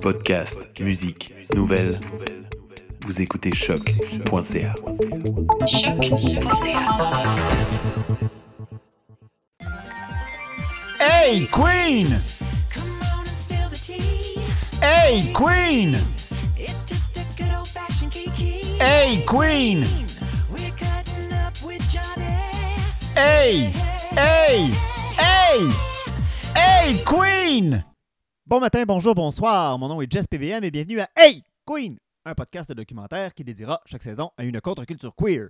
Podcast, musique, nouvelles. Vous écoutez choc.ca. Hey Queen! Hey Queen! Hey Queen! Hey! Hey! Hey! Hey Queen! Bon matin, bonjour, bonsoir. Mon nom est Jess PVM et bienvenue à Hey Queen! Un podcast de documentaire qui dédiera chaque saison à une contre-culture queer.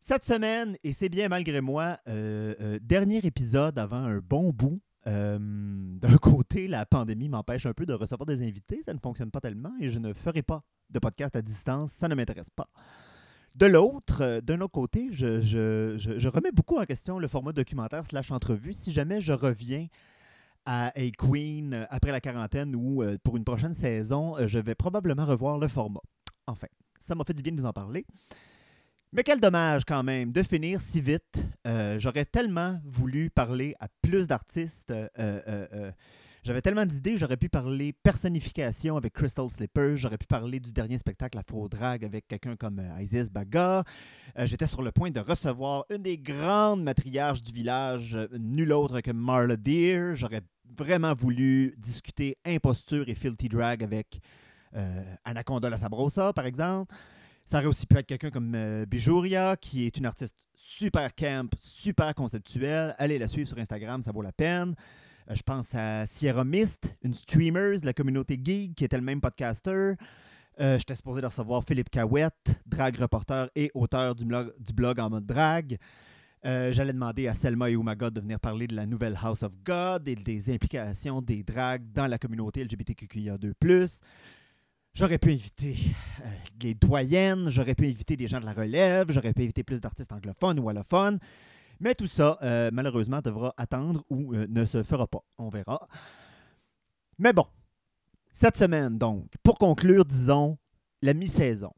Cette semaine, et c'est bien malgré moi, euh, euh, dernier épisode avant un bon bout. Euh, D'un côté, la pandémie m'empêche un peu de recevoir des invités, ça ne fonctionne pas tellement et je ne ferai pas de podcast à distance, ça ne m'intéresse pas. De l'autre, d'un autre côté, je- je remets beaucoup en question le format documentaire slash entrevue. Si jamais je reviens à A Queen euh, après la quarantaine ou euh, pour une prochaine saison, euh, je vais probablement revoir le format. Enfin, ça m'a fait du bien de vous en parler. Mais quel dommage quand même de finir si vite. J'aurais tellement voulu parler à plus d'artistes. J'avais tellement d'idées, j'aurais pu parler personnification avec Crystal Slippers, j'aurais pu parler du dernier spectacle Afro Drag avec quelqu'un comme euh, Isis Baga. Euh, J'étais sur le point de recevoir une des grandes matriarches du village, euh, nulle autre que Marla Deer. J'aurais vraiment voulu discuter imposture et filthy drag avec euh, Anaconda La Sabrosa, par exemple. Ça aurait aussi pu être quelqu'un comme Bijouria, qui est une artiste super camp, super conceptuelle. Allez la suivre sur Instagram, ça vaut la peine. Euh, je pense à Sierra Mist, une streamer de la communauté geek qui était le même podcaster. Euh, J'étais supposé de recevoir Philippe Cahouette, drag reporter et auteur du blog, du blog en mode drag. Euh, J'allais demander à Selma et Umaga de venir parler de la nouvelle House of God et des implications des drags dans la communauté LGBTQIA2+. J'aurais pu inviter les doyennes, j'aurais pu inviter des gens de la relève, j'aurais pu inviter plus d'artistes anglophones ou allophones. Mais tout ça, euh, malheureusement, devra attendre ou euh, ne se fera pas. On verra. Mais bon, cette semaine, donc, pour conclure, disons, la mi-saison,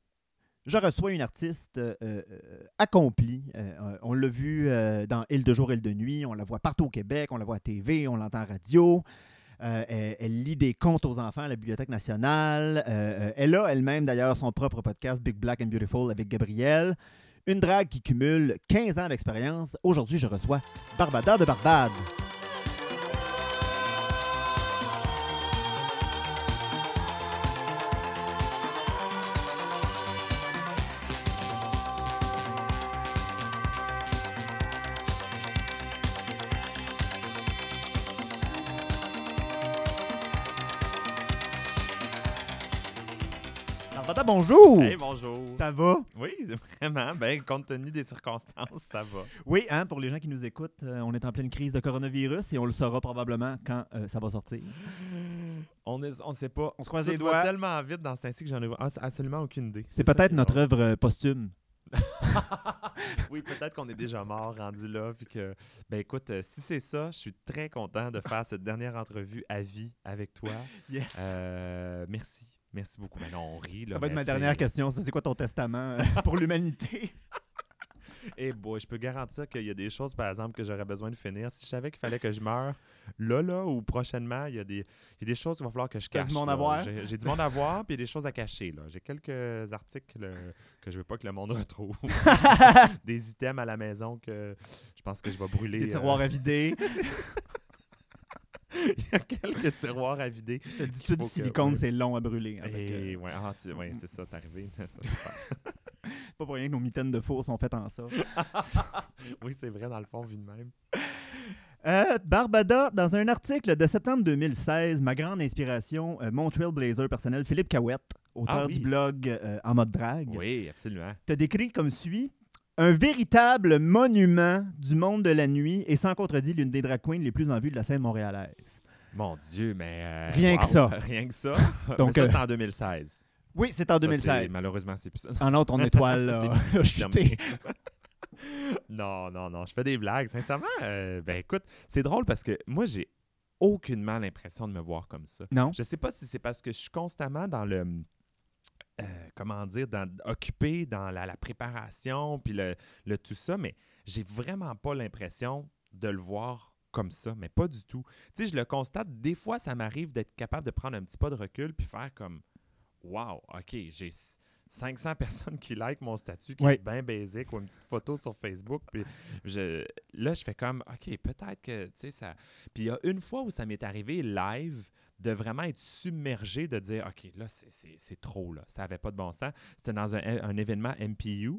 je reçois une artiste euh, accomplie. On l'a vu dans Il de jour, Il de nuit. On la voit partout au Québec. On la voit à TV. On l'entend à radio. Elle, lit des contes aux enfants à la Bibliothèque nationale. Elle a elle-même d'ailleurs son propre podcast Big Black and Beautiful avec Gabrielle. Une drague qui cumule 15 ans d'expérience. Aujourd'hui, je reçois Barbada de Barbade. Barbada, bonjour! Hey, bonjour. Ça va? Oui, vraiment. Ben, compte tenu des circonstances, ça va. Oui, hein, pour les gens qui nous écoutent, euh, on est en pleine crise de coronavirus et on le saura probablement quand euh, ça va sortir. On ne on sait pas. On se croise les doigts. tellement vite dans ce ainsi que j'en ai as- absolument aucune idée. C'est peut-être notre œuvre euh, posthume. oui, peut-être qu'on est déjà mort, rendu là. Puis que, ben écoute, euh, si c'est ça, je suis très content de faire cette dernière entrevue à vie avec toi. Yes! Euh, merci. Merci beaucoup. Mais non, on rit. Là, ça va être ma dernière question. Ça, c'est quoi ton testament euh, pour l'humanité? Eh boy, je peux garantir qu'il y a des choses, par exemple, que j'aurais besoin de finir. Si je savais qu'il fallait que je meure là, là, ou prochainement, il y a des, il y a des choses qu'il va falloir que je cache. du monde à voir? J'ai j'ai du monde à voir, puis il y a des choses à cacher. là. J'ai quelques articles euh, que je veux pas que le monde retrouve. des items à la maison que je pense que je vais brûler. Des euh, tiroirs à vider. il y a quelques tiroirs à vider. Dit qu'il tout du que- silicone, c'est long à brûler. hein, Et que, ouais, ah, tu- ouais, c'est ça, t'es arrivé. c'est pas pour rien que nos mitaines de four sont faites en ça. oui, c'est vrai, dans le fond, vu de même. Euh, Barbada, dans un article de septembre 2016, ma grande inspiration, euh, mon trailblazer personnel, Philippe Cahouette, auteur Ah oui. du blog euh, En mode drague, Oui, absolument. te décrit comme suit un véritable monument du monde de la nuit et sans contredit l'une des drag queens les plus en vue de la scène montréalaise. Mon Dieu, mais. euh, Rien que ça. Rien que ça. Donc, Donc, ça, euh, c'est en 2016. Oui, c'est en Ça, 2016. c'est- Malheureusement, c'est plus ça. En autre, ton étoile là, non, non, non. Je fais des blagues. Sincèrement, euh, ben écoute, c'est drôle parce que moi, j'ai aucunement l'impression de me voir comme ça. Non? Je sais pas si c'est parce que je suis constamment dans le. Euh, comment dire, dans, occupé dans la, la préparation, puis le, le tout ça, mais j'ai vraiment pas l'impression de le voir comme ça, mais pas du tout. Tu sais, je le constate, des fois, ça m'arrive d'être capable de prendre un petit pas de recul puis faire comme Wow, OK, j'ai 500 personnes qui like mon statut qui Oui. est bien basique ou une petite photo sur Facebook. Puis je, là, je fais comme OK, peut-être que, tu sais, ça. Puis il y a une fois où ça m'est arrivé live de vraiment être submergé, de dire OK, là, c'est- trop, là. Ça n'avait pas de bon sens. C'était dans un, un événement MPU.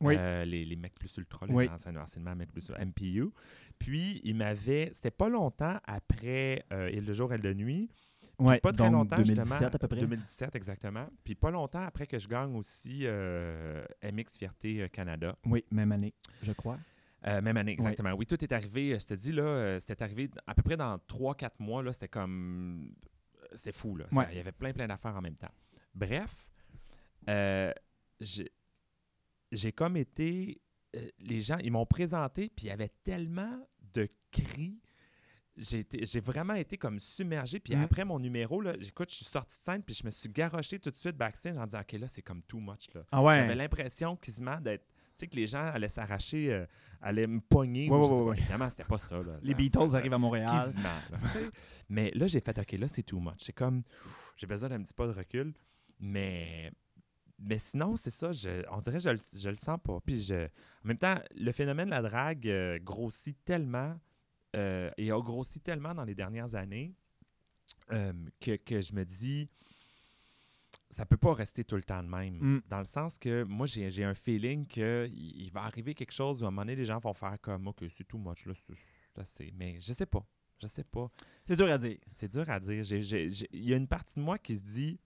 Oui. euh, les, les mecs plus ultra, les Oui. anciens enseignements mecs plus MPU. Puis, il m'avait, c'était pas longtemps après euh, Il de jour, elle de nuit. Ouais, pas très longtemps, 2017 justement. à peu près. 2017, exactement. Puis pas longtemps après que je gagne aussi euh, MX Fierté euh, Canada. Oui, même année, je crois. Euh, même année, exactement. Oui, tout est arrivé, euh, je te dis, là, euh, c'était arrivé à peu près dans 3-4 mois, là, c'était comme... C'est fou, là. Ouais. Il y avait plein, plein d'affaires en même temps. Bref, euh, j'ai comme été... euh, les gens, ils m'ont présenté, puis il y avait tellement de cris. J'ai vraiment été comme submergé. Puis Mhm. après mon numéro, là, j'écoute, je suis sorti de scène, puis je me suis garoché tout de suite backstage en disant, OK, là, c'est comme too much, là. Ah ouais. J'avais l'impression quasiment d'être. Tu sais, que les gens allaient s'arracher, euh, allaient me pogner. Ouais, ouais, ouais. Évidemment, c'était pas ça. Là. Les Beatles arrivent à Montréal. Quasiment. Mais là, j'ai fait, OK, là, c'est too much. C'est comme, j'ai besoin d'un petit pas de recul. Mais, mais sinon, c'est ça. Je, on dirait que je, le- je le sens pas. Puis je, en même temps, le phénomène de la drague euh, grossit tellement euh, et a grossi tellement dans les dernières années euh, que, que je me dis, ça peut pas rester tout le temps de même. Mm. Dans le sens que moi, j'ai un feeling qu'il il va arriver quelque chose où à un moment donné, les gens vont faire comme, OK, c'est too much, là, c'est assez. Mais je sais pas. Je sais pas. C'est dur à dire. C'est dur à dire. Il y a une partie de moi qui se dit,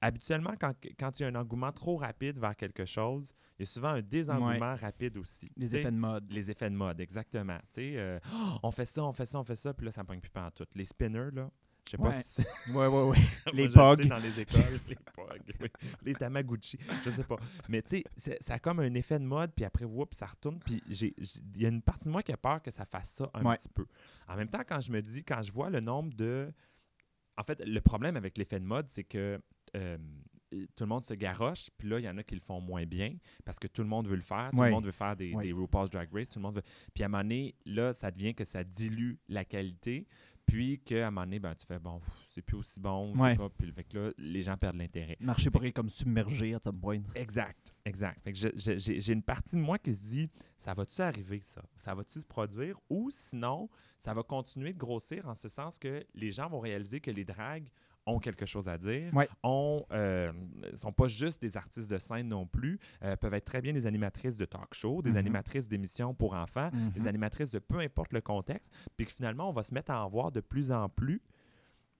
habituellement, quand, quand il y a un engouement trop rapide vers quelque chose, il y a souvent un désengouement rapide aussi. Sais, effets de mode. Les effets de mode, exactement. Euh, Oh, on fait ça, on fait ça, on fait ça, puis là, ça me pogne plus pas en tout. Les spinners, là, je sais Ouais. pas si... Ouais, ouais, ouais. Les Moi, pogs. dans les écoles, les pogs, oui. les Tamagotchi, je sais pas. Mais tu sais, ça a comme un effet de mode, puis après, whoop, ça retourne. Puis il y a une partie de moi qui a peur que ça fasse ça un Ouais. petit peu. En même temps, quand je me dis, quand je vois le nombre de. En fait, le problème avec l'effet de mode, c'est que. euh, tout le monde se garoche, puis là, il y en a qui le font moins bien parce que tout le monde veut le faire, tout Ouais. le monde veut faire des, Ouais. des RuPaul's Drag Race, tout le monde veut. Puis à un moment donné, là, ça devient que ça dilue la qualité, puis qu'à un moment donné, ben, tu fais, bon, c'est plus aussi bon, Ouais. c'est pas. Puis fait que là, les gens perdent l'intérêt. Le marché pourrait comme submerger à some point. Exact, exact. Fait que j'ai une partie de moi qui se dit, ça va-tu arriver, ça? Ça va-tu se produire? Ou sinon, ça va continuer de grossir en ce sens que les gens vont réaliser que les dragues ont quelque chose à dire, Ouais. ont, euh, sont pas juste des artistes de scène non plus, euh, peuvent être très bien des animatrices de talk show, des Mhm. animatrices d'émissions pour enfants, des Mhm. animatrices de peu importe le contexte, puis que finalement, on va se mettre à en voir de plus en plus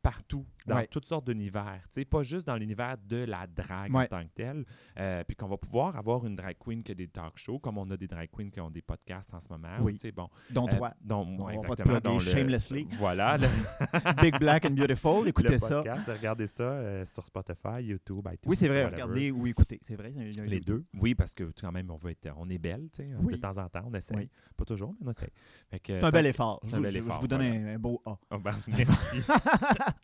partout, dans Ouais. toutes sortes d'univers. Pas juste dans l'univers de la drague Ouais. en tant que telle, euh, puis qu'on va pouvoir avoir une drag queen qui a des talk shows, comme on a des drag queens qui ont des podcasts en ce moment. Oui. Sais, bon, Dont euh, toi. dont On moi, va te exactement. dont le- shamelessly. Voilà, le, Big Black and Beautiful, écoutez le ça. podcast. Regardez ça euh, sur Spotify, YouTube, iTunes. Oui, c'est vrai, whatever. regardez ou écoutez. C'est vrai. Les YouTube. deux. Oui, parce que quand même, on veut être, on est belle, tu sais. Oui. De temps en temps, on essaie. Oui. Pas toujours, mais on essaie. C'est un bel effort. c'est Je un vous- bel je- je effort, vous donne voilà. un, un beau A. Oh, ben, merci.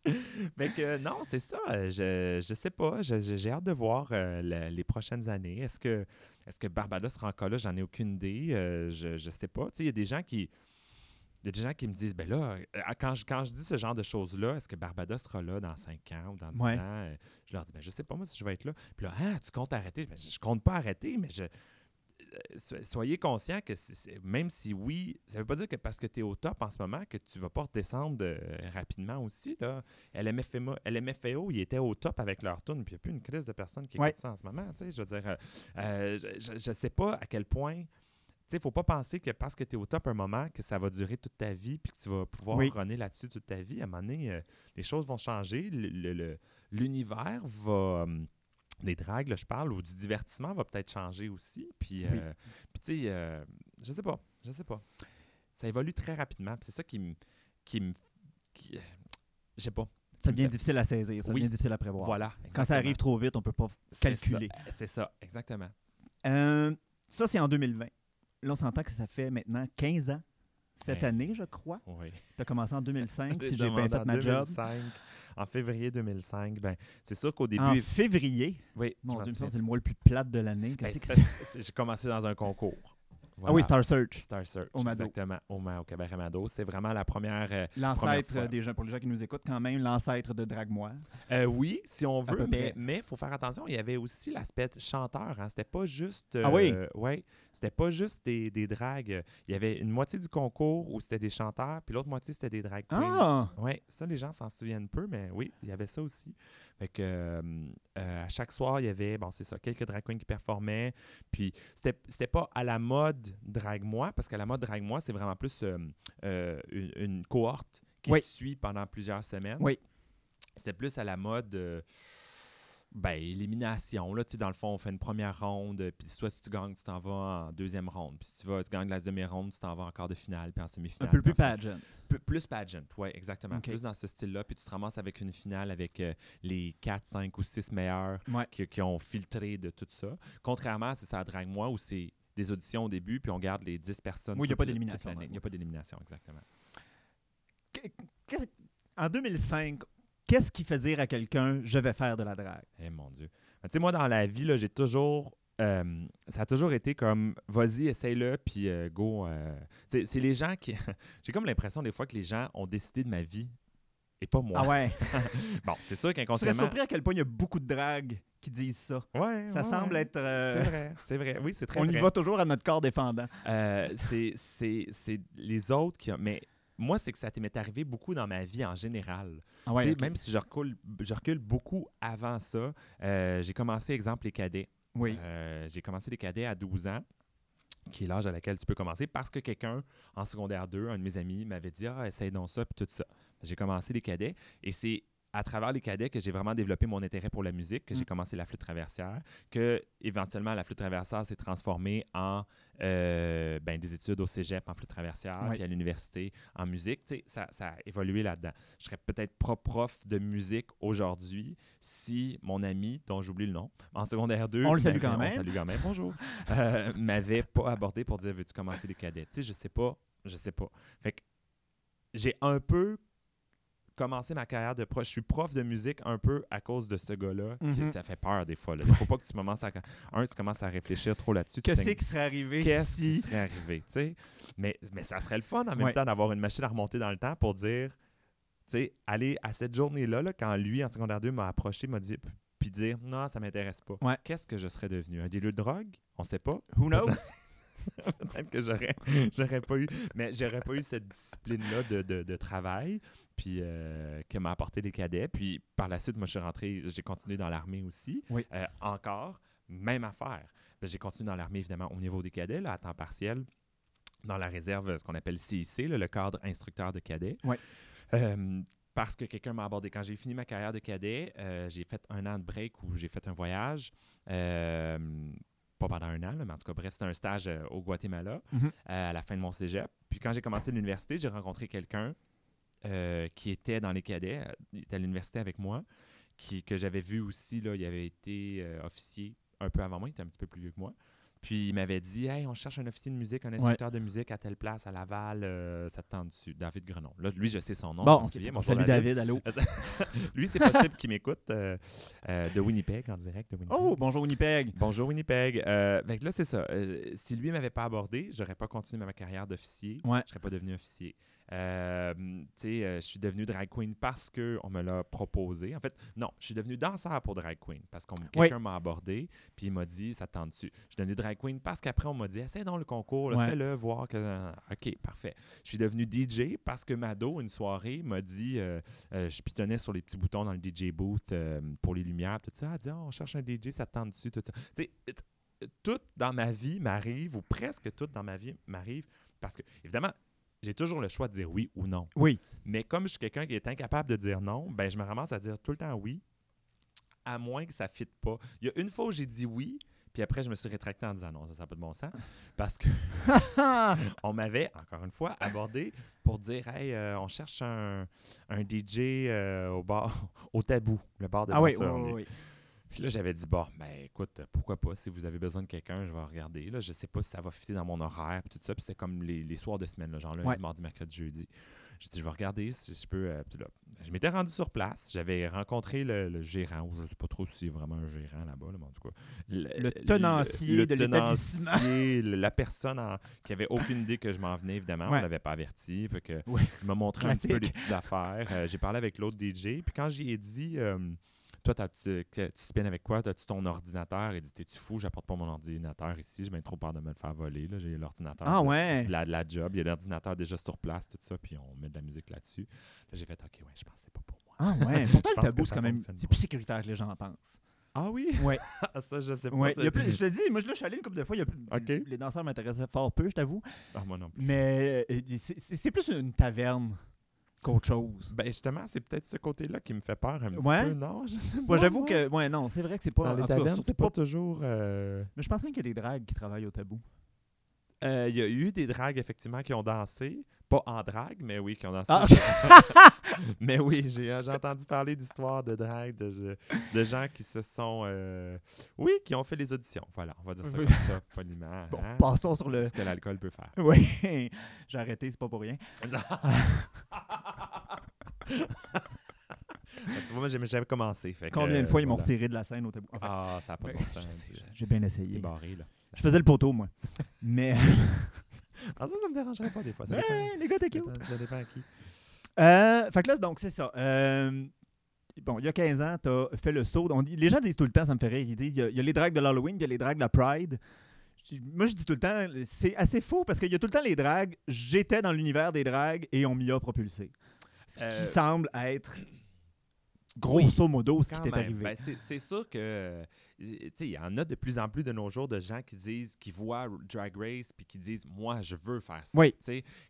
fait que non, c'est ça. Je, je sais pas. J'ai hâte de voir euh, la- les prochaines années. Est-ce que, est que Barbados sera encore là? J'en ai aucune idée. euh, je, je sais pas. Il y a des gens qui. Il y a des gens qui me disent, ben là, euh, quand je, quand je dis ce genre de choses-là, est-ce que Barbados sera là dans 5 ans ou dans 10 Ouais. ans? Je leur dis, ben je sais pas moi si je vais être là. Puis là, ah, tu comptes arrêter? Ben, je, compte pas arrêter, mais je, soyez conscient que même si oui, ça veut pas dire que parce que tu es au top en ce moment que tu vas pas redescendre euh, rapidement aussi. Là. LMFMO, LMFAO, ils étaient au top avec leur tune, puis il n'y a plus une crise de personnes qui écoutent Ouais. ça en ce moment. tu sais, Je veux dire, euh, euh, je, je sais pas à quel point. Tu sais, faut pas penser que parce que tu es au top un moment, que ça va durer toute ta vie, puis que tu vas pouvoir Oui. runner là-dessus toute ta vie. À un moment donné, euh, les choses vont changer. Le- le- le- L'univers va. Des dragues, là, je parle, ou du divertissement va peut-être changer aussi. Puis, Oui. euh, puis tu sais, euh, je sais pas, je sais pas. Ça évolue très rapidement. C'est ça qui me. Qui me qui, euh, je sais pas. Ça devient difficile à saisir, ça Oui. devient difficile à prévoir. Voilà. Quand ça arrive trop vite, on peut pas calculer. C'est ça, exactement. Euh, ça, c'est en 2020. Là, on s'entend que ça fait maintenant 15 ans. Cette Ouais. année, je crois. Oui. Tu as commencé en 2005, si J'ai bien fait ma job. 2005, En février 2005, ben, c'est sûr qu'au début. En février, oui, mon Dieu, il c'est le mois le plus plate de l'année. Ben, j'ai commencé dans un concours. Ah oui. Star Search. Star Search. Au Mado. Exactement. Au, au Cabaret Mado. C'est vraiment la première. euh, L'ancêtre fois. des gens, pour les gens qui nous écoutent quand même, l'ancêtre de Drague-moi. Euh, oui, si on veut, mais mais faut faire attention. Il y avait aussi l'aspect chanteur. Hein. C'était pas juste. Ah oui? euh, ouais, c'était pas juste des, des dragues. Il y avait une moitié du concours où c'était des chanteurs, puis l'autre moitié c'était des drag queens. Ah! Oui, ça, les gens s'en souviennent peu, mais oui, il y avait ça aussi. Fait que, euh, euh, à chaque soir, il y avait, bon, c'est ça, quelques drag queens qui performaient. Puis, c'était c'était pas à la mode Drag-moi, parce qu'à la mode Drag-moi, c'est vraiment plus euh, euh, une, une cohorte qui Oui. suit pendant plusieurs semaines. Oui. C'est plus à la mode. Ben, élimination. Là, tu sais, dans le fond, on fait une première ronde, euh, puis soit si tu gagnes, tu t'en vas en deuxième ronde. Puis si tu, vas, tu gagnes la demi-ronde, tu t'en vas en quart de finale, puis en Un semi-finale. peu puis plus pageant. P- plus pageant, oui, exactement. Ok. Plus dans ce style-là. Puis tu te ramasses avec une finale avec euh, les 4, 5 ou 6 meilleurs Ouais. qui, qui ont filtré de tout ça. Contrairement à c'est ça Drague Moi où c'est des auditions au début, puis on garde les 10 personnes. Oui, il y a pas d'élimination, Il n'y a pas d'élimination, exactement. Qu'est-ce- En 2005, qu'est-ce qui fait dire à quelqu'un je vais faire de la drague? Eh mon Dieu. Ben, Tu sais, moi, dans la vie, j'ai toujours. euh, ça a toujours été comme vas-y, essaye-le, puis euh, go. euh. C'est les gens qui. j'ai comme l'impression des fois que les gens ont décidé de ma vie et pas moi. Ah ouais? Bon, c'est sûr serais qu'inconsciemment. surpris à quel point il y a beaucoup de dragues qui disent ça. Ouais, Ça ouais, semble être... euh, C'est vrai, c'est vrai. Oui, c'est très on vrai. y va toujours à notre corps défendant. Euh, c'est, c'est, c'est les autres qui ont... Mais moi, c'est que ça m'est arrivé beaucoup dans ma vie en général. Ah ouais. Même si je recule, je recule beaucoup avant ça, euh, j'ai commencé, exemple, les cadets. Oui. Euh, j'ai commencé les cadets à 12 ans, qui est l'âge à laquelle tu peux commencer, parce que quelqu'un en secondaire 2, un de mes amis, m'avait dit Ah, essaye donc ça, puis tout ça. J'ai commencé les cadets, et c'est à travers les cadets que j'ai vraiment développé mon intérêt pour la musique, que j'ai Mm. commencé la flûte traversière, que éventuellement la flûte traversière s'est transformée en euh, ben, des études au cégep en flûte traversière, Oui. puis à l'université en musique. Tu sais, ça, ça a évolué là-dedans. Je serais peut-être pas prof de musique aujourd'hui si mon ami, dont j'oublie le nom, en secondaire 2, On le on salue quand même, bonjour, euh, m'avait pas abordé pour dire veux-tu commencer les cadets? Tu sais, je sais pas, je sais pas. Fait que j'ai un peu commencé ma carrière de prof. Je suis prof de musique un peu à cause de ce gars-là. Mhm. Ça fait peur des fois. Il faut pas que tu commences à. Un, tu commences à réfléchir trop là-dessus. Qu'est-ce qui serait arrivé Qu'est-ce qui serait arrivé, tu sais? Mais, mais ça serait le fun en même Ouais. temps d'avoir une machine à remonter dans le temps pour dire, tu sais, aller à cette journée-là, là, quand lui, en secondaire 2, m'a approché, m'a dit, puis dire, non, ça m'intéresse pas. Ouais. Qu'est-ce que je serais devenu? Un dealer de drogue? On sait pas. Who knows? Peut-être que j'aurais, j'aurais pas eu, mais j'aurais pas eu cette discipline-là de, de- de travail, puis euh, que m'a apporté les cadets. Puis par la suite, moi, je suis rentré, j'ai continué dans l'armée aussi. Oui. Euh, encore, même affaire. Ben, J'ai continué dans l'armée, évidemment, au niveau des cadets, là, à temps partiel, dans la réserve, ce qu'on appelle CIC, là, le cadre instructeur de cadets. Ouais. Euh, parce que quelqu'un m'a abordé. Quand j'ai fini ma carrière de cadet, j'ai fait un an de break où j'ai fait un voyage. pas pendant un an, là, mais en tout cas, bref, c'était un stage euh, au Guatemala Mhm. euh, à la fin de mon cégep. Puis quand j'ai commencé l'université, j'ai rencontré quelqu'un euh, qui était dans les cadets, euh, il était à l'université avec moi, qui, que j'avais vu aussi, là, il avait été euh, officier un peu avant moi, il était un petit peu plus vieux que moi. Puis il m'avait dit Hey, on cherche un officier de musique, un instructeur de musique à telle place, à Laval, euh, ça te tente dessus. David Grenon. Là, lui, je sais son nom. Bon, on salue David, allô? lui, c'est possible qu'il m'écoute euh, euh, de Winnipeg, en direct de Winnipeg. Oh, bonjour Winnipeg. Bonjour Winnipeg. Que là, c'est ça. Si lui m'avait pas abordé, j'aurais pas continué ma carrière d'officier. Ouais. Je serais pas devenu officier. Euh, tu sais, euh, je suis devenu drag queen parce qu'on me l'a proposé. En fait, non, je suis devenu danseur pour drag queen parce que quelqu'un m'a abordé puis il m'a dit ça te tente dessus. Je suis devenu drag queen parce qu'après on m'a dit essaie donc le concours, Ouais. fais-le voir que euh, ok parfait. Je suis devenu DJ parce que Mado une soirée m'a dit euh, euh, je pitonnais sur les petits boutons dans le DJ booth euh, pour les lumières tout ça. Elle a dit Ah, on cherche un DJ ça te tente dessus tout ça. Tu sais, t- tout dans ma vie m'arrive ou presque tout dans ma vie m'arrive parce que évidemment j'ai toujours le choix de dire oui ou non. Oui. Mais comme je suis quelqu'un qui est incapable de dire non, ben je me ramasse à dire tout le temps oui, à moins que ça ne fitte pas. Il y a une fois où j'ai dit oui, puis après je me suis rétracté en disant non, ça n'a pas de bon sens, parce que on m'avait, encore une fois, abordé pour dire Hey, euh, on cherche un, un DJ euh, au bar, au tabou, le bar de ah oui, oui, oui. Puis là, j'avais dit, bon, ben écoute, pourquoi pas, si vous avez besoin de quelqu'un, je vais regarder. Là, je sais pas si ça va fitter dans mon horaire, puis tout ça. Puis c'est comme les, les soirs de semaine, là, genre lundi, Ouais. mardi, mercredi, jeudi. J'ai dit, je vais regarder si je peux. euh, là, je m'étais rendu sur place. J'avais rencontré le, le gérant, ou je ne sais pas trop si c'est vraiment un gérant là-bas, là, mais en tout cas. Le tenancier de l'établissement. le- La personne en- qui avait aucune idée que je m'en venais, évidemment. On ne l'avait pas averti. Fait que Ouais. il m'a montré un petit peu les petites affaires. Euh, J'ai parlé avec l'autre DJ. Puis quand j'y ai dit, euh, toi, tu spins avec quoi? As-tu ton ordinateur? Il dit, t'es-tu fou? J'apporte pas mon ordinateur ici. J'ai bien trop peur de me le faire voler. là. J'ai l'ordinateur. Ah ouais? la, de la job. Il y a l'ordinateur déjà sur place, tout ça, puis on met de la musique là-dessus. Là, j'ai fait, OK, ouais, je pense que c'est pas pour moi. Ah ouais. Pourtant, le tabou, c'est quand même. C'est plus sécuritaire que les gens en pensent. Ah oui? Ouais. ça, je sais pas. Ouais. ça- il y a plus- je te dis, moi, je là, je suis allé une couple de fois. il y a plus-. Les danseurs m'intéressaient fort peu, je t'avoue. Ah, moi non plus. Mais euh, c'est- c'est plus une taverne qu'autre chose. Ben, justement, c'est peut-être ce côté-là qui me fait peur un petit Ouais? peu. Non, je sais pas. Moi, j'avoue que. Ouais, non, c'est vrai que c'est pas. Dans les tavernes, c'est pas pas- toujours... euh, Mais je pense même qu'il y a des dragues qui travaillent au tabou. Euh, Il y a eu des dragues, effectivement, qui ont dansé. Pas en drague, mais oui, qui ont dansé. Ah, mais oui, j'ai euh, j'ai entendu parler d'histoires de drague, de, de gens qui se sont... euh, Oui, qui ont fait les auditions. Voilà, on va dire ça Oui. comme ça, poliment. Bon, hein. passons sur le. Ce que l'alcool peut faire. Oui, j'ai arrêté, c'est pas pour rien. Tu vois, moi, j'ai jamais commencé. fait que, Combien de euh, fois ils m'ont voilà. retiré de la scène au tabou? Enfin, Ah, ça n'a pas de bon sens. j'ai bien essayé. barré, là. Je faisais le poteau, moi. Mais. Ah, ça, ça me dérangerait pas des fois. Ça Ouais, dépend, les gars, t'es cute. ça dépend à qui. Euh, fait que là, donc, c'est ça. Euh, bon, il y a 15 ans, tu as fait le saut. On dit, les gens disent tout le temps, ça me fait rire, ils disent il y a, il y a les dragues de l'Halloween, puis il y a les dragues de la Pride. Je Moi, je dis tout le temps, c'est assez faux parce qu'il y a tout le temps les dragues. J'étais dans l'univers des dragues et on m'y a propulsé. Ce Euh, qui semble être grosso modo ce qui t'est arrivé. Ben, c'est sûr que euh, tu sais, il y en a de plus en plus de nos jours de gens qui disent, qui voient Drag Race puis qui disent Moi, je veux faire ça. Oui.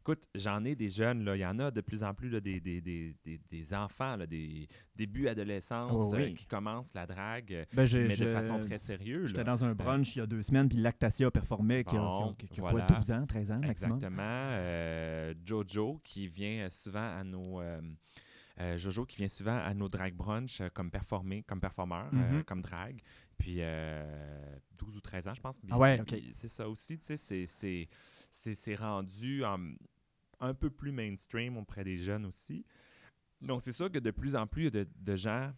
Écoute, j'en ai des jeunes, il y en a de plus en plus là, des, des, des, des, enfants, là, des débuts adolescence Oh oui. euh, qui commencent la drague, euh, Ben, mais de façon très sérieuse. J'étais dans un brunch il y a deux semaines, puis Lactatia performait, qui a, qui a- qui a voilà. quoi, 12 ans, 13 ans maximum. Exactement. Euh, Jojo qui vient souvent à nos euh, Jojo qui vient souvent à nos drag brunch euh, comme performer, comme performeur, euh, Mhm. comme drag. Puis euh, 12 ou 13 ans, je pense. Ah ouais, ok. C'est ça aussi, tu sais, c'est- rendu en- un peu plus mainstream auprès des jeunes aussi. Donc c'est sûr que de plus en plus, il y a de, de gens,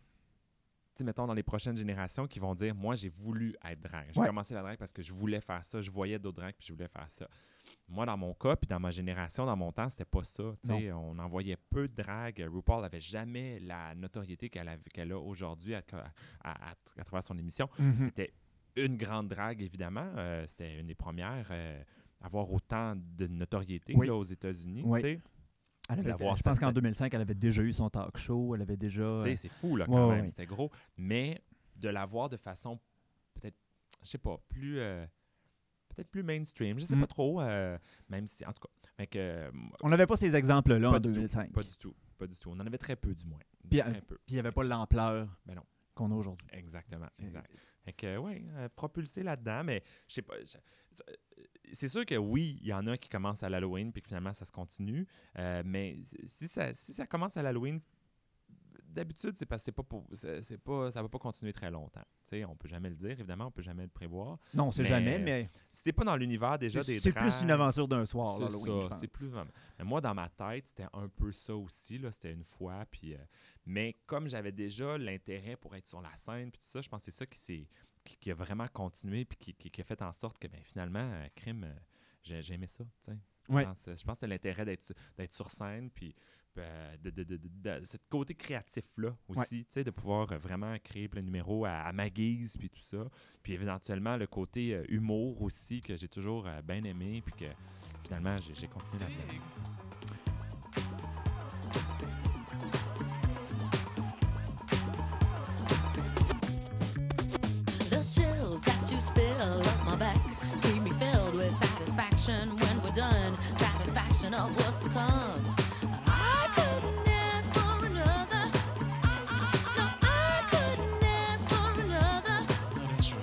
tu sais, mettons dans les prochaines générations, qui vont dire, moi j'ai voulu être drag. J'ai Ouais. commencé la drag parce que je voulais faire ça, je voyais d'autres drags puis je voulais faire ça. Moi, dans mon cas, puis dans ma génération, dans mon temps, c'était pas ça. On en voyait peu de drag. RuPaul n'avait jamais la notoriété qu'elle qu'elle a aujourd'hui à, à- à- à travers son émission. Mhm. C'était une grande drague, évidemment. Euh, C'était une des premières euh, à avoir autant de notoriété Oui. là, aux États-Unis. Oui. Elle avait- je pense qu'en 2005, elle avait déjà eu son talk show. Elle avait déjà. Tu sais, euh, C'est fou, là, quand ouais, même. ouais. C'était gros. Mais de l'avoir de façon peut-être, je sais pas, plus. Euh, peut-être plus mainstream. Je sais Mm. pas trop. euh, même si, en tout cas. Fait que, euh, On n'avait pas ces exemples-là en Pas du tout, 2005. Pas du tout. Pas du tout. On en avait très peu, du moins. Puis, très peu. Puis il n'y avait pas l'ampleur Ben qu'on a aujourd'hui. Exactement. Euh, Exact. Fait que, ouais, euh, propulsé là-dedans, mais je sais pas. euh, c'est sûr que oui, il y en a qui commencent à l'Halloween puis que finalement ça se continue. euh, mais si ça, si ça commence à l'Halloween, d'habitude, c'est parce que c'est pas pour, c'est c'est pas, ça va pas continuer très longtemps. Tu sais, on peut jamais le dire, évidemment, on peut jamais le prévoir. Non, on sait Mais- jamais, mais Si t'es pas dans l'univers déjà des c'est plus une aventure d'un soir, c'est plus vraiment. Mais moi, dans ma tête, c'était un peu ça aussi. Là, c'était une fois. Puis, euh, mais comme j'avais déjà l'intérêt pour être sur la scène, puis tout ça, je pense que c'est ça qui, s'est- qui, qui a vraiment continué, puis qui, qui- qui a fait en sorte que ben, finalement, euh, crime, euh, j'ai, j'ai aimé ça. tu sais. Ouais. Je pense, je pense que c'était l'intérêt d'être, sur- d'être sur scène, puis euh, de, de, de, de- ce côté créatif-là aussi, tu sais, de pouvoir euh, vraiment créer plein de numéros à, à ma guise, puis tout ça. Puis éventuellement, le côté euh, humour aussi, que j'ai toujours euh, bien aimé, puis que finalement, j'ai, continué là-dedans.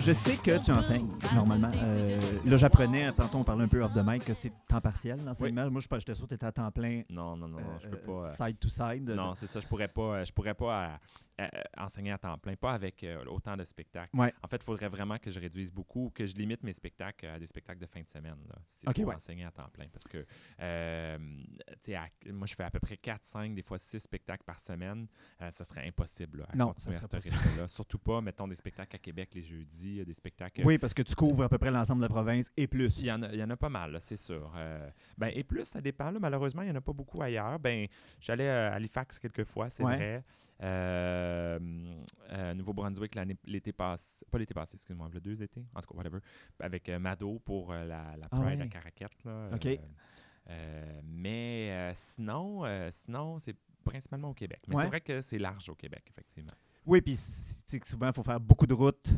Je sais que tu enseignes normalement. Euh, là, j'apprenais, tantôt on parlait un peu off the mic, que c'est temps partiel l'enseignement. Moi, je j'étais sûr que tu étais à temps plein Non, non, non, non, je euh, peux pas. euh, side to side. non, c'est ça, je pourrais pas, euh, je pourrais pas euh, enseigner à temps plein, pas avec euh, autant de spectacles. Ouais. En fait, il faudrait vraiment que je réduise beaucoup, que je limite mes spectacles à des spectacles de fin de semaine. Là, pour ouais. enseigner à temps plein. Parce que, euh, tu sais, à- moi, je fais à peu près 4, 5, des fois 6 spectacles par semaine. Euh, ça serait impossible là, à Non, continuer ça à ce rythme-là. Surtout pas, mettons, des spectacles à Québec les jeudis, euh, des spectacles Oui, parce que tu couvres à peu près l'ensemble de la province et plus. il y, en a, il y en a pas mal, c'est sûr. Euh, ben, et plus, ça dépend. là. malheureusement, il n'y en a pas beaucoup ailleurs. Ben, J'allais à Halifax quelques fois, c'est Ouais. vrai. Euh, euh, Nouveau-Brunswick l'été passé. Pas l'été passé, excuse-moi, le deux étés. En tout cas, whatever. Avec euh, Mado pour la, la Ah Pride à. Caraquette. Là, OK. Mais sinon, sinon c'est principalement au Québec. Mais Ouais. c'est vrai que c'est large au Québec, effectivement. Oui, puis souvent, il faut faire beaucoup de routes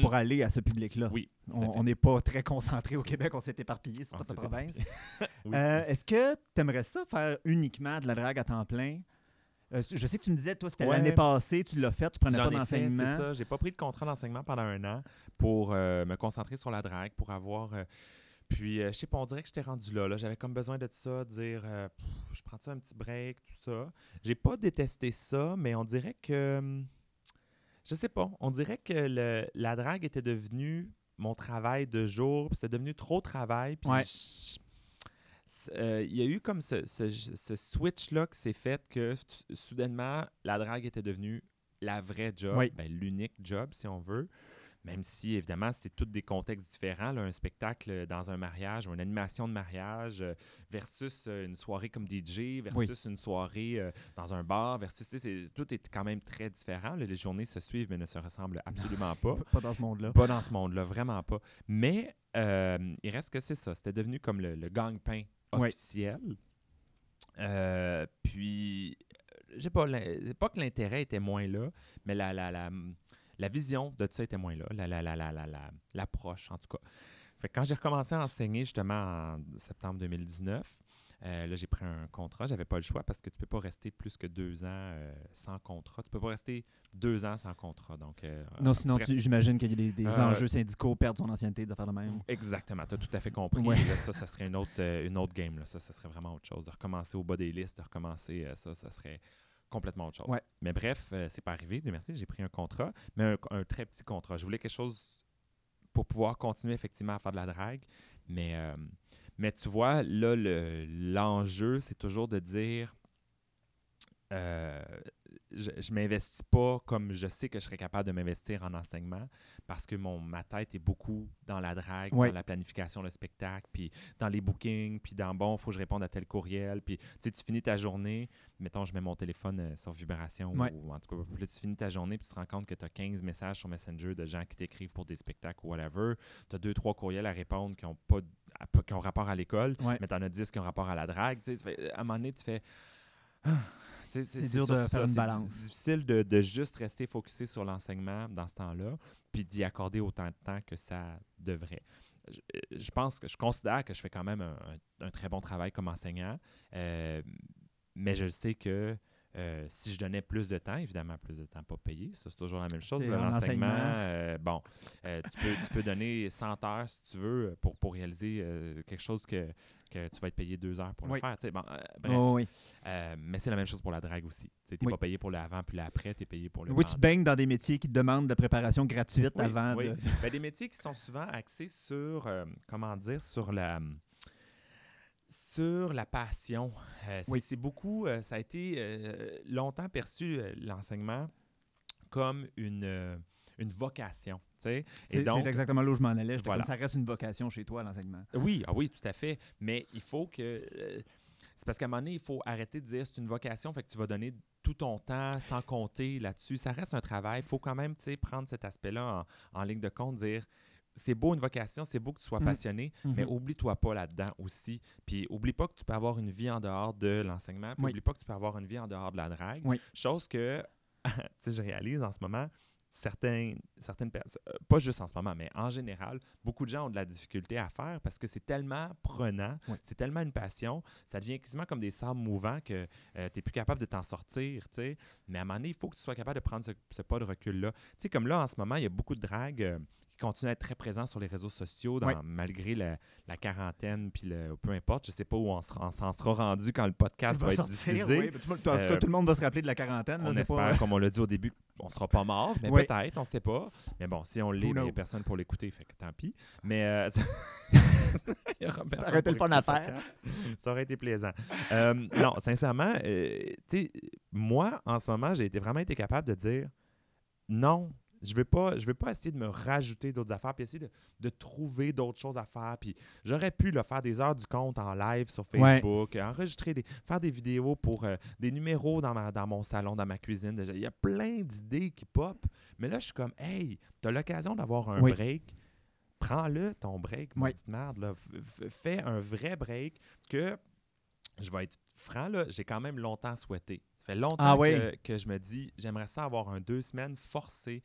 pour Mm. aller à ce public-là. Oui, On n'est pas très concentré au Québec, on s'est éparpillé sur toute la province. Oui. Euh, Est-ce que tu aimerais ça faire uniquement de la drague à temps plein? Euh, je sais que tu me disais, toi, c'était Ouais. l'année passée, tu l'as fait, tu prenais pas fait, c'est d'enseignement. ça. J'ai pas pris de contrat d'enseignement pendant un an pour euh, me concentrer sur la drague, pour avoir. euh, puis, je sais pas, on dirait que j'étais rendu là. là. J'avais comme besoin de ça, de dire, Pff, je prends ça un petit break, tout ça. J'ai pas détesté ça, mais on dirait que. hum, Je sais pas. On dirait que le- la drague était devenue mon travail de jour, puis c'était devenu trop travail. Puis Ouais. je- euh, il y a eu comme ce, ce- ce switch-là qui s'est fait que soudainement, la drague était devenue la vraie job, Oui. ben, l'unique job, si on veut. Même si, évidemment, c'est tous des contextes différents. là, un spectacle dans un mariage ou une animation de mariage euh, versus euh, une soirée comme DJ, versus une soirée euh, dans un bar, versus... tu sais, c'est- Tout est quand même très différent. là. Les journées se suivent mais ne se ressemblent absolument pas. Pas dans ce monde-là. Pas dans ce monde-là, vraiment pas. Mais euh, il reste que c'est ça. C'était devenu comme le, le gang-pain Officiel. Euh, puis, euh, je sais pas, pas que l'intérêt était moins là, mais la, vision de ça était moins là. La, la, la, la, la, la- l'approche, en tout cas. Fait que quand j'ai recommencé à enseigner justement en septembre 2019, euh, là, j'ai pris un contrat. J'avais pas le choix parce que tu peux pas rester plus que deux ans euh, sans contrat. Tu peux pas rester deux ans sans contrat. Donc, euh, Non, sinon, j'imagine qu'il y a des, des Euh, enjeux syndicaux, perdre son ancienneté, des affaires de même. Exactement, tu as tout à fait compris. Ouais. Là, ça, ça serait une autre, une autre game. Là. Ça, ça serait vraiment autre chose. De recommencer au bas des listes, de recommencer ça, ça serait complètement autre chose. Ouais. Mais bref, c'est pas arrivé. Dieu merci, j'ai pris un contrat, mais un, un très petit contrat. Je voulais quelque chose pour pouvoir continuer effectivement à faire de la drague. Mais, mais tu vois, là, le- l'enjeu, c'est toujours de dire euh, je, je m'investis pas comme je sais que je serais capable de m'investir en enseignement parce que mon, ma tête est beaucoup dans la drague, Ouais. dans la planification, le spectacle, puis dans les bookings, puis dans bon, il faut que je réponde à tel courriel, puis tu sais, tu finis ta journée, mettons, je mets mon téléphone euh, sur vibration, Ouais. ou en tout cas, là, tu finis ta journée, puis tu te rends compte que tu as 15 messages sur Messenger de gens qui t'écrivent pour des spectacles ou whatever, tu as deux, trois courriels à répondre qui ont, pas, à- qui ont rapport à l'école, Ouais. mais tu en as 10 qui ont rapport à la drague, tu sais, à un moment donné, tu fais... C'est dur de faire une c'est balance. di- difficile de, de juste rester focusé sur l'enseignement dans ce temps-là, puis d'y accorder autant de temps que ça devrait. Je, je pense que je considère que je fais quand même un très bon travail comme enseignant, euh, mais je sais que euh, si je donnais plus de temps, évidemment plus de temps pas payé, ça c'est toujours la même chose. L'enseignement, enseignement. euh, bon, euh, tu, peux, tu peux donner 100 heures si tu veux pour, pour réaliser quelque chose que, que tu vas être payé deux heures pour Oui. le faire. Bon, bref, Oh, oui. mais c'est la même chose pour la drague aussi. Tu n'es Oui. pas payé pour le avant puis le après, tu es payé pour le Oui, tu baignes dans des métiers qui te demandent de préparation gratuite avant de. Ben, des métiers qui sont souvent axés sur, comment dire, sur la sur la passion. Euh, Oui. c'est beaucoup, euh, ça a été euh, longtemps perçu, l'enseignement, comme une, une vocation. C'est exactement là où je m'en allais. Voilà. comme ça reste une vocation chez toi, l'enseignement. Oui, ah oui, tout à fait. Mais il faut que. c'est parce qu'à un moment donné, il faut arrêter de dire c'est une vocation, fait que tu vas donner tout ton temps sans compter là-dessus. Ça reste un travail. Il faut quand même prendre cet aspect-là en, en ligne de compte, dire c'est beau une vocation, c'est beau que tu sois Mm. passionné, mais Mhm. oublie-toi pas là-dedans aussi. Puis oublie pas que tu peux avoir une vie en dehors de l'enseignement, puis Oui. oublie pas que tu peux avoir une vie en dehors de la drague. Oui. Chose que tu sais, je réalise en ce moment. Certains, certaines personnes, euh, pas juste en ce moment, mais en général, beaucoup de gens ont de la difficulté à faire parce que c'est tellement prenant, Oui. c'est tellement une passion, ça devient quasiment comme des sables mouvants que tu n'es plus capable de t'en sortir, tu sais. Mais à un moment donné, il faut que tu sois capable de prendre ce, ce pas de recul-là. Tu sais, comme là, en ce moment, il y a beaucoup de dragues euh, continue à être très présent sur les réseaux sociaux dans- malgré la, la quarantaine, puis le, peu importe. Je sais pas où on, se- on s'en sera rendu quand le podcast va, être sortir, diffusé. oui. Tout, le monde- tout- tout Euh, tout le monde va se rappeler de la quarantaine. là, On espère, pas, euh, comme on l'a dit au début, on sera pas mort, mais Oui. peut-être, on sait pas. Mais bon, si on l'est, ben, il n'y a personne pour l'écouter, fait que tant pis. Mais euh, il y aura personne aurait été le fun à faire. Ça aurait été plaisant. Euh, non, sincèrement, euh, tu sais, moi, en ce moment, j'ai été vraiment été capable de dire non. Je veux pas, je veux pas essayer de me rajouter d'autres affaires, puis essayer de, de trouver d'autres choses à faire. Puis j'aurais pu le faire des heures du compte en live sur Ouais. Facebook, enregistrer des, faire des vidéos pour euh, des numéros dans, ma, dans mon salon, dans ma cuisine. Déjà, Il y a plein d'idées qui pop. Mais là, je suis comme, hey, tu as l'occasion d'avoir un Oui. break. Prends-le, ton break, Oui. petite merde. Là. Fais un vrai break que, je vais être franc, là, j'ai quand même longtemps souhaité. Ça fait longtemps Ah oui? que, que je me dis, j'aimerais ça avoir un deux semaines forcé.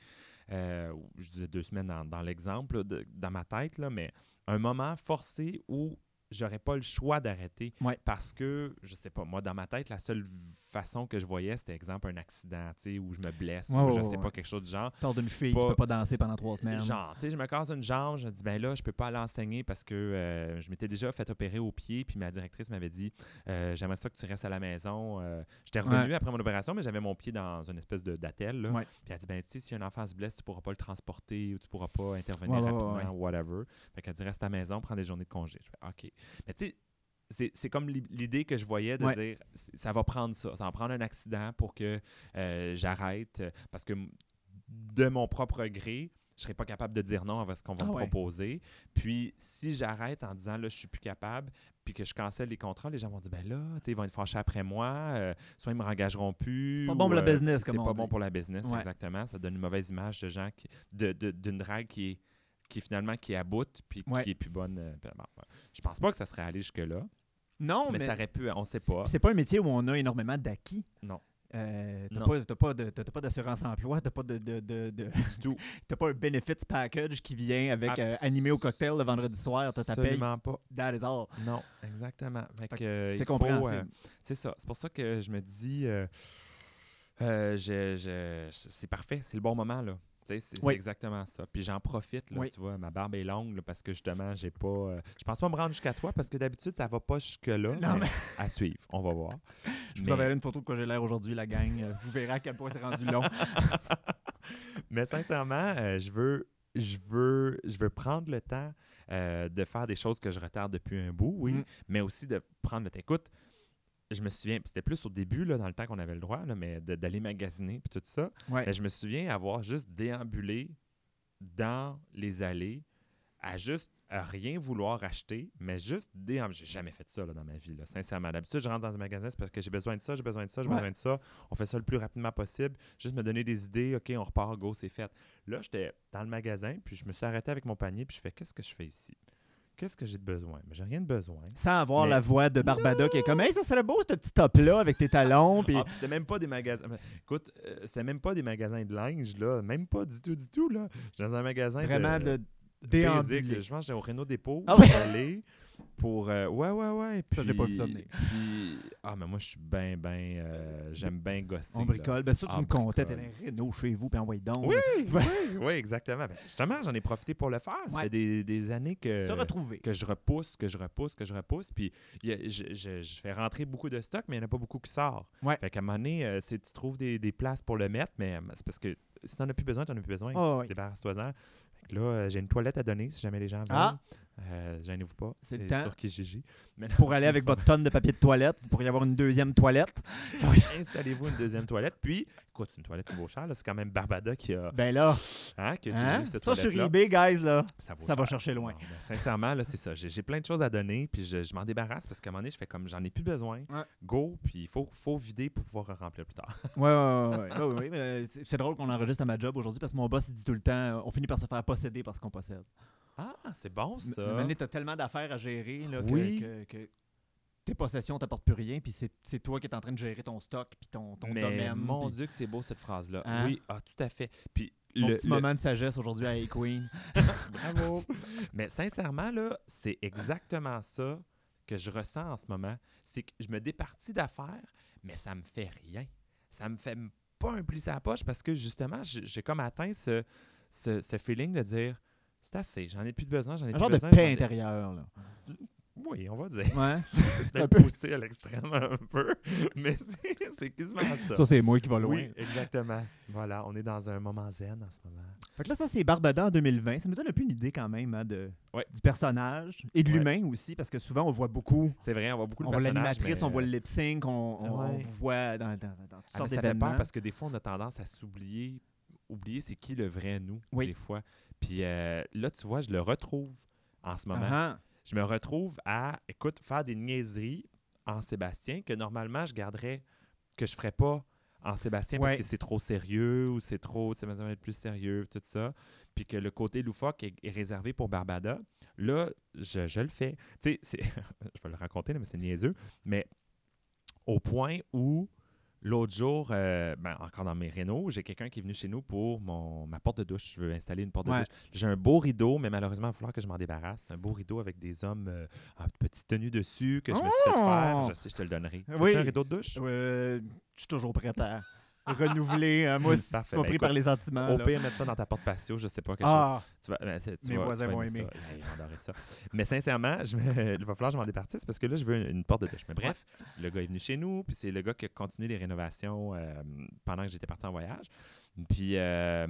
Euh, je disais deux semaines dans, l'exemple, dans ma tête, mais un moment forcé où j'aurais pas le choix d'arrêter Ouais. parce que, je sais pas, moi, dans ma tête, la seule façon que je voyais, c'était, exemple, un accident, tu sais, où je me blesse, Ouais, ou je sais pas, quelque chose du genre. Tord d'une cheville, tu peux pas danser pendant trois semaines. Genre, tu sais, je me casse une jambe, je me dis, ben là, je peux pas aller enseigner parce que euh, je m'étais déjà fait opérer au pied, puis ma directrice m'avait dit, euh, j'aimerais ça que tu restes à la maison. Euh, J'étais revenu Ouais. après mon opération, mais j'avais mon pied dans une espèce de d'attel, là. Puis elle dit, ben, tu sais, si un enfant se blesse, tu pourras pas le transporter ou tu pourras pas intervenir rapidement, whatever. Fait qu'elle dit, reste à la maison, prends des journées de congé. Je fais, OK. Mais tu sais, c'est- c'est comme l'i- l'idée que je voyais de Ouais. dire, ça va prendre ça. Ça va prendre un accident pour que euh, j'arrête. euh, Parce que de mon propre gré, je serais pas capable de dire non à ce qu'on va Ah me ouais. proposer. Puis, si j'arrête en disant là, je suis plus capable, puis que je cancelle les contrats, les gens vont dire ben là, tu sais, ils vont être fâchés après moi, euh, soit ils me rengageront plus. C'est pas ou, bon pour la business, comme C'est pas dit. bon pour la business, Ouais. exactement. Ça donne une mauvaise image de gens qui, de, de- d'une drague qui est qui finalement qui aboute puis Ouais. qui est plus bonne. euh, bon, ouais. je pense pas que ça serait allé jusque là. Non, mais, ça aurait pu, on sait pas. C'est pas un métier où on a énormément d'acquis. Non. Euh, t'as pas, t'as pas, de- d'assurance emploi, t'as pas de, de, de, de- Du tout. t'as pas un benefits package qui vient avec euh, animé au cocktail le vendredi soir, t'as ta paye, Absolument pas. that is all. Non, exactement. Euh, C'est compréhensible. euh, C'est ça. C'est pour ça que je me dis, euh, euh, je, je- c'est parfait. C'est le bon moment, là. C'est Oui. exactement ça. Puis j'en profite, là, Oui. tu vois, ma barbe est longue là, parce que justement, j'ai pas. euh, je pense pas me rendre jusqu'à toi parce que d'habitude, ça va pas jusque-là. Non, mais à suivre, on va voir. Je vous enverrai une photo de quoi j'ai l'air aujourd'hui, la gang. Euh, Vous verrez à quel point c'est rendu long. Mais sincèrement, euh, je veux. Je veux, je veux prendre le temps euh, de faire des choses que je retarde depuis un bout, oui, Mm. mais aussi de prendre le temps. Écoute, je me souviens, c'était plus au début, là, dans le temps qu'on avait le droit, là, mais d'aller magasiner puis tout ça. Ouais. Mais je me souviens avoir juste déambulé dans les allées à juste à rien vouloir acheter, mais juste déambuler. J'ai jamais fait ça là, dans ma vie, là, sincèrement. D'habitude, je rentre dans un magasin, c'est parce que j'ai besoin de ça, j'ai besoin de ça, j'ai Ouais. besoin de ça. On fait ça le plus rapidement possible. Juste me donner des idées, OK, on repart, go, c'est fait. Là, j'étais dans le magasin, puis je me suis arrêté avec mon panier, puis je fais qu'est-ce que je fais ici? Qu'est-ce que j'ai de besoin? Mais j'ai rien de besoin. Sans avoir Mais- la voix de Barbada qui est comme Hey, ça serait beau ce petit top-là avec tes talons. Puis... Ah, puis c'était même pas des magasins. Écoute, euh, c'était même pas des magasins de linge, là. Même pas du tout, du tout, là. J'étais dans un magasin Vraiment de, de basic. Je pense que j'étais au Renault Dépôt. Ah oui? Pour. euh, ouais, ouais, ouais. Puis, Ça, j'ai pas vu ça venir. Puis, ah, mais moi, je suis bien, bien. euh, J'aime bien gosser. On là. bricole. Ben ça, tu Ah, me comptais, t'es un Renault chez vous, puis envoyez donc. Oui, oui, oui, exactement. Ben, justement, j'en ai profité pour le faire. Ça Ouais. fait des, des années que. Se retrouver. que je repousse, que je repousse, que je repousse. Puis il y a- je, je- je fais rentrer beaucoup de stock, mais il n'y en a pas beaucoup qui sort. Ouais. Fait qu'à un moment donné, euh, tu trouves des, des places pour le mettre, mais euh, c'est parce que si tu n'en as plus besoin, tu n'en as plus besoin. Ah oui. Débarrasse-toi-en. Là, euh, j'ai une toilette à donner si jamais les gens veulent. Ah. Euh, Gênez-vous pas. C'est le temps. sur Kijiji. Pour aller avec votre tonne de papier de toilette, vous pourriez avoir une deuxième toilette. Installez-vous une deuxième toilette. Puis, écoute, une toilette vaut cher. là, C'est quand même Barbada qui a, Ben là, hein, qui a hein? cette ça sur eBay, guys, là, Ça, va cher. chercher loin. Ben, sincèrement, là, c'est ça. J'ai j'ai plein de choses à donner, puis je, je m'en débarrasse parce qu'à un moment donné, je fais comme j'en ai plus besoin. Ouais. Go, puis il faut, faut vider pour pouvoir remplir plus tard. Ouais, ouais, ouais. ouais, ouais, ouais, mais c'est c'est drôle qu'on enregistre à ma job aujourd'hui parce que mon boss, il dit tout le temps euh, on finit par se faire posséder parce qu'on possède. Ah, c'est bon Mais ça. maintenant, t'as tellement d'affaires à gérer là, que, Oui. que- que tes possessions t'apportent plus rien, puis c'est toi qui es en train de gérer ton stock, puis ton, ton Mais domaine. mon Dieu, que c'est beau cette phrase-là. Hein? Oui, ah, tout à fait. Puis mon le, petit le- moment de sagesse aujourd'hui à Hey Queen. Bravo. Mais sincèrement, là, c'est exactement ça que je ressens en ce moment. C'est que je me départis d'affaires, mais ça me fait rien. Ça me fait pas un pli à la poche parce que justement, j'ai comme atteint ce, ce, ce feeling de dire C'est assez. J'en ai plus de besoin. J'en ai Un plus genre de besoin, je paix intérieure. Là. Oui, on va dire. Ouais. C'est un peut-être peu- poussé à l'extrême un peu, mais c'est- quasiment ça. Ça, c'est moi qui va loin. oui, exactement. Voilà, on est dans un moment zen en ce moment. Fait que là, ça, c'est Barbada en 2020. Ça nous donne un peu une idée quand même hein, de, Ouais. du personnage et de Ouais. l'humain aussi, parce que souvent, on voit beaucoup. C'est vrai, on voit beaucoup On de voit l'animatrice, mais- on voit le lip sync, on, on, on voit dans, dans, dans toutes Ah, sortes ça fait d'événements. peur parce que des fois, on a tendance à s'oublier. Oublier, c'est qui le vrai nous, Oui. des fois. Puis euh, là, tu vois, je le retrouve en ce moment. Ah, ah. Je me retrouve à, écoute, faire des niaiseries en Sébastien que normalement, je garderais, que je ferais pas en Sébastien Ouais. parce que c'est trop sérieux ou c'est trop, tu sais, plus sérieux, tout ça. Puis que le côté loufoque est, est réservé pour Barbada. Là, je, je le fais. Tu sais, je vais le raconter, là, mais c'est niaiseux. Mais au point où l'autre jour, euh, ben, encore dans mes rénaux, j'ai quelqu'un qui est venu chez nous pour mon, ma porte de douche. Je veux installer une porte de Ouais. douche. J'ai un beau rideau, mais malheureusement, il va falloir que je m'en débarrasse. C'est un beau rideau avec des hommes euh, en petite tenue dessus que je me suis fait faire. Oh! Je sais, je te le donnerai. Oui. As-tu un rideau de douche? Euh, je suis toujours prêt à renouveler. hein. Moi, c'est pas Ben, pris par les sentiments. Au là. pire, mettre ça dans ta porte patio, je sais pas quelque ah, chose. Tu vas- ben, tu Mes vas- voisins tu vas vont aimer ça. Hey, ils vont adorer ça. Mais sincèrement, je me- il va falloir que je m'en départisse parce que là, je veux une, une porte de douche. Mais bref, le gars est venu chez nous, puis c'est le gars qui a continué les rénovations euh, pendant que j'étais parti en voyage. Puis euh,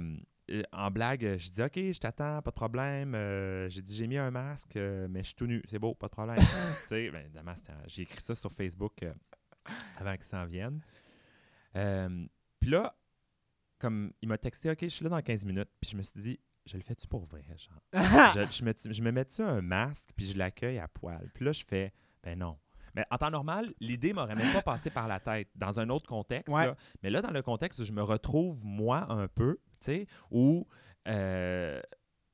euh, en blague, je dis OK, je t'attends, pas de problème. Euh, j'ai dit j'ai mis un masque, euh, mais je suis tout nu, c'est beau, pas de problème. tu sais, ben, j'ai écrit ça sur Facebook euh, avant qu'il s'en vienne. Puis là, comme il m'a texté OK, je suis là dans 15 minutes, puis je me suis dit je le fais-tu pour vrai, genre? je, je me, je me mets-tu un masque, puis je l'accueille à poil? Puis là, je fais, ben non. Mais en temps normal, l'idée m'aurait même pas passé par la tête dans un autre contexte. Ouais. là. Mais là, dans le contexte où je me retrouve, moi, un peu, tu sais, où, euh,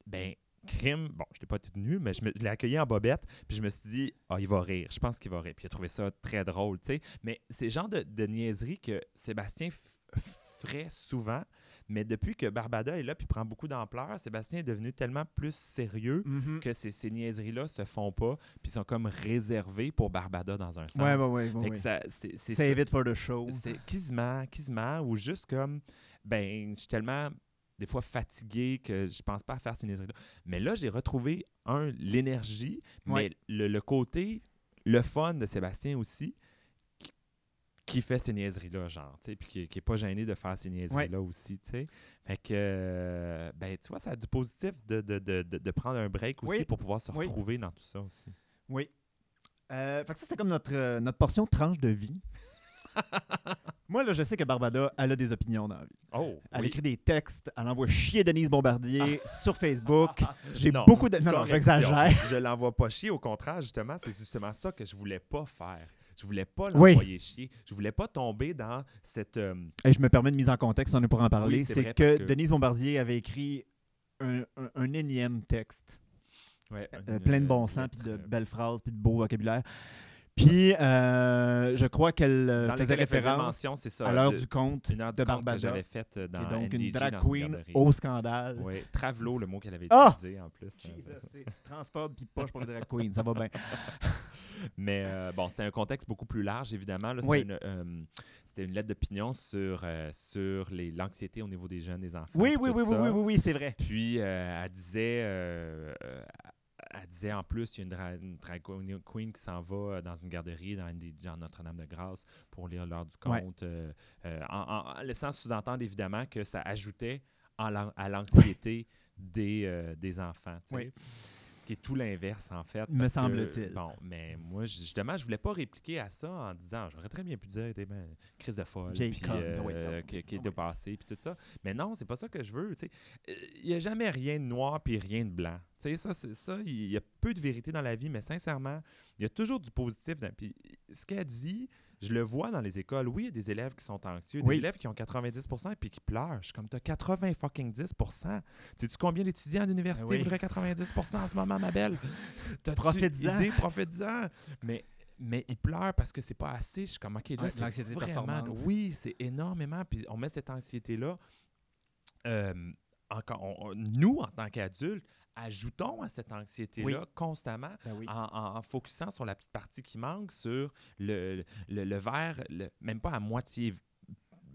ben, crime, bon, je l'ai pas tenu, mais je, me- je l'ai accueilli en bobette, puis je me suis dit, ah, il va rire, je pense qu'il va rire. Puis il a trouvé ça très drôle, tu sais. Mais c'est genre de, de niaiserie que Sébastien f- ferait souvent, mais depuis que Barbada est là, puis prend beaucoup d'ampleur, Sébastien est devenu tellement plus sérieux mhm. que ces, ces niaiseries-là se font pas, puis sont comme réservées pour Barbada dans un sens. Ouais, ouais, ouais. ouais, Fait que ouais. ça- c'est- Save it for the show. C'est quasiment, quasiment, ou juste comme, ben, je suis tellement, des fois, fatigué que je pense pas à faire ces niaiseries-là. Mais là, j'ai retrouvé, un, l'énergie, Ouais. mais le, le côté, le fun de Sébastien aussi, qui fait ces niaiseries-là, genre, tu sais, puis qui, qui est pas gêné de faire ces niaiseries-là aussi, tu sais. Fait que, euh, ben, tu vois, ça a du positif de, de, de, de, prendre un break aussi Oui. pour pouvoir se Oui. retrouver dans tout ça aussi. Oui. Euh, fait que ça, c'était comme notre, euh, notre portion tranche de vie. Moi, là, je sais que Barbada, elle a des opinions dans la vie. Oh! Elle oui. écrit des textes, elle envoie chier Denise Bombardier sur Facebook. J'ai beaucoup de. Non, non, j'exagère. Je l'envoie pas chier. Au contraire, justement, c'est justement ça que je voulais pas faire. Je voulais pas Oui. l'envoyer chier. Je voulais pas tomber dans cette. euh, Et je me permets de mise en contexte, on est pour en parler. Oui, c'est que, que- Denise Bombardier avait écrit un, un- un énième texte. ouais, Euh, plein de bon une sens, puis de euh, belles phrases, puis de beau vocabulaire. Puis, euh, je crois qu'elle euh, dans faisait référence ça. à l'heure de- du compte une heure de du que Barbada, j'avais faite euh, qui dans est donc NDG, une drag dans queen au scandale. Ouais, Travelo, le mot qu'elle avait Ah! utilisé en plus. Jesus, c'est transphobe puis poche pour les drag queens, ça va bien. Mais euh, bon, c'était un contexte beaucoup plus large, évidemment. là. C'était Oui. une, euh, c'était une lettre d'opinion sur, euh, sur les- l'anxiété au niveau des jeunes, des enfants. Oui, oui, oui, oui, oui, oui, oui, c'est vrai. Puis elle disait, elle disait en plus, il y a une, dra- une drag queen- qui s'en va dans une garderie dans, Notre-Dame-de-Grâce pour lire l'heure du conte, en, en- en laissant sous-entendre évidemment que ça ajoutait en à l'anxiété des, des enfants. Oui. Qui est tout l'inverse, en fait. Me semble-t-il. Bon, mais moi, justement, je voulais pas répliquer à ça en disant, j'aurais très bien pu dire, t'es ben, crise de folle, puis euh, oui, euh, qui, qui est Oui. dépassée, puis tout ça. Mais non, c'est pas ça que je veux. tu sais. Il n'y a jamais rien de noir puis rien de blanc. Tu sais, ça, c'est ça. Il y a peu de vérité dans la vie, mais sincèrement, il y a toujours du positif. Dans, puis ce qu'elle dit, je le vois dans les écoles. Oui, il y a des élèves qui sont anxieux, Oui. des élèves qui ont 90% puis qui pleurent. Je suis comme, t'as 80 fucking 10%. Sais-tu combien d'étudiants d'université Ben oui. voudraient 90% en ce moment, ma belle? Idée? Profites-en. Mais mais ils pleurent parce que c'est pas assez. Je suis comme, OK, là, Ouais, c'est vraiment... Oui, c'est énormément. Puis on met cette anxiété-là. euh, encore, on- on- nous, en tant qu'adultes, ajoutons à cette anxiété-là Oui. constamment Ben oui. en, en- en focusant sur la petite partie qui manque, sur le, le, le verre, le- même pas à moitié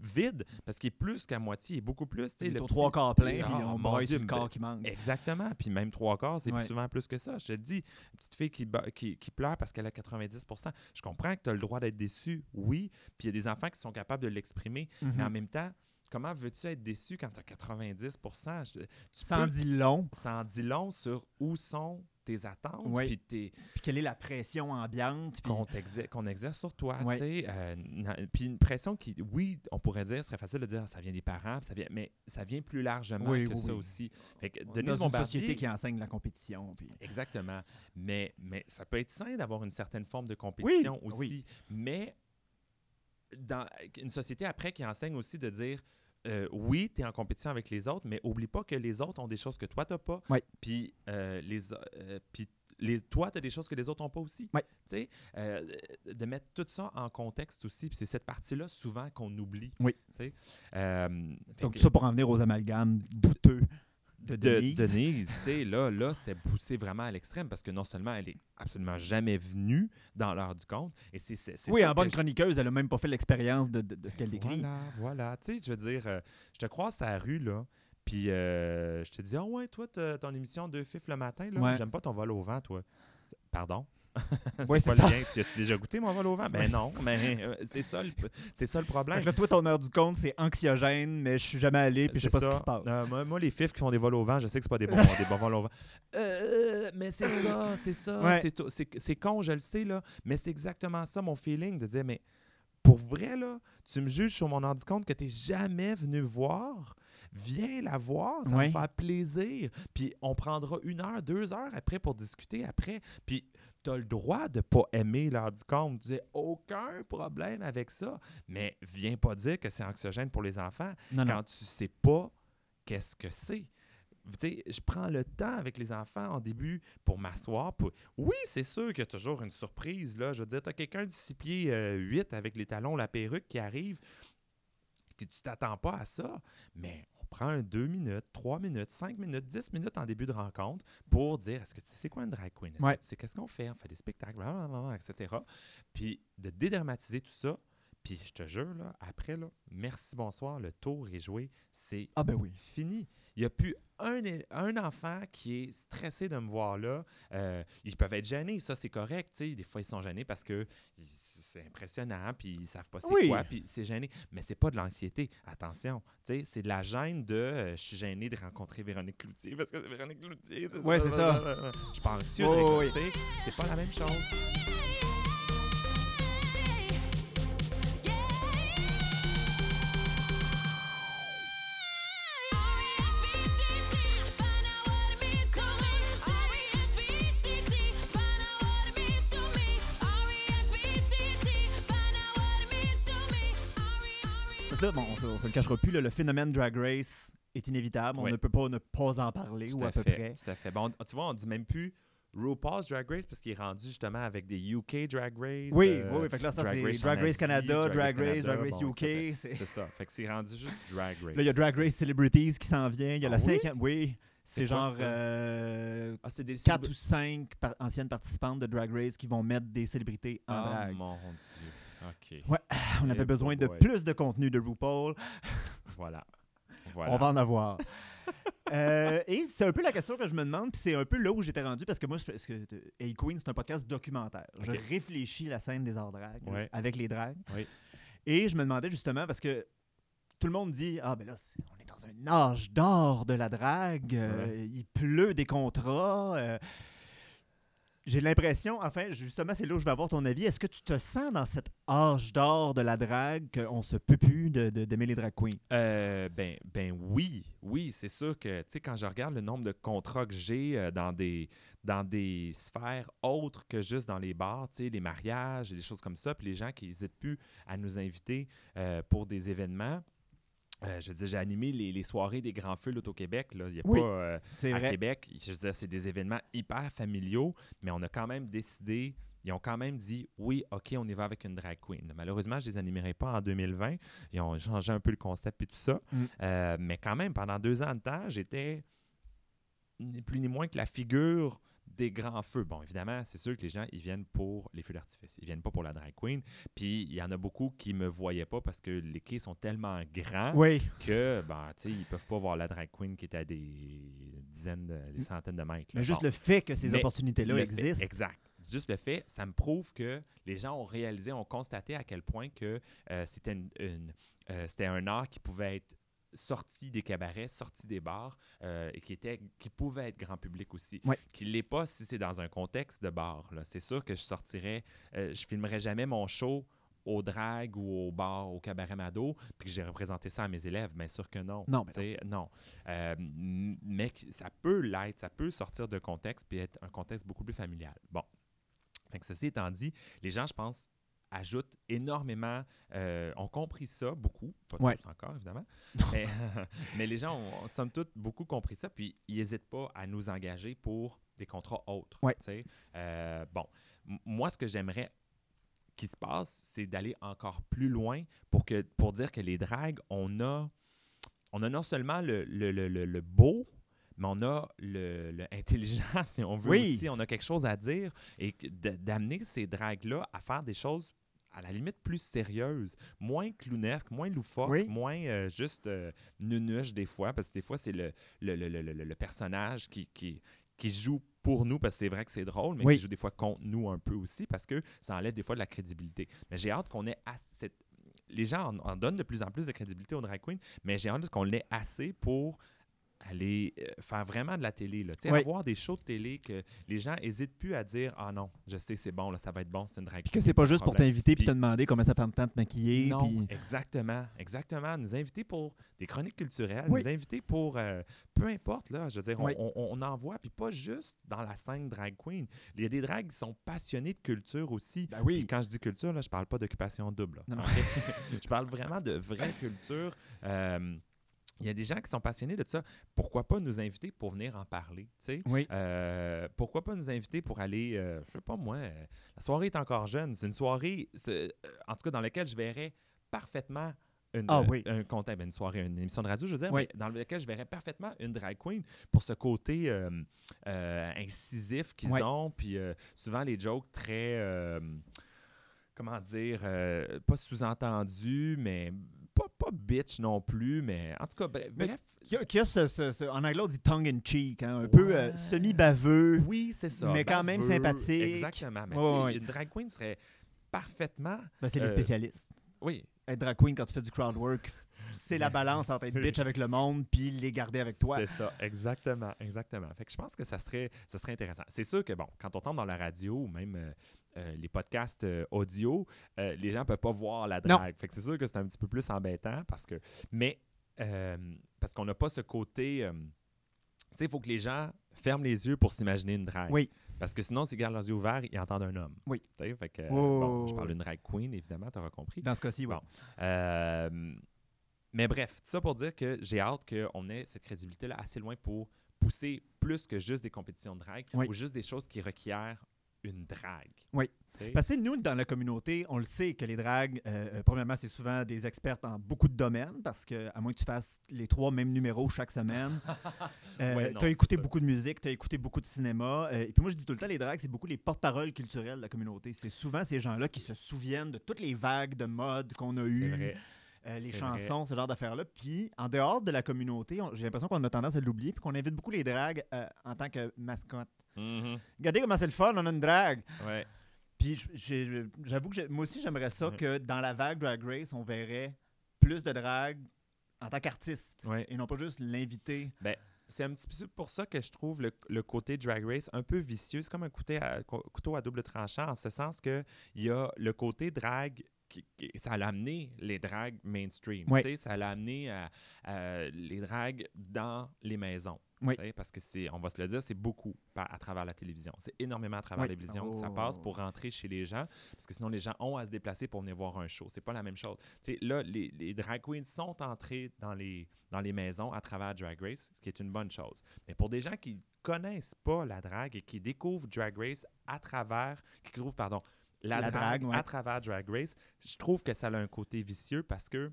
vide parce qu'il est plus qu'à moitié, il est beaucoup plus. Il est le trois quarts plein, Ah, puis on braille Dieu, sur le ben, corps qui manque. Exactement. Puis même trois quarts, c'est Ouais. souvent plus que ça. Je te le dis, une petite fille qui, qui, qui pleure parce qu'elle a 90% Je comprends que tu as le droit d'être déçu, oui. Puis il y a des enfants qui sont capables de l'exprimer. Mais en Mhm. même temps, comment veux-tu être déçu quand tu as 90 Je- tu Ça en peux- dit long. ça en dit long sur où sont tes attentes, Oui. puis quelle est la pression ambiante. qu'on exerce sur toi. Ouais. tu sais, euh, puis une pression qui, oui, on pourrait dire, ce serait facile de dire ça vient des parents, puis ça vient, mais ça vient plus largement Oui, que ça aussi. Fait que Denise dans une Bombardier- société qui enseigne la compétition. Exactement. Mais, mais ça peut être sain d'avoir une certaine forme de compétition aussi. Mais dans une société après qui enseigne aussi de dire euh, oui, tu es en compétition avec les autres, mais oublie pas que les autres ont des choses que toi, tu n'as pas. Oui. Puis euh, les, euh, puis les, toi, tu as des choses que les autres n'ont pas aussi. Oui. Tu sais, euh, de mettre tout ça en contexte aussi. Puis c'est cette partie-là souvent qu'on oublie. Oui. Tu sais. Euh, fait Donc, que- tout ça pour en venir aux amalgames douteux de de Denise. Là, là c'est poussé vraiment à l'extrême parce que non seulement elle est absolument jamais venue dans l'heure du compte, et c'est Oui, en bonne je- chroniqueuse, elle a même pas fait l'expérience de, de- de ce qu'elle décrit. Voilà, voilà. Tu sais, je veux dire, euh, je te croise à la rue, là, puis euh, je te dis, ah ouais, toi, ton émission de fif le matin, là, Ouais. j'aime pas ton vol au vent, toi. Pardon? C'est pas ça. le. Tu as déjà goûté mon vol au vent? Ben non, mais euh, c'est ça, ça le problème. Que là, toi, ton heure du compte, c'est anxiogène, mais je suis jamais allé, puis je sais pas ce qui se passe. Euh, moi, moi, les fifs qui font des vols au vent, je sais que c'est pas des bons, des bons vols au vent. Euh, mais c'est ça, c'est ça. Ouais. c'est con, je le sais, là. Mais c'est exactement ça, mon feeling, de dire, mais pour vrai, là, tu me juges sur mon heure du compte que tu n'es jamais venu voir. Viens la voir, ça va Ouais. me faire plaisir. Puis on prendra une heure, deux heures après pour discuter après. Puis tu as le droit de pas aimer l'heure du compte. Dis aucun problème avec ça. Mais viens pas dire que c'est anxiogène pour les enfants Non, non. quand tu sais pas qu'est-ce que c'est. Tu sais, je prends le temps avec les enfants en début pour m'asseoir. Pour... Oui, c'est sûr qu'il y a toujours une surprise. Là. Je veux dire, tu as quelqu'un de 6 pieds 8 avec les talons, la perruque qui arrive, que tu t'attends pas à ça. Mais prend 2 minutes, 3 minutes, 5 minutes, 10 minutes en début de rencontre pour dire est-ce que tu sais c'est quoi une drag queen? Est-ce Ouais. que tu sais qu'est-ce qu'on fait? On fait des spectacles, blablabla, etc. Puis de dédramatiser tout ça. Puis je te jure, là, après, là, merci, bonsoir, le tour est joué, c'est Ah ben oui. fini. Il n'y a plus un, un enfant qui est stressé de me voir là. Euh, ils peuvent être gênés, ça c'est correct. Des fois, ils sont gênés parce que ils- c'est impressionnant, puis ils savent pas c'est Oui. quoi, puis c'est gêné. Mais c'est pas de l'anxiété. Attention, tu sais, c'est de la gêne de euh, je suis gêné de rencontrer Véronique Cloutier parce que c'est Véronique Cloutier. Ouais, c'est ça. Je pas anxieux de oui. C'est pas la même chose. Le cachera plus, là, le phénomène Drag Race est inévitable. On ne peut pas ne pas en parler, Tout ou à, à, peu fait, près. Tout à fait. Bon, on- tu vois, on dit même plus RuPaul's Drag Race parce qu'il est rendu justement avec des UK Drag Race. Oui, euh, oui, oui. Fait que là, ça, Drag c'est Drag Race Canada, Drag Drag Race Drag Race bon, UK. c'est- ça. Fait que c'est rendu juste Drag Race. Là, il y a Drag Race Celebrities qui s'en vient. Il y a Ah la oui? cinquième. Oui. C'est genre euh, Ah, c'est des 4 ou 5 anciennes participantes de Drag Race qui vont mettre des célébrités en Ah, drag. mon Dieu. OK. Ouais, On avait Eh, besoin de plus de contenu de RuPaul. Voilà. Voilà. On va en avoir. Euh, et c'est un peu la question que je me demande, puis c'est un peu là où j'étais rendu, parce que moi, je, parce que euh, Hey Queen, c'est un podcast documentaire. Je réfléchis la scène des arts drag Ouais. avec les drags. Oui. Et je me demandais justement, parce que tout le monde dit Ah, ben là, on est dans un âge d'or de la drague, euh, il pleut des contrats. euh. J'ai l'impression, enfin, justement, c'est là où je vais avoir ton avis. Est-ce que tu te sens dans cet âge d'or de la drague qu'on se peut plus de- de- d'aimer les drag queens? Euh, ben, ben oui, oui, c'est sûr que, tu sais, quand je regarde le nombre de contrats que j'ai euh, dans, des, dans des sphères autres que juste dans les bars, tu sais, les mariages et des choses comme ça, puis les gens qui n'hésitent plus à nous inviter euh, pour des événements. Euh, je veux dire, j'ai animé les, les soirées des Grands Feux au Québec. Là. Il n'y a Oui, pas... euh, C'est à vrai. Québec, je veux dire, c'est des événements hyper familiaux, mais on a quand même décidé, ils ont quand même dit, oui, OK, on y va avec une drag queen. Malheureusement, je ne les animerai pas en 2020. Ils ont changé un peu le concept et tout ça. Mm. Euh, mais quand même, pendant deux ans de temps, j'étais ni plus ni moins que la figure des grands feux. Bon, évidemment, c'est sûr que les gens, ils viennent pour les feux d'artifice. Ils viennent pas pour la drag queen. Puis il y en a beaucoup qui me voyaient pas parce que les quais sont tellement grands Oui. que, ben, tu sais, ils peuvent pas voir la drag queen qui est à des dizaines, de- des centaines de mètres. là. Mais juste Bon. le fait que ces opportunités-là fait- existent. Exact. Juste le fait, ça me prouve que les gens ont réalisé, ont constaté à quel point que euh, c'était une- une, euh, c'était un art qui pouvait être sorti des cabarets, sorti des bars, euh, et qui, était, qui pouvait être grand public aussi. Ouais. Qui ne l'est pas si c'est dans un contexte de bar. C'est sûr que je sortirais, euh, je filmerais jamais mon show au drag ou au bar, au cabaret Mado, puis que j'ai représenté ça à mes élèves. Bien sûr que non. Non, mais non. Euh, mais ça peut l'être, ça peut sortir de contexte puis être un contexte beaucoup plus familial. Bon. Fait que ceci étant dit, les gens, je pense, ajoutent énormément, euh, ont compris ça, beaucoup, pas Ouais. tous encore, évidemment, mais, mais les gens ont, somme toute, beaucoup compris ça, puis ils n'hésitent pas à nous engager pour des contrats autres. Ouais. Euh, bon, moi, ce que j'aimerais qui se passe, c'est d'aller encore plus loin pour, que, pour dire que les dragues, on a, on a non seulement le, le, le- le- beau, mais on a le, le si on veut Oui. aussi. On a quelque chose à dire et d'amener ces dragues-là à faire des choses à la limite plus sérieuses, moins clownesques, moins loufoques, Oui. moins euh, juste euh, nunuches des fois, parce que des fois, c'est le, le, le- le- personnage qui, qui, qui joue pour nous, parce que c'est vrai que c'est drôle, mais Oui. qui joue des fois contre nous un peu aussi, parce que ça enlève des fois de la crédibilité. Mais j'ai hâte qu'on ait assez-. Les gens en, en donnent de plus en plus de crédibilité aux drag queens, mais j'ai hâte qu'on l'ait assez pour aller euh, faire vraiment de la télé. Là. Tu sais, Oui. Avoir des shows de télé que les gens n'hésitent plus à dire « Ah non, je sais, c'est bon, là, ça va être bon, c'est une drag Puis que c'est pas juste pour t'inviter puis te demander comment ça fait de temps de te maquiller. Non, puis- exactement, exactement. Nous inviter pour des chroniques culturelles, Oui. nous inviter pour euh, peu importe là. Je veux dire, on- Oui. on, on en voit, puis pas juste dans la scène drag queen. Il y a des drags qui sont passionnés de culture aussi. Ben oui. Puis quand je dis culture, là, je parle pas d'occupation double. là. Non, non. je parle vraiment de vraie culture. Euh, il y a des gens qui sont passionnés de ça. Pourquoi pas nous inviter pour venir en parler, tu sais? Oui. Euh, pourquoi pas nous inviter pour aller, euh, je sais pas moi, euh, la soirée est encore jeune. C'est une soirée, euh, en tout cas, dans laquelle je verrais parfaitement une, Ah euh, oui. un content, ben, une soirée, une émission de radio, je veux dire, Oui. dans laquelle je verrais parfaitement une drag queen pour ce côté euh, euh, incisif qu'ils Oui. ont, puis euh, souvent les jokes très, euh, comment dire, euh, pas sous-entendus, mais pas, pas bitch non plus, mais en tout cas, bref. Bref, Qui a, ce, ce- ce- en anglais, on dit tongue in cheek, hein, un peu euh, semi-baveux. Oui, c'est ça. Mais quand même sympathique. Exactement. Mais une drag queen serait parfaitement. Ben, c'est les Euh, spécialistes. Oui, Être drag queen quand tu fais du crowd work, c'est la balance entre être bitch avec le monde puis les garder avec toi. c'est ça. Exactement. Exactement. Fait que je pense que ça serait, ça serait intéressant. C'est sûr que, bon, quand on tombe dans la radio ou même euh, les podcasts euh, audio, euh, les gens ne peuvent pas voir la Non. drag. Fait que c'est sûr que c'est un petit peu plus embêtant parce que. Mais, parce qu'on n'a pas ce côté. tu sais, il faut que les gens ferment les yeux pour s'imaginer une drag. Oui. Parce que sinon, s'ils gardent leurs yeux ouverts, ils entendent un homme. Oui. Fait que, Oh, bon, je parle d'une drag queen, évidemment, tu auras compris. Dans ce cas-ci, oui. Bon. Mais bref, tout ça pour dire que j'ai hâte qu'on ait cette crédibilité-là assez loin pour pousser plus que juste des compétitions de drague Oui. ou juste des choses qui requièrent une drague. Oui. Parce que nous, dans la communauté, on le sait que les dragues, euh, euh, premièrement, c'est souvent des experts en beaucoup de domaines, parce que à moins que tu fasses les trois mêmes numéros chaque semaine, euh, Ouais, tu as écouté beaucoup de musique, tu as écouté beaucoup de cinéma. euh, et puis moi, je dis tout le temps, les dragues, c'est beaucoup les porte-paroles culturelles de la communauté. C'est souvent ces gens-là qui se souviennent de toutes les vagues de mode qu'on a C'est eues. Euh, les chansons, ce genre d'affaires-là. Puis, en dehors de la communauté, j'ai l'impression qu'on a tendance à l'oublier, puis qu'on invite beaucoup les dragues euh, en tant que mascotte. Mhm. Regardez comment c'est le fun, on a une drague. Ouais. Puis, j'avoue que moi aussi, j'aimerais ça Ouais. que dans la vague Drag Race, on verrait plus de drague en tant qu'artiste. Ouais. Et non pas juste l'inviter. C'est un petit peu pour ça que je trouve le, le côté Drag Race un peu vicieux. C'est comme un couteau à, cou- couteau à double tranchant, en ce sens qu'il y a le côté drag. Qui, qui- ça l'a amené les drags mainstream. Sais, Ça l'a amené à- à les drags dans les maisons. Oui. Parce que c'est, on va se le dire, c'est beaucoup à travers la télévision. C'est énormément à travers Oui. la télévision que Oh. ça passe pour rentrer chez les gens. Parce que sinon, les gens ont à se déplacer pour venir voir un show. C'est pas la même chose. Tu sais, là, les, les drag queens sont entrés dans les, dans les maisons à travers Drag Race, ce qui est une bonne chose. Mais pour des gens qui connaissent pas la drague et qui découvrent Drag Race à travers, qui trouvent, pardon, la, La drague, drague, ouais. à travers Drag Race, je trouve que ça a un côté vicieux parce que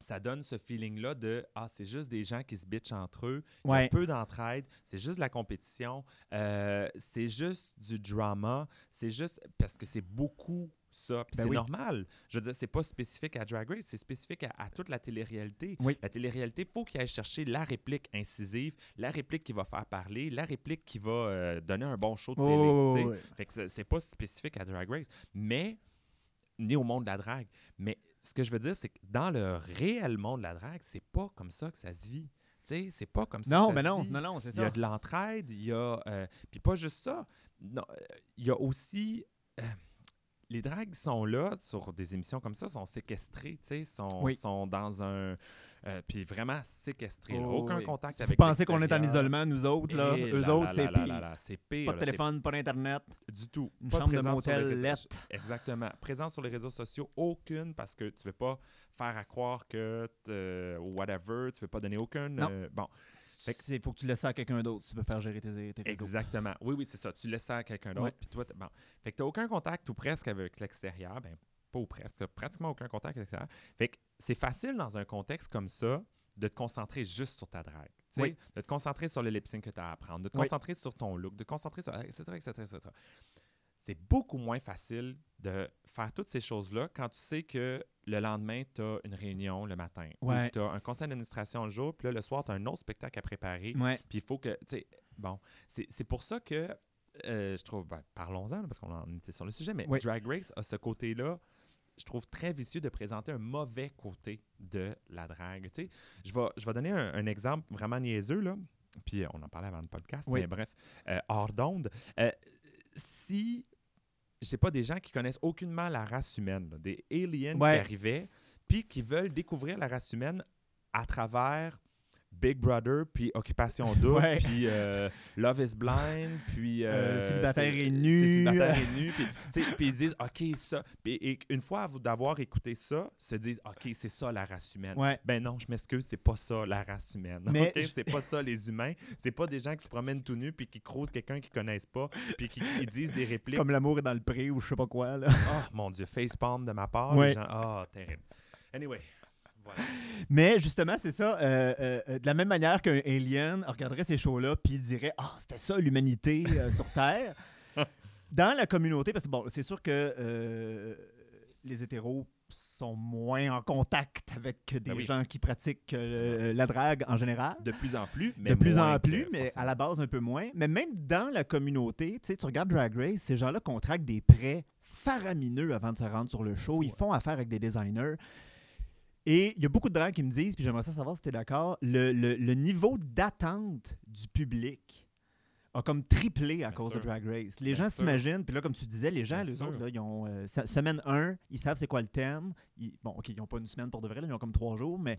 ça donne ce feeling-là de Ah, c'est juste des gens qui se bitchent entre eux. Il y a Ouais. peu d'entraide, c'est juste de la compétition, euh, c'est juste du drama, c'est juste parce que c'est beaucoup ça. Ben c'est oui. normal. Je veux dire, c'est pas spécifique à Drag Race, c'est spécifique à, à toute la télé-réalité. Oui. La télé-réalité, il faut qu'il aille chercher la réplique incisive, la réplique qui va faire parler, la réplique qui va euh, donner un bon show de télé. Oh, sais. ouais. Fait que c'est- pas spécifique à Drag Race, mais ni au monde de la drague. Mais ce que je veux dire, c'est que dans le réel monde de la drague, c'est pas comme ça que ça se vit. C'est pas comme ça Non, que ça mais se non, vit. non, non, c'est Il y a ça. de l'entraide, il y a. euh, Puis pas juste ça. Euh, il y a aussi. Les dragues sont là sur des émissions comme ça, sont séquestrées, tu sais, sont, Oui. sont dans un. euh, puis vraiment séquestrées. Oh, Aucun oui. contact Si avec Vous pensez qu'on est en isolement, nous autres, là? Et Eux là, autres, c'est pire. c'est. Pas de là, téléphone, pas d'internet. du tout. Une Pas chambre de motel lettre. Exactement. Présence sur les réseaux sociaux, aucune, parce que tu veux pas faire à croire que t- whatever, tu veux pas donner aucune. Non. euh, bon, Fait que- Il faut que tu laisses ça à quelqu'un d'autre tu veux faire gérer tes, tes exactement. Oui, oui, c'est ça. Tu laisses ça à quelqu'un d'autre, puis toi, bon. Fait que tu aucun contact ou presque avec l'extérieur. Ben, pas ou presque, pratiquement aucun contact avec l'extérieur. Fait que c'est facile dans un contexte comme ça de te concentrer juste sur ta drague. Oui. De te concentrer sur le lip sync que tu as à apprendre, de te Oui. concentrer sur ton look, de te concentrer sur. etc., etc., etc. C'est beaucoup moins facile de faire toutes ces choses-là quand tu sais que le lendemain, tu as une réunion le matin. Ouais. Tu as un conseil d'administration le jour, puis là, le soir, tu as un autre spectacle à préparer. Puis il faut que, tu sais, bon, c'est pour ça que euh, je trouve, ben, parlons-en, parce qu'on en était sur le sujet, mais Oui. Drag Race a ce côté-là, je trouve très vicieux de présenter un mauvais côté de la drague. Tu sais, je vais, je vais donner un, un exemple vraiment niaiseux, là. Puis on en parlait avant le podcast, Oui. mais bref, euh, hors d'onde. Euh, si, je sais pas, des gens qui connaissent aucunement la race humaine, là, des aliens Ouais. qui arrivaient, puis qui veulent découvrir la race humaine à travers Big Brother, puis Occupation Double, Ouais. puis euh, Love is Blind, puis... Euh, euh, Célibataire et c'est nu. Célibataire et nu, puis, puis ils disent, OK, ça... Puis et une fois d'avoir écouté ça, se disent, OK, c'est ça la race humaine. Ouais. Ben non, je m'excuse, c'est pas ça la race humaine. Mais je- C'est pas ça les humains. C'est pas des gens qui se promènent tout nus puis qui croisent quelqu'un qu'ils connaissent pas puis qui, qui disent des répliques. Comme l'amour est dans le pré ou je sais pas quoi. Là. Oh mon Dieu, facepalm de ma part. Ouais. Les gens, ah, terrible. Anyway, voilà. Mais justement, c'est ça. euh, euh, euh, de la même manière qu'un alien regarderait ces shows-là puis dirait Ah, c'était ça l'humanité euh, sur Terre. Dans la communauté, parce que bon, c'est sûr que les hétéros sont moins en contact avec des Ben oui. gens qui pratiquent euh, la drague en général. De plus en plus, mais de plus en que plus, mais à la base un peu moins. Mais même dans la communauté, tu sais, tu regardes Drag Race, ces gens-là contractent des prêts faramineux avant de se rendre sur le show. Ils Ouais. font affaire avec des designers. Et il y a beaucoup de drags qui me disent, puis j'aimerais ça savoir si tu es d'accord, le, le- le niveau d'attente du public a comme triplé à Bien cause sûr. de Drag Race. Les Bien gens s'imaginent, puis là, comme tu disais, les gens, Bien les sûr. autres, là, ils ont euh, se- semaine 1, ils savent c'est quoi le thème. Ils- bon, OK, ils n'ont pas une semaine pour de vrai, là, ils ont comme trois jours, mais Ouais.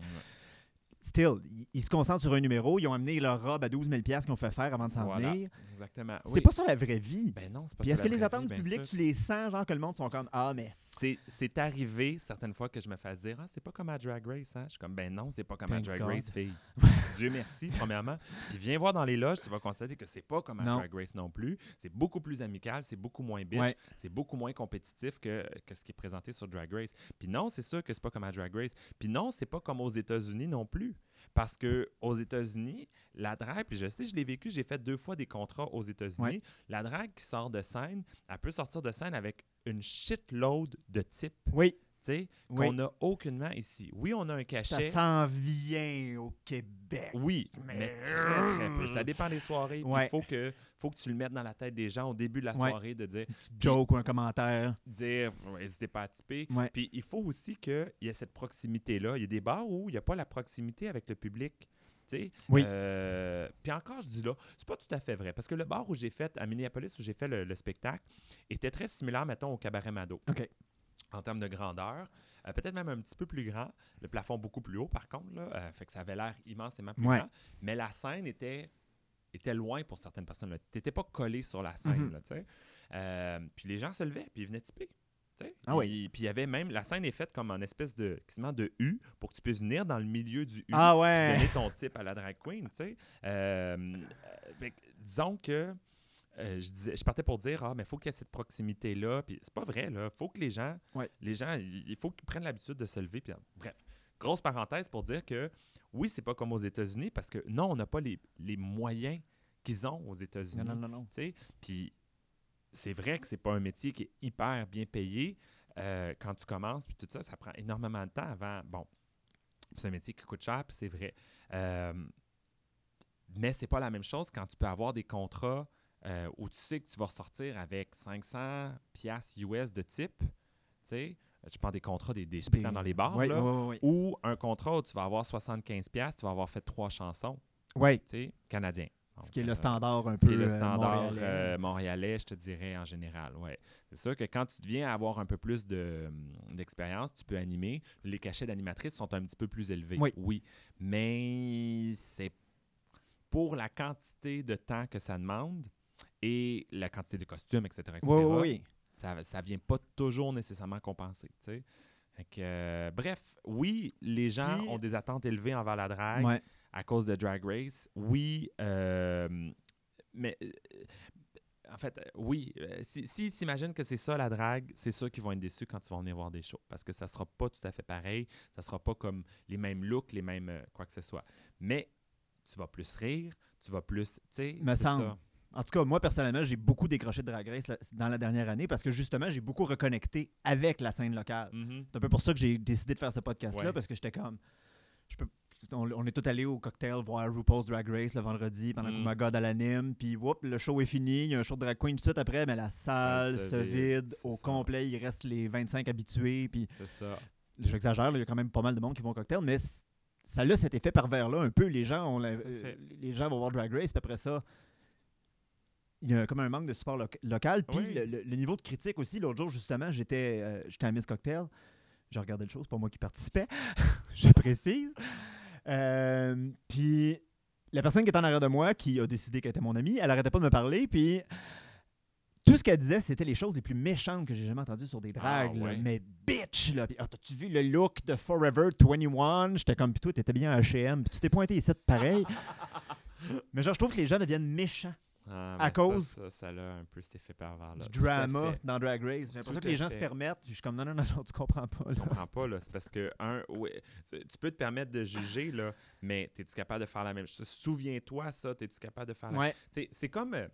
Still, ils, se concentrent sur un numéro. Ils ont amené leur robe à 12 000 qu'ils ont fait faire avant de s'en Voilà. venir. Exactement. C'est pas ça la vraie vie. Ben non, c'est pas Puis est-ce que les attentes vie, du public, sûr. tu les sens, genre que le monde sont comme Ah, mais C'est- C'est arrivé certaines fois que je me fasse dire Ah, c'est pas comme à Drag Race, hein? Je suis comme Ben non, c'est pas comme à Drag God. Race, fille. Dieu merci, premièrement. Puis viens voir dans les loges, tu vas constater que c'est pas comme à Non. Drag Race non plus. C'est beaucoup plus amical, c'est beaucoup moins bitch, Ouais. c'est beaucoup moins compétitif que, que ce qui est présenté sur Drag Race. Puis non, c'est sûr que c'est pas comme à Drag Race. Puis non, c'est pas comme aux États-Unis non plus. Parce que aux États-Unis, la drague, puis je sais, je l'ai vécu, j'ai fait deux fois des contrats aux États-Unis. Ouais. La drague qui sort de scène, elle peut sortir de scène avec une shitload de types, oui, sais, Oui. qu'on n'a aucunement ici. Oui, on a un ça cachet. s'en vient au Québec. Oui, Mais- mais, très, très peu. Ça dépend des soirées. Il Ouais. faut, que, faut que tu le mettes dans la tête des gens au début de la Ouais. soirée, de dire, Joke ou un commentaire. dire n'hésitez pas à. Ouais. Puis il faut aussi qu'il y ait cette proximité-là. Il y a des bars où il n'y a pas la proximité avec le public. Oui. Euh, puis encore, je dis là, c'est pas tout à fait vrai. Parce que le bar où j'ai fait, à Minneapolis, où j'ai fait le, le spectacle, était très similaire, mettons, au Cabaret Mado. OK. En termes de grandeur. Euh, Peut-être même un petit peu plus grand. Le plafond beaucoup plus haut, par contre. Là, Euh, fait que ça avait l'air immensément plus Ouais. grand. Mais la scène était, était loin pour certaines personnes. Tu n'étais pas collé sur la scène. Là, sais. Euh, puis les gens se levaient, puis ils venaient sais. Ah oui. Puis- il y avait même, la scène est faite comme en espèce de, quasiment de U pour que tu puisses venir dans le milieu du U Ah ouais. donner ton type à la drag queen, tu sais. Disons que euh, je, disais, je partais pour dire ah mais faut qu'il y ait cette proximité là puis c'est pas vrai là faut que les gens Ouais. les gens il il faut qu'ils prennent l'habitude de se lever puis bref grosse parenthèse pour dire que oui, c'est pas comme aux États-Unis parce que non, on n'a pas les, les moyens qu'ils ont aux États-Unis. Non, non, non, non. Puis c'est vrai que c'est pas un métier qui est hyper bien payé euh, quand tu commences, puis tout ça, ça prend énormément de temps avant. Bon, c'est un métier qui coûte cher, puis c'est vrai. Euh, mais c'est pas la même chose quand tu peux avoir des contrats euh, où tu sais que tu vas ressortir avec 500 piastres US de type, tu sais. Je prends des contrats des, des spectacles dans les bars, Oui, là, oui, oui. ou un contrat où tu vas avoir 75 piastres, tu vas avoir fait trois chansons, Oui, tu sais, canadiens. ce qui est le euh, standard un ce qui peu est le euh, standard montréalais. euh, montréalais, je te dirais en général. Ouais. C'est sûr que quand tu deviens avoir un peu plus de, hum, d'expérience, tu peux animer. Les cachets d'animatrice sont un petit peu plus élevés. Oui. Mais c'est pour la quantité de temps que ça demande et la quantité de costumes, etc. etc., Oui, oui, oui. ça ne vient pas toujours nécessairement compenser. tu sais. Fait que, euh, bref, oui, les gens Puis- ont des attentes élevées envers la drague Ouais. à cause de Drag Race. Oui, euh, mais euh, en fait, oui. euh, si- S'ils s'imaginent que c'est ça la drague, c'est sûr qu'ils vont être déçus quand ils vont venir voir des shows parce que ça sera pas tout à fait pareil. Ça sera pas comme les mêmes looks, les mêmes quoi que ce soit. Mais tu vas plus rire, tu vas plus. Tu sais, Me semble. ça. En tout cas, moi, personnellement, j'ai beaucoup décroché de Drag Race la- dans la dernière année parce que justement, j'ai beaucoup reconnecté avec la scène locale. Mhm. C'est un peu pour ça que j'ai décidé de faire ce podcast-là Ouais. parce que j'étais comme. Je peux, on, on est tous allés au cocktail voir RuPaul's Drag Race le vendredi pendant que ma god à l'anime. Puis, whoop, le show est fini. Il y a un show de drag queen tout de suite après, mais la salle se se vide, au ça. complet. Il reste les 25 habitués. Puis, C'est ça. j'exagère, il y a quand même pas mal de monde qui vont au cocktail, mais ça a cet effet pervers-là un peu. Les gens, la- euh, les gens vont voir Drag Race, puis après ça, il y a comme un manque de support loc- local. Puis Oui. le, le- le niveau de critique aussi, l'autre jour, justement, j'étais euh, j'étais à Miss Cocktail. J'ai regardé le show, c'est pas moi qui participais, je précise. Euh, puis la personne qui était en arrière de moi, qui a décidé qu'elle était mon amie, elle arrêtait pas de me parler, puis tout ce qu'elle disait, c'était les choses les plus méchantes que j'ai jamais entendues sur des. Ah, ouais. Mais bitch, là. Puis, ah, t'as-tu vu le look de Forever 21? J'étais comme, pis toi, t'étais bien H&M, puis tu t'es pointé ici de pareil. Mais genre, je trouve que les gens deviennent méchants. Ah, À ça, cause Ça, ça, a un peu cet effet pervers là. du drama dans Drag Race. J'ai l'impression que les gens se permettent. Je suis comme, non, non, non, non, tu comprends pas. Là. comprends pas, là. C'est parce que, un, oui, tu, tu peux te permettre de juger, là, mais es-tu capable de faire la même chose? Souviens-toi, ça, es-tu capable de faire la Ouais. Tu sais, C'est comme, euh,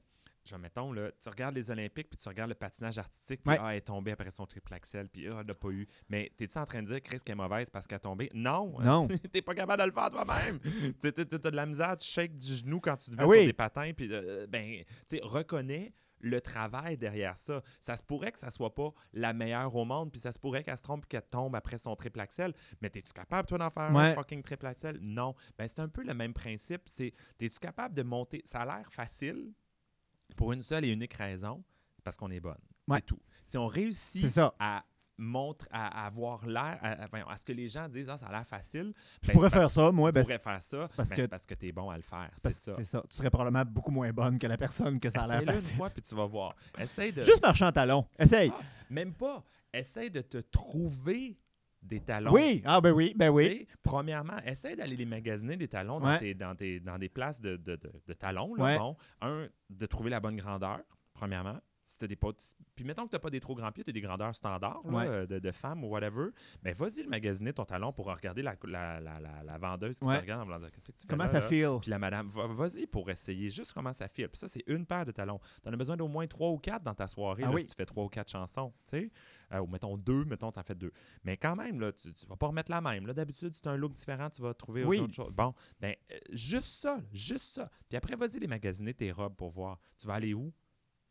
genre, mettons, là, tu regardes les Olympiques, puis tu regardes le patinage artistique, puis Ouais. ah, elle est tombée après son triple axel, puis ah, elle l'a pas eu. Mais t'es-tu en train de dire, Chris, qu'elle est mauvaise parce qu'elle est tombée? Non! Non. T'es pas capable de le faire toi-même! tu as de la misère, tu shakes du genou quand tu te Ah oui. sur des patins, puis euh, ben, tu reconnais le travail derrière ça. Ça se pourrait que ça soit pas la meilleure au monde, puis ça se pourrait qu'elle se trompe et qu'elle tombe après son triple axel. Mais es-tu capable, toi, d'en faire Ouais. un fucking triple axel? Non. Ben, c'est un peu le même principe. C'est, es-tu capable de monter? Ça a l'air facile pour une seule et unique raison, c'est parce qu'on est bonne. Ouais. C'est tout. Si on réussit ça. à montre à, avoir l'air, à, à- voyons, à ce que les gens disent, ah, ça a l'air facile. Je ben, pourrais faire ça, moi. Ben, tu c'est pourrais faire ça, parce ben, que- parce que tu es bon à le faire. c'est ça. Tu serais probablement beaucoup moins bonne que la personne que ça a l'air Essaye-le une facile. fois, puis tu vas voir. Essaye de... Juste marcher en talon. Essaye. Ah, Même pas. Essaye de te trouver des talons. oui. Ah, ben oui. Ben oui. Premièrement, essaye d'aller les magasiner des talons dans, Ouais. tes, dans, tes- dans des places de, de, de- de talons. Là, Ouais. bon. Un, de trouver la bonne grandeur, premièrement. Si t'as des pas, puis mettons que tu n'as pas des trop grands pieds, tu as des grandeurs standards là, Ouais. euh, de, de femmes ou whatever, ben vas-y le magasiner ton talon pour regarder la, la, la, la, vendeuse qui te regarde en voulant dire qu'est-ce que tu fais Comment là, ça feel? Puis la madame, va- vas-y pour essayer juste comment ça file. Puis ça, c'est une paire de talons. Tu en as besoin d'au moins trois ou quatre dans ta soirée Ah oui. si tu fais trois ou quatre chansons. sais. Euh, ou mettons deux, mettons, tu en fais deux. Mais quand même, là, tu ne vas pas remettre la même. Là, D'habitude, c'est un look différent, tu vas trouver Oui. autre chose. Bon, ben, euh, juste ça, juste ça. Puis après, vas-y les magasiner tes robes pour voir. Tu vas aller où?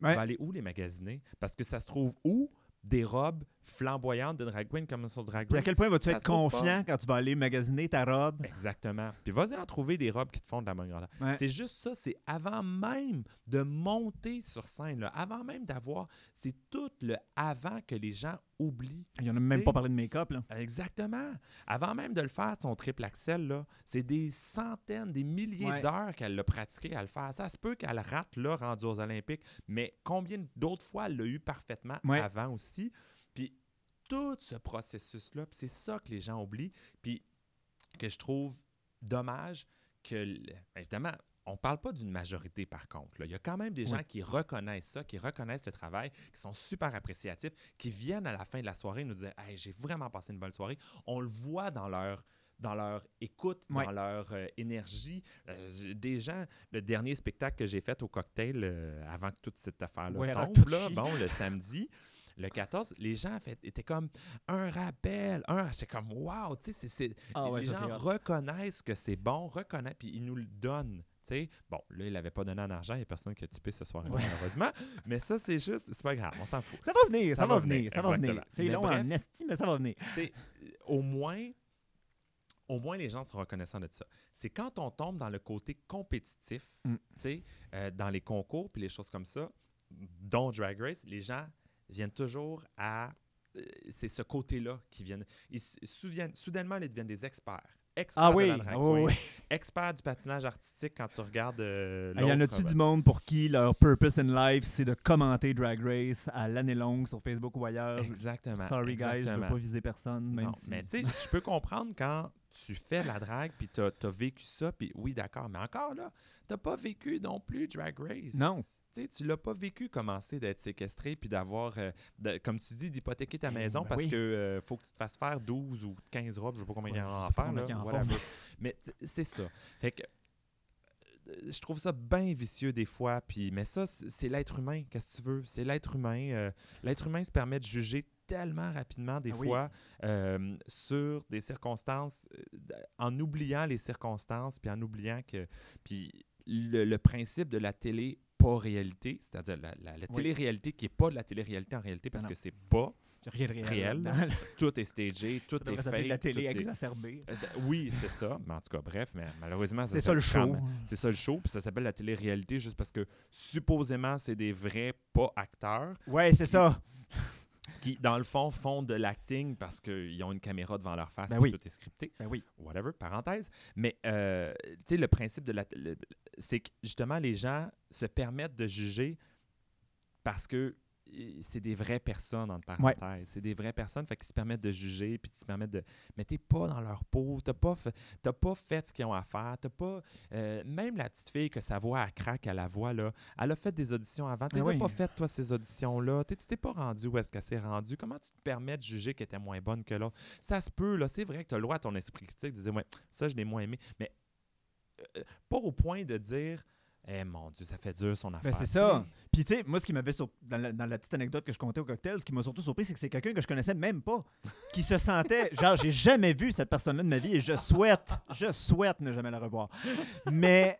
Ouais. Tu vas aller où les magasiner? Parce que ça se trouve où? Des robes flamboyantes de drag queen comme sur Drag Puis à quel point vas-tu être confiant quand tu vas aller magasiner ta robe? Exactement. Puis vas-y en trouver des robes qui te font de la bonne grandeur. Ouais. C'est juste ça, c'est avant même de monter sur scène, là, avant même d'avoir, c'est tout le avant que les gens oublient. Il y en a même pas parlé de make-up, là. Exactement. Avant même de le faire, son triple axel, là, c'est des centaines, des milliers Ouais. d'heures qu'elle l'a pratiqué à le faire. Ça se peut qu'elle rate là, rendu aux Olympiques, mais combien d'autres fois elle l'a eu parfaitement Ouais. avant aussi? Tout ce processus-là, c'est ça que les gens oublient, puis que je trouve dommage que, ben, évidemment, on parle pas d'une majorité par contre. là. Il y a quand même des Oui. gens qui reconnaissent ça, qui reconnaissent le travail, qui sont super appréciatifs, qui viennent à la fin de la soirée nous dire Hey, j'ai vraiment passé une bonne soirée. On le voit dans leur dans leur écoute, dans leur euh, énergie. Euh, des gens, le dernier spectacle que j'ai fait au cocktail euh, avant que toute cette affaire-là que tombe, là, bon, le samedi, le 14, les gens fait, étaient comme un rappel, un, c'est comme wow, tu sais, Ah ouais, les gens reconnaissent que c'est bon, reconnaissent, puis ils nous le donnent. tu sais. Bon, là, il n'avait pas donné en argent, il n'y a personne qui a typé ce soir-là, Ouais. malheureusement. Mais ça, c'est juste, c'est pas grave, on s'en fout. Ça va venir, ça, Ça va venir, venir, ça va venir. C'est long bref. en esti, mais ça va venir. Au moins, au moins les gens sont reconnaissants de ça. C'est quand on tombe dans le côté compétitif, Mm. tu sais, euh, dans les concours puis les choses comme ça, dont Drag Race, les gens viennent toujours à euh, c'est ce côté-là qui viennent. Ils souviennent, soudainement, ils deviennent des experts. Experts Ah de oui, la drag ah oui, du patinage artistique quand tu regardes euh, Il y en a-tu ben, du monde pour qui leur purpose in life, c'est de commenter Drag Race à l'année longue sur Facebook ou ailleurs? Exactement. Sorry guys, je veux exactement. pas viser personne, même Non, si... Mais tu sais, je peux comprendre quand tu fais la drague puis tu as, vécu ça, puis oui, d'accord, mais encore là, tu pas vécu non plus Drag Race. Non. Tu sais, tu l'as pas vécu commencer d'être séquestré puis d'avoir, euh, de- comme tu dis, d'hypothéquer ta Eh, maison ben parce oui. que euh, faut que tu te fasses faire 12 ou 15 robes, je sais pas combien il y Ouais, en a sais à pas faire. combien là, il y en a en whatever. mais c'est ça. Fait que euh, je trouve ça bien vicieux des fois, puis mais ça, c'est l'être humain, qu'est-ce que tu veux? C'est l'être humain. euh, l'être humain se permet de juger tellement rapidement des Ah oui. fois euh, sur des circonstances, euh, en oubliant les circonstances, puis en oubliant que... Puis le, le principe de la télé pas réalité, c'est-à-dire la, la- la Oui. télé-réalité qui n'est pas de la télé-réalité en réalité parce non. que c'est pas, rien de réel. Tout est stagé, tout Ça est fake. la télé est- exacerbée. euh, Oui, c'est ça. Mais en tout cas, bref, mais malheureusement, C'est ça le show. même- C'est ça le show, puis ça s'appelle la télé-réalité juste parce que supposément, c'est des vrais pas acteurs Ouais, c'est ça. qui, dans le fond, font de l'acting parce qu'ils ont une caméra devant leur face Ben puis oui. tout est scripté. Ben oui. Whatever, parenthèse. Mais, euh, tu sais, le principe de la... le- c'est que, justement, les gens se permettent de juger parce que euh, c'est des vraies personnes, entre parenthèses. C'est des vraies personnes, fait qu'ils se permettent de juger, puis ils se permettent de... Mais t'es pas dans leur peau, t'as pas, fait, t'as pas fait ce qu'ils ont à faire, t'as pas... euh, même la petite fille que sa voix, elle craque à la voix, là, elle a fait des auditions avant. Ah oui. pas fait, toi, ces auditions-là? Tu t'es pas rendu où est-ce qu'elle s'est rendue? Comment tu te permets de juger qu'elle était moins bonne que l'autre? Ça se peut, là. C'est vrai que tu as le droit à ton esprit critique de dire, ouais, ça, je l'ai moins aimé. Mais pas au point de dire, eh mon Dieu, ça fait dur son affaire. Ben, c'est ça. Puis, tu sais, moi, ce qui m'avait sur... dans, la, dans la petite anecdote que je comptais au cocktail, ce qui m'a surtout surpris, c'est que c'est quelqu'un que je connaissais même pas, qui se sentait. Genre, j'ai jamais vu cette personne-là de ma vie et je souhaite, je souhaite ne jamais la revoir. Mais.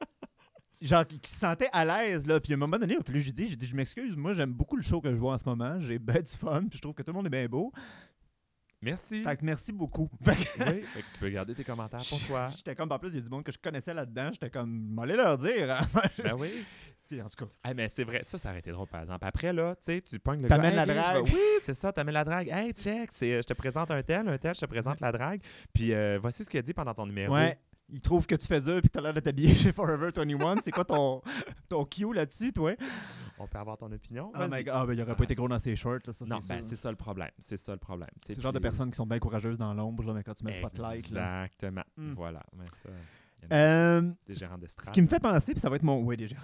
Genre, qui se sentait à l'aise, là. Puis à un moment donné, il a fallu j'ai dit, j'ai dit, je m'excuse, moi, j'aime beaucoup le show que je vois en ce moment. J'ai ben du fun, puis je trouve que tout le monde est bien beau. Merci. Fait que merci beaucoup. Fait que- oui, fait que tu peux garder tes commentaires pour toi. J'étais comme, en plus, il y a du monde que je connaissais là-dedans. J'étais comme, m'allez leur dire. hein. ben oui. Puis, en tout cas, Ah, mais c'est vrai, ça, ça aurait été drôle, par exemple. Après, là, tu sais, tu pognes le T'amènes la drague. Oui, c'est ça, t'amènes la drague. Hey, check, euh, je te présente un tel, un tel, je te présente la drague. Puis euh, voici ce qu'il a dit pendant ton numéro. ouais. Il trouve que tu fais dur puis que tu as l'air de t'habiller chez Forever 21. C'est quoi ton, ton cue là-dessus, toi? On peut avoir ton opinion. Oh my Vas-y. God. Ah, ben, il aurait pas été gros dans ses shorts, là, ça, non, c'est ben, c'est ça le problème. C'est ça le problème. C'est le genre de personnes qui sont bien courageuses dans l'ombre, là, mais quand tu mets le spotlight. Là. Exactement. Hmm. Voilà. Mais ça, il y en a Euh, des gérants ce qui me fait penser, puis ça va être mon. Oui, déjà.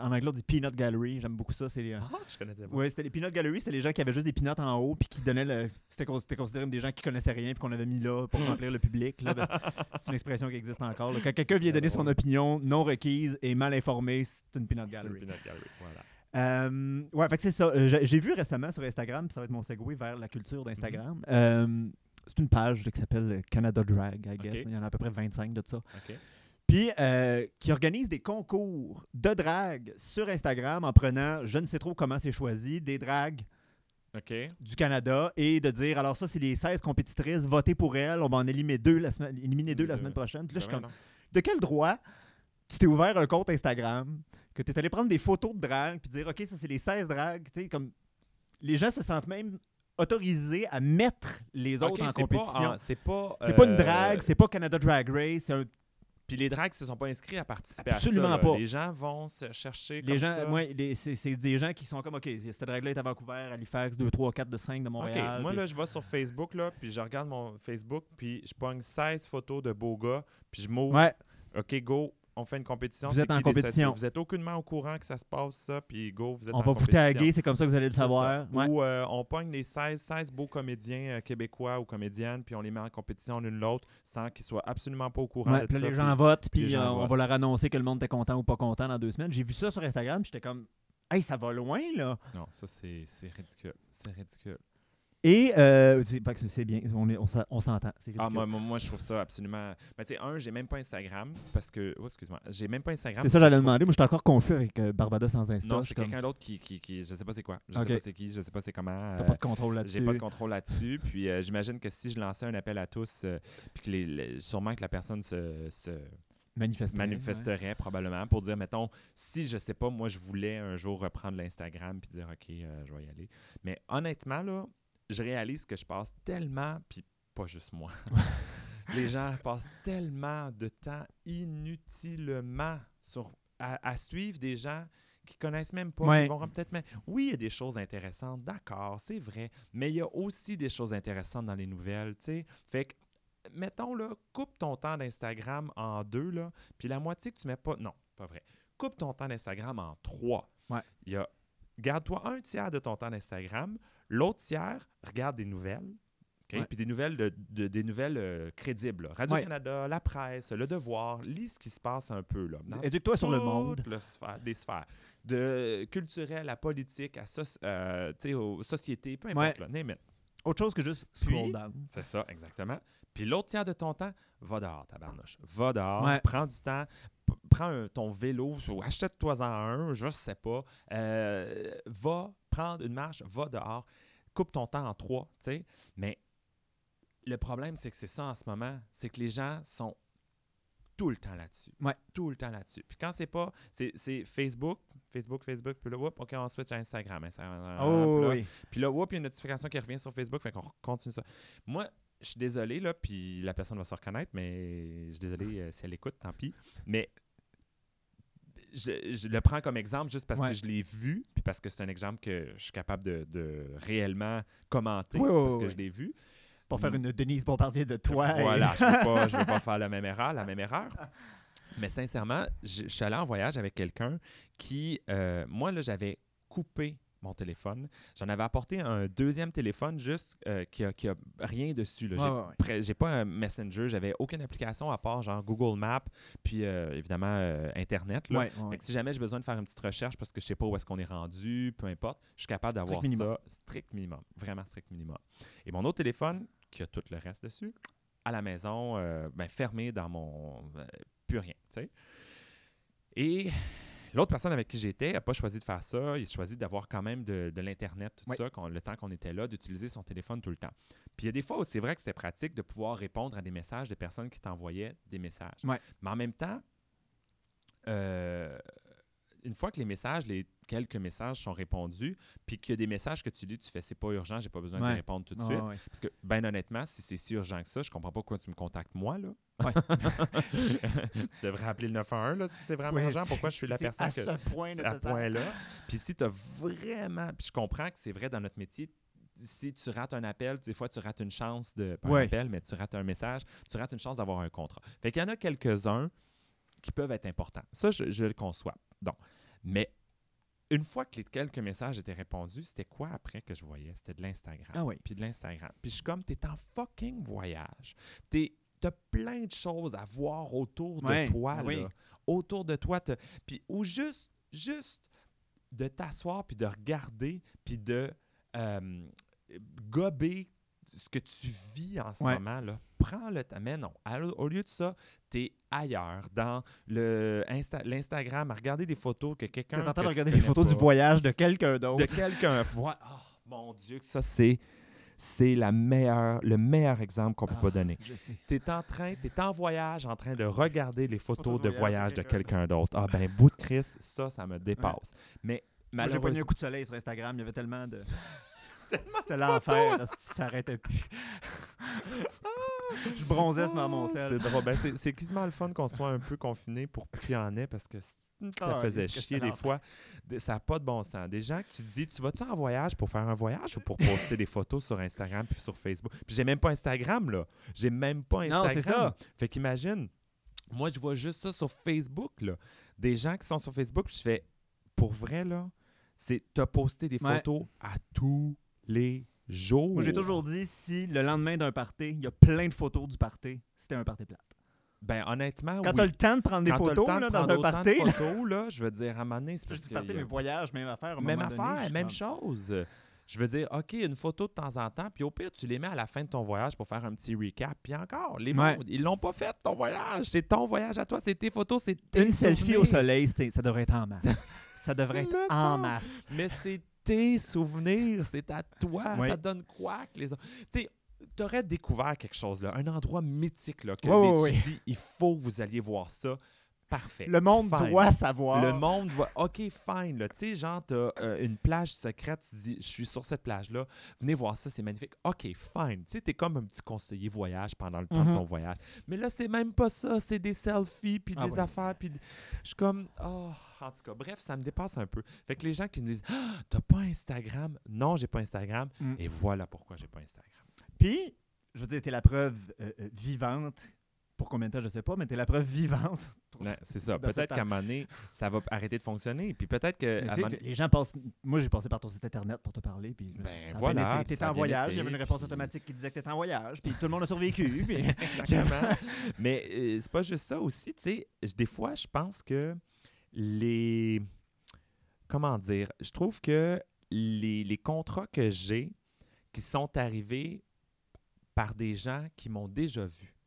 En anglais, on dit Peanut Gallery. J'aime beaucoup ça. C'est les- Ah, je connaissais pas. Ouais, c'était les Peanut Gallery, c'était les gens qui avaient juste des peanuts en haut puis qui donnaient le. C'était cons- c'était considéré comme des gens qui connaissaient rien puis qu'on avait mis là pour remplir le public. là. Ben, c'est une expression qui existe encore. là. Quand quelqu'un vient donner son opinion non requise et mal informée, c'est une Peanut C'est Gallery. le Peanut Gallery, Voilà. Euh, ouais, fait que c'est ça. Euh, J'ai vu récemment sur Instagram, puis ça va être mon segue vers la culture d'Instagram. Euh, c'est une page qui s'appelle euh, Canada Drag, I guess. Il y en a à peu près 25 de ça. OK. Puis, euh, qui organise des concours de drag sur Instagram en prenant, je ne sais trop comment c'est choisi, des drags OK. du Canada et de dire, alors ça, c'est les 16 compétitrices, votez pour elles, on va en éliminer deux la semaine, éliminer deux la semaine prochaine. Puis là, je suis Ben comme, de quel droit tu t'es ouvert un compte Instagram, que tu es allé prendre des photos de drague, puis dire, OK, ça, c'est les 16 dragues. Tu sais, comme, les gens se sentent même autorisés à mettre les autres en c'est pas compétition. C'est pas. c'est pas une euh, drague, c'est pas Canada Drag Race, c'est un- Puis les drags se sont pas inscrits à participer Absolument à ça. là. pas. Les gens vont se chercher les comme gens, ça. c'est des gens qui sont comme, OK, cette drague-là est à Vancouver, Halifax, 2, 3, 4 de 5 de Montréal. OK, moi, puis- là, je vais sur Facebook, là, puis je regarde mon Facebook, puis je pogne 16 photos de beaux gars, puis je m'ouvre. ouais, OK, go, on fait une compétition. Vous êtes en compétition. Vous êtes aucunement au courant que ça se passe, ça, puis go, vous êtes On en va vous taguer, c'est comme ça que vous allez le savoir. Ouais. Ou euh, on pogne les 16, 16 beaux comédiens euh, québécois ou comédiennes, puis on les met en compétition l'une l'autre sans qu'ils soient absolument pas au courant Ouais, de puis là, ça. les puis- gens votent, puis les puis gens euh, on votent. va leur annoncer que le monde était content ou pas content dans deux semaines. J'ai vu ça sur Instagram, puis j'étais comme, hey, ça va loin, là. Non, ça, c'est ridicule. C'est ridicule. Et, euh, c'est fait que c'est bien, on, s'entend. C'est Ah, moi, moi, je trouve ça absolument. Ben, tu sais, un, j'ai même pas Instagram parce que. Oh, excuse-moi. J'ai même pas Instagram. c'est ça, j'allais demander. Moi, j'étais encore confus avec euh, Barbada sans Insta. Non, c'est comme, quelqu'un d'autre qui, qui, qui. Je sais pas c'est quoi. Je Ok. sais pas c'est qui. Je sais pas c'est comment. T'as euh, pas de contrôle là-dessus. J'ai pas de contrôle là-dessus. Puis euh, j'imagine que si je lançais un appel à tous, euh, puis que les, les- sûrement que la personne se, se Manifester. manifesterait probablement pour dire, mettons, si je sais pas, moi je voulais un jour reprendre l'Instagram puis dire, OK, euh, je vais y aller. Mais honnêtement, là, je réalise que je passe tellement, puis pas juste moi. les gens passent tellement de temps inutilement sur, à, à suivre des gens qui connaissent même pas, Ouais. qui vont peut-être même... Oui, il y a des choses intéressantes, d'accord, c'est vrai, mais il y a aussi des choses intéressantes dans les nouvelles, tu sais. Fait que, mettons, là, coupe ton temps d'Instagram en deux, là, puis la moitié que tu mets pas... Non, pas vrai. Coupe ton temps d'Instagram en trois. Ouais. Il y a... Garde-toi un tiers de ton temps d'Instagram, l'autre tiers, regarde des nouvelles, OK? Ouais. Puis des nouvelles, de, de- des nouvelles euh, crédibles. Radio-Canada, la presse, le devoir, lis ce qui se passe un peu. Là, Éduque-toi sur le monde. le sphère- les sphères. De culturel à politique, à soci- euh, aux sociétés, peu importe. Ouais. Là, name it. Autre chose que juste Puis- scroll down. C'est ça, exactement. Puis l'autre tiers de ton temps, va dehors, tabarnouche. Va dehors, Ouais. prends du temps, prends un- ton vélo, ou achète-toi-en un, je sais pas. Euh, va prendre une marche, va dehors, coupe ton temps en trois, tu sais. Mais le problème, c'est que c'est ça en ce moment, c'est que les gens sont tout le temps là-dessus. Ouais. Tout le temps là-dessus. Puis quand c'est pas, c'est c'est Facebook, Facebook, Facebook, puis là, whoop, OK, on switch à Instagram. Instagram Oh, puis là, oui. puis là, whoop, il y a une notification qui revient sur Facebook, fait qu'on continue ça. Moi, je suis désolé, là, puis la personne va se reconnaître, mais je suis désolé euh, si elle écoute, tant pis. Mais je, je le prends comme exemple juste parce Ouais. que je l'ai vu, puis parce que c'est un exemple que je suis capable de, de réellement commenter, Oui, oui, parce oui, que je l'ai vu. Pour faire une Denise Bombardier de toi. et- Voilà, je ne veux, pas- je veux pas faire la même erreur, la même erreur. Mais sincèrement, je, je suis allé en voyage avec quelqu'un qui, euh, moi, là, j'avais coupé mon téléphone. J'en avais apporté un deuxième téléphone juste euh, qui, a, qui a rien dessus. là. J'ai ouais, ouais. pas un Messenger, j'avais aucune application à part genre Google Maps, puis euh, évidemment euh, Internet. Là. Ouais, si jamais j'ai besoin de faire une petite recherche parce que je sais pas où est-ce qu'on est rendu, peu importe, je suis capable d'avoir Strict minimum. ça strict minimum, vraiment strict minimum. Et mon autre téléphone, qui a tout le reste dessus, à la maison, ben, fermé dans mon... plus rien, tu sais. Et l'autre personne avec qui j'étais n'a pas choisi de faire ça. Il a choisi d'avoir quand même de, de l'Internet, tout Oui. ça, le temps qu'on était là, d'utiliser son téléphone tout le temps. Puis il y a des fois où c'est vrai que c'était pratique de pouvoir répondre à des messages de personnes qui t'envoyaient des messages. Mais en même temps, euh, une fois que les messages, les quelques messages sont répondus, puis qu'il y a des messages que tu dis, tu fais c'est pas urgent, j'ai pas besoin de Ouais. répondre tout de suite. ouais. Parce que, ben honnêtement, si c'est si urgent que ça, je comprends pas pourquoi tu me contactes moi, là. Ouais. tu devrais appeler le 911, là, si c'est vraiment urgent. Pourquoi je suis la personne à que ce point à nécessaire. ce point-là. Puis si tu as vraiment. Puis je comprends que c'est vrai dans notre métier. Si tu rates un appel, des fois tu rates une chance de. Pas Ouais. un appel, mais tu rates un message, tu rates une chance d'avoir un contrat. Fait qu'il y en a quelques-uns qui peuvent être importants. Ça, je, je le conçois. Donc, mais une fois que les quelques messages étaient répondus, c'était quoi après que je voyais? C'était de l'Instagram. Ah oui. Puis de l'Instagram. Puis je suis comme, t'es en fucking voyage. T'es. T'as plein de choses à voir autour Ouais, de toi, oui. là. Autour de toi. Puis, ou juste, juste de t'asseoir, puis de regarder, puis de euh, gober ce que tu vis en ce Ouais. moment, là. Prends le temps. Mais non, au lieu de ça, t'es ailleurs, dans l'Instagram, à regarder des photos que quelqu'un. T'es en train de tu regarder connais photos du pas, voyage de quelqu'un d'autre. de quelqu'un. Oh, mon Dieu, que ça, c'est. C'est la meilleure, le meilleur exemple qu'on peut Ah, pas donner. Je sais. Tu es en train, tu en voyage en train de regarder les photos, de de voyage de quelqu'un d'autre. Ah ben, bout de Chris, ça, ça me dépasse. Mais Moi, j'ai pogné malheureusement, un coup de soleil sur Instagram. Il y avait tellement de. C'était l'enfer. là, Ça s'arrêtait plus. je bronzais dans mon Ah, sel. C'est drôle. Ben, c'est- quasiment le fun qu'on soit un peu confiné pour plus qu'il y en ait parce que ça Ah, faisait chier des fois. Ça n'a pas de bon sens. Des gens que tu dis, tu vas-tu en voyage pour faire un voyage ou pour poster des photos sur Instagram puis sur Facebook? Puis j'ai même pas Instagram, là. J'ai même pas Non, Instagram. c'est ça. Fait qu'imagine, Moi, je vois juste ça sur Facebook, là. Des gens qui sont sur Facebook, je fais, pour vrai, là, c'est t'as posté des Ouais. photos à tous les jours. Moi, j'ai toujours dit, si le lendemain d'un party, il y a plein de photos du party, c'était un party plate. Ben, honnêtement, Quand oui. t'as le temps de prendre des Quand t'as le photos temps de là, dans prendre un autant party, de photos, là, je veux dire, à un moment donné, c'est je parce dis que party, a- mais voyage, même affaire. à un Même donné, affaire, même chose. Je veux dire, OK, une photo de temps en temps, puis au pire, tu les mets à la fin de ton voyage pour faire un petit recap. Puis encore, les Ouais. mondes, ils l'ont pas fait, ton voyage. C'est ton voyage à toi, c'est tes photos, c'est tes Une selfie au soleil, c'était- ça devrait être en masse. ça devrait être en masse. Mais c'est tes souvenirs, c'est à toi. Oui. Ça donne quoi que les autres? Tu sais, t'aurais découvert quelque chose, là, un endroit mythique, là, que oui, tu oui. dis, il faut que vous alliez voir ça. Parfait. Le monde Fine. doit savoir. Le monde va, OK, fine. Tu sais, genre, t'as euh, une plage secrète, tu dis, je suis sur cette plage-là, venez voir ça, c'est magnifique. OK, fine. Tu sais, t'es comme un petit conseiller voyage pendant le temps Mhm. de ton voyage. Mais là, c'est même pas ça, c'est des selfies, puis Ah des oui. affaires, puis je suis comme, oh, en tout cas, bref, ça me dépasse un peu. Fait que les gens qui me disent, ah, t'as pas Instagram? Non, j'ai pas Instagram. Mm. Et voilà pourquoi j'ai pas Instagram. Puis, je veux dire, t'es la preuve euh, euh, vivante. Pour combien de temps, je sais pas, mais t'es la preuve vivante. Ouais, c'est ça. Peut-être qu'à un moment donné, ça va arrêter de fonctionner. Puis peut-être que. À tu les gens passent. Moi, j'ai passé par ton site internet pour te parler. Puis Ben, voilà, ça a en voyage. Il y avait une réponse puis- automatique qui disait que t'étais en voyage. Puis tout le monde a survécu. puis-. Mais euh, c'est pas juste ça aussi, tu sais. Des fois, je pense que les. Comment dire? Je trouve que les, les contrats que j'ai qui sont arrivés par des gens qui m'ont déjà vu.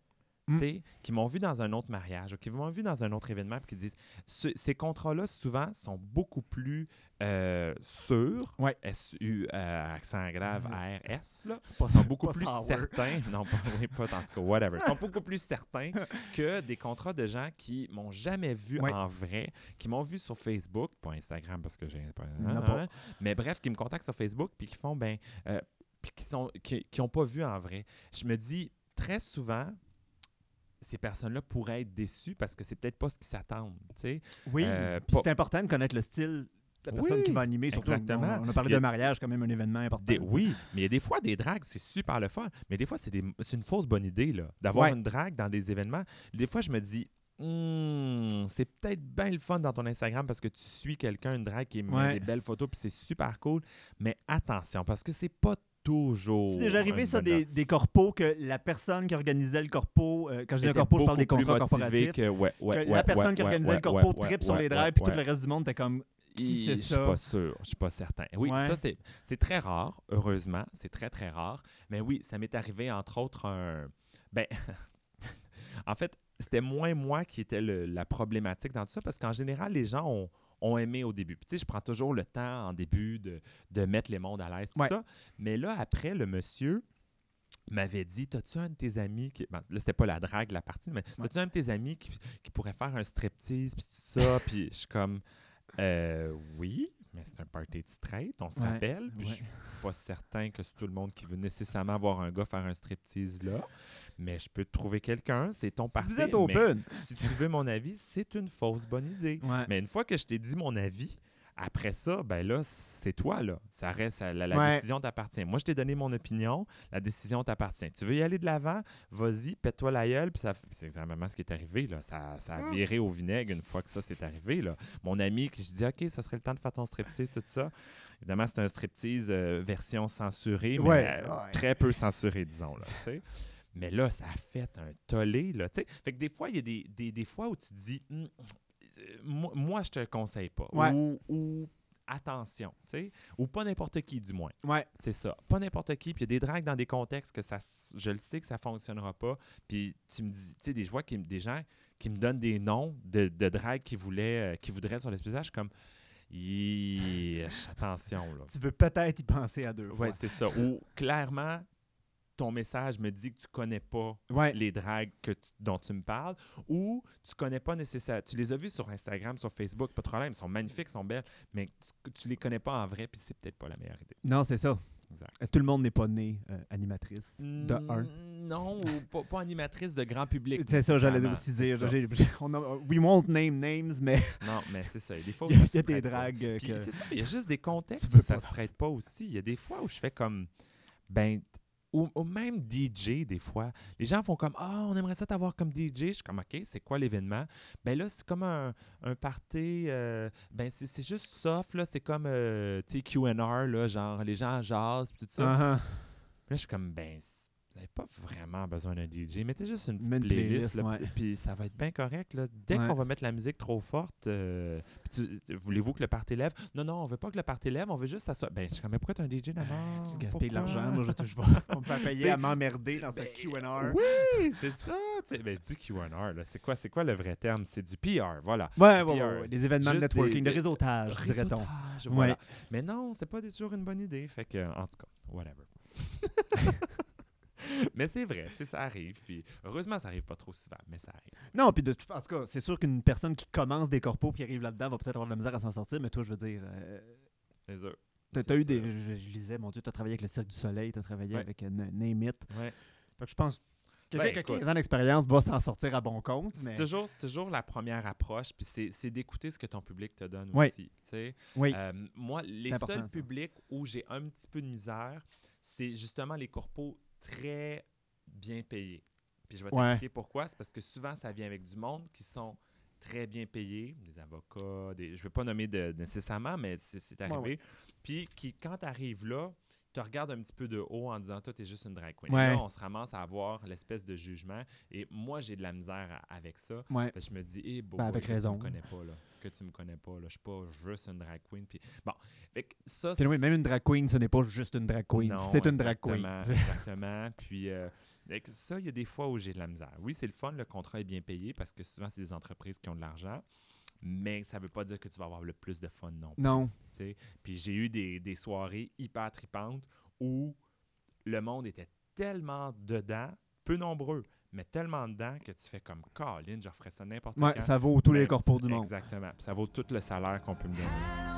Mm. Qui m'ont vu dans un autre mariage ou qui m'ont vu dans un autre événement puis qui disent Ce- ces contrats-là, souvent, sont beaucoup plus euh, sûrs. Ouais. S-U, euh, accent grave. A-R-S, là Pas sont beaucoup pas plus certains, non pas, oui, pas en tout cas, whatever, sont beaucoup plus certains que des contrats de gens qui m'ont jamais vu Ouais. en vrai, qui m'ont vu sur Facebook, pas Instagram parce que j'ai pas, hein, hein, mais bref, qui me contactent sur Facebook puis qui font ben, euh, puis qui sont, qui, qui ont pas vu en vrai. Je me dis très souvent. Ces personnes-là pourraient être déçues parce que c'est peut-être pas ce qu'ils s'attendent. tu sais. Oui. Euh, pas- c'est important de connaître le style de la personne Oui, qui va animer. Surtout, exactement. On, on a parlé a- d'un mariage, quand même un événement important. Des- oui, mais il y a des fois des dragues, c'est super le fun. Mais des fois, c'est une fausse bonne idée là, d'avoir Ouais. une drague dans des événements. Des fois, je me dis, Hmm, c'est peut-être bien le fun dans ton Instagram parce que tu suis quelqu'un, une drague qui met Ouais. des belles photos, puis c'est super cool. Mais attention, parce que c'est pas toujours. C'est déjà arrivé, ça, des, des corpos, que la personne qui organisait le corpo, euh, quand je dis un était corpo, je parle des contrats corporatifs, que, ouais, ouais, que ouais, la personne qui organisait le corpo tripe sur les drives, puis tout le reste du monde était comme qui c'est Je suis ça? pas sûr, je suis pas certain. Oui, ça c'est c'est très rare, heureusement, c'est très très rare. Mais oui, ça m'est arrivé entre autres un ben en fait, c'était moins moi qui était le- la problématique dans tout ça parce qu'en général les gens ont ont aimé au début. Puis, tu sais, je prends toujours le temps en début de, de mettre les mondes à l'aise, tout Ouais. ça. Mais là, après, le monsieur m'avait dit T'as-tu un de tes amis qui. Bon, là, c'était pas la drague, la partie, mais Ouais. T'as-tu un de tes amis qui, qui pourrait faire un striptease, puis tout ça? Puis je suis comme Euh, Oui, mais c'est un party de straight, on se Ouais, rappelle. Puis je suis pas certain que c'est tout le monde qui veut nécessairement voir un gars faire un striptease là. Mais je peux te trouver quelqu'un, c'est ton Si vous êtes open. si tu veux mon avis, c'est une fausse bonne idée. Ouais. Mais une fois que je t'ai dit mon avis, après ça, ben là, c'est toi, là. Ça reste, la, la Ouais. décision t'appartient. Moi, je t'ai donné mon opinion, la décision t'appartient. Tu veux y aller de l'avant, vas-y, pète-toi la gueule, puis ça, c'est exactement ce qui est arrivé, là. Ça, ça a Mm. viré au vinaigre une fois que ça s'est arrivé, là. Mon ami, qui je dis, OK, ça serait le temps de faire ton striptease, tout ça. Évidemment, c'est un striptease euh, version censurée, mais Ouais, euh, très peu censurée, disons, là, tu sais. Mais là, ça a fait un tollé, là. Fait que des fois, il y a des, des, des fois où tu te dis, Hum, euh, moi, moi, je te le conseille pas. Ouais. Ou, ou attention, tu sais. Ou pas n'importe qui, du moins. Ouais. C'est ça. Pas n'importe qui. Puis il y a des dragues dans des contextes que ça, je le sais que ça fonctionnera pas. Puis tu me dis, tu sais, des, je vois qui- des gens qui me donnent des noms de, de dragues qui voulaient, euh, qui voudraient sur suis comme, Yeesh, attention, là. Tu veux peut-être y penser à deux fois. Ouais, c'est ça. Ou clairement, ton message me dit que tu connais pas Ouais. les dragues que tu- dont tu me parles, ou tu connais pas nécessairement. Tu les as vues sur Instagram, sur Facebook, pas de problème, elles sont magnifiques, elles sont belles, mais tu, tu les connais pas en vrai, puis c'est peut-être pas la meilleure idée. Non, c'est ça. Exact. Euh, Tout le monde n'est pas né euh, animatrice de un. Mm, Non, ou pas, pas animatrice de grand public. C'est ça, j'allais aussi dire. ça. On a- we won't name names, mais Non, mais c'est ça. Il y a des fois où il y a, y des dragues euh, que. c'est ça, il y a juste des contextes où ça se prête pas aussi. Il y a des fois où je fais comme, ben, ou, ou même DJ, des fois. Les gens font comme Ah, on aimerait ça t'avoir comme DJ. Je suis comme OK, c'est quoi l'événement? Ben là, c'est comme un, un party. euh, ben c'est c'est juste soft, là. C'est comme, euh, tu sais, QR, là, genre les gens jasent, puis tout ça. Puis là, je suis comme, ben, vous n'avez pas vraiment besoin d'un DJ. Mettez juste une petite une playlist, playlist, là, ouais. puis- ça va être bien correct. Là. Dès Ouais. qu'on va mettre la musique trop forte, euh, voulez-vous que le party lève? Non, non, on veut pas que le party lève, on veut juste ça soit. Ben, je suis comme, mais pourquoi tu as un DJ d'abord? Ah, Tu gaspilles de l'argent. Moi, je, je vais on me faire payer à m'emmerder dans ce ben, QR. Oui, c'est ça. tu sais. Ben, dis QR, là. C'est quoi, c'est quoi le vrai terme? C'est du PR, voilà. Ouais, ouais, ouais, euh, Des événements de networking, des- de réseautage, dirait-on. Voilà. Mais non, c'est pas toujours une bonne idée. Fait que, en tout cas, whatever. mais c'est vrai, ça arrive. Puis heureusement, ça arrive pas trop souvent, mais ça arrive. Non, puis de tout, en tout cas, c'est sûr qu'une personne qui commence des corpos qui arrive là-dedans va peut-être avoir de la misère à s'en sortir, mais toi, je veux dire, euh, C'est sûr. t'as eu des. Je, je lisais, mon Dieu, t'as travaillé avec le Cirque du Soleil, t'as travaillé Ouais. avec euh, Name It. Ouais. Fait que je pense que quelqu'un Ben, qui a écoute. 15 ans d'expérience va s'en sortir à bon compte, C'est mais. toujours, c'est toujours la première approche, puis c'est, d'écouter ce que ton public te donne Oui. aussi. Oui. Euh, moi, les seuls publics où j'ai un petit peu de misère, c'est justement les corpos très bien payés. Puis je vais Ouais. t'expliquer pourquoi. C'est parce que souvent, ça vient avec du monde qui sont très bien payés, des avocats, des, je ne vais pas nommer de, nécessairement, mais c'est, Ouais, arrivé. ouais. Puis qui, quand tu arrives là, te regardent un petit peu de haut en disant Toi, tu es juste une drag queen. Ouais. Là, on se ramasse à avoir l'espèce de jugement. Et moi, j'ai de la misère à- avec ça. Ouais. Parce que je me dis, eh, Ben, avec que raison. tu me connais pas, là. Que tu me connais pas, là. Je suis pas juste une drag queen. Puis, bon, fait que ça, Puis oui, même une drag queen, ce n'est pas juste une drag queen, c'est une drag queen. exactement, Exactement. Puis, euh, ça, il y a des fois où j'ai de la misère. Oui, c'est le fun, le contrat est bien payé parce que souvent, c'est des entreprises qui ont de l'argent. Mais ça veut pas dire que tu vas avoir le plus de fun non plus. Non. tu sais. Puis j'ai eu des, des soirées hyper tripantes où le monde était tellement dedans, peu nombreux, mais tellement dedans que tu fais comme Colin, je referais ça n'importe Ouais, quand. ça vaut tous les Ben, corpos du monde. Exactement. Puis ça vaut tout le salaire qu'on peut me donner.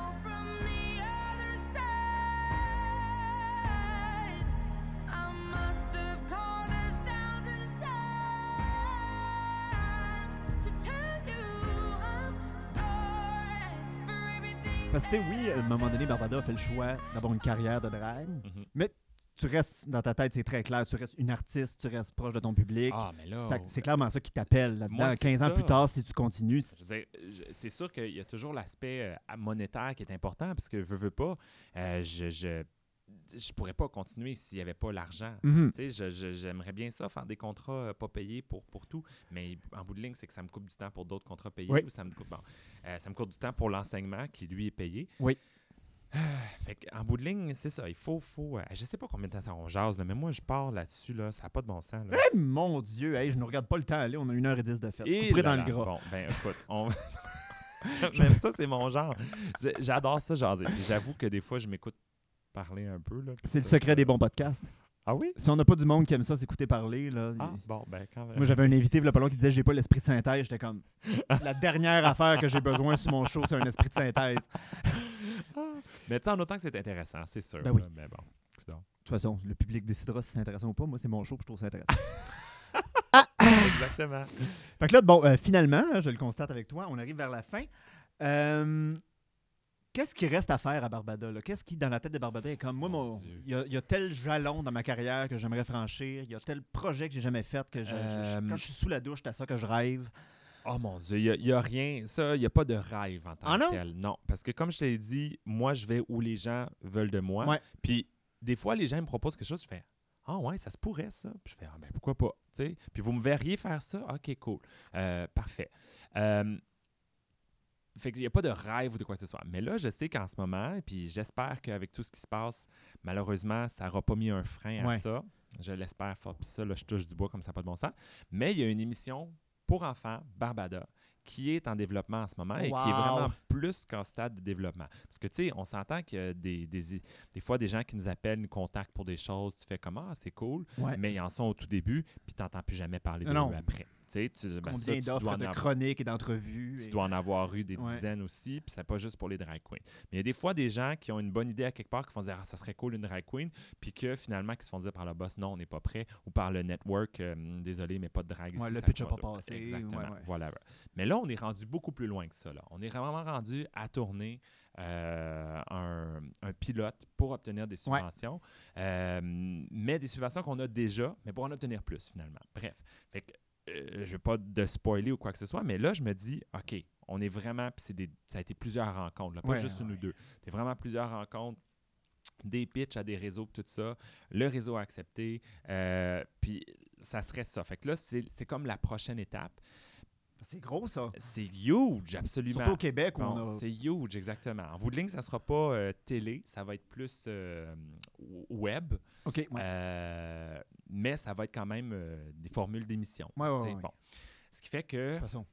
Parce que, tu sais, oui, à un moment donné, Barbada a fait le choix d'avoir une carrière de drag. Mhm. Tu restes, dans ta tête, c'est très clair, tu restes une artiste, tu restes proche de ton public. Ah, mais là. Ça- c'est clairement ça qui t'appelle là-dedans. Moi, c'est 15 ans plus tard, si tu continues. C'est sûr qu'il y a toujours l'aspect euh, monétaire qui est important parce que veux, veux pas, euh, je, je je pourrais pas continuer s'il n'y avait pas l'argent. Mhm. J'aimerais bien ça, faire des contrats euh, pas payés pour, pour tout, mais en bout de ligne, c'est que ça me coupe du temps pour d'autres contrats payés Oui. ou ça me coupe, bon, euh, ça me coupe du temps pour l'enseignement qui, lui, est payé. Oui. Ah, fait en bout de ligne, c'est ça. Il faut. faut euh, je sais pas combien de temps ça on jase, là, mais moi, je pars là-dessus. Là, ça n'a pas de bon sens. Là. Eh, mon Dieu, hey, je ne regarde pas le temps aller, on a 1h10 de fête. Et là dans le gras. Bon, ben écoute, on... Même ça, c'est mon genre. J'adore ça, jaser. J'avoue que des fois, je m'écoute parler un peu. C'est le secret des bons podcasts. Ah oui? Si on n'a pas du monde qui aime ça, s'écouter parler, là. Ah, il- bon, ben quand même. Moi, j'avais un invité, il y a pas qui disait J'ai pas l'esprit de synthèse. J'étais comme La dernière affaire que j'ai besoin sur mon show, c'est un esprit de synthèse. Mais tu en autant que c'est intéressant, c'est sûr. Ben oui. là, mais bon, coudonc. De toute façon, le public décidera si c'est intéressant ou pas. Moi, c'est mon show, puis je trouve ça intéressant. Exactement. fait que là, bon, euh, finalement, je le constate avec toi, on arrive vers la fin. Euh, Qu'est-ce qui reste à faire à Barbada? Qu'est-ce qui, dans la tête de Barbada, est comme moi, Mon il y, a- il y a tel jalon dans ma carrière que j'aimerais franchir, il y a tel projet que j'ai jamais fait que je- je- je- quand je suis sous la douche, c'est à ça que je rêve. Oh mon Dieu, il n'y a, rien. Ça, il n'y a pas de rêve en tant Ah que non? tel. Non, parce que comme je t'ai dit, moi, je vais où les gens veulent de moi. Ouais. Puis des fois, les gens me proposent quelque chose, je fais Ah ouais, ça se pourrait ça. Puis je fais Ah ben pourquoi pas. tu sais? Puis vous me verriez faire ça? Ok, cool. Euh, parfait. Euh, fait qu'il n'y a pas de rêve ou de quoi que ce soit. Mais là, je sais qu'en ce moment, et puis j'espère qu'avec tout ce qui se passe, malheureusement, ça n'aura pas mis un frein à Ouais. ça. Je l'espère fort. Puis ça, là, je touche du bois comme ça, pas de bon sens. Mais il y a une émission pour enfants, Barbada, qui est en développement en ce moment et qui est vraiment plus qu'en stade de développement. Parce que, tu sais, on s'entend qu'il y a des, des, des fois des gens qui nous appellent, nous contactent pour des choses, tu fais comme Ah, c'est cool, Ouais. mais ils en sont au tout début, puis tu n'entends plus jamais parler de Non. eux après. Tu ben, Combien d'offres de avoir- chroniques et d'entrevues? tu et- dois en avoir eu des Ouais. dizaines aussi, puis c'est pas juste pour les drag queens. Mais il y a des fois des gens qui ont une bonne idée à quelque part, qui font dire ah, ça serait cool une drag queen, puis que finalement qui se font dire par le boss non, on n'est pas prêt, ou par le network, euh, désolé, mais pas de drag. Ouais, ici, le pitch a va pas passé, Exactement. ouais. Voilà. Mais là, on est rendu beaucoup plus loin que ça. Là. On est vraiment rendu à tourner euh, un, un pilote pour obtenir des subventions, Euh, mais des subventions qu'on a déjà, mais pour en obtenir plus finalement. Bref, fait que, je ne veux pas de spoiler ou quoi que ce soit, mais là, je me dis, OK, on est vraiment, puis des, ça a été plusieurs rencontres, là, pas Ouais, juste une ou deux. C'est vraiment plusieurs rencontres, des pitchs à des réseaux, tout ça. Le réseau a accepté, euh, puis ça serait ça. Fait que là, c'est c'est comme la prochaine étape. C'est gros, ça. C'est huge, absolument. Surtout au Québec, Bon, on a... C'est huge, exactement. En bout de ligne, ça ne sera pas euh, télé, ça va être plus euh, web, OK, ouais. euh, mais ça va être quand même des formules d'émission. Ouais, ouais. Bon. Ce qui fait que de toute façon,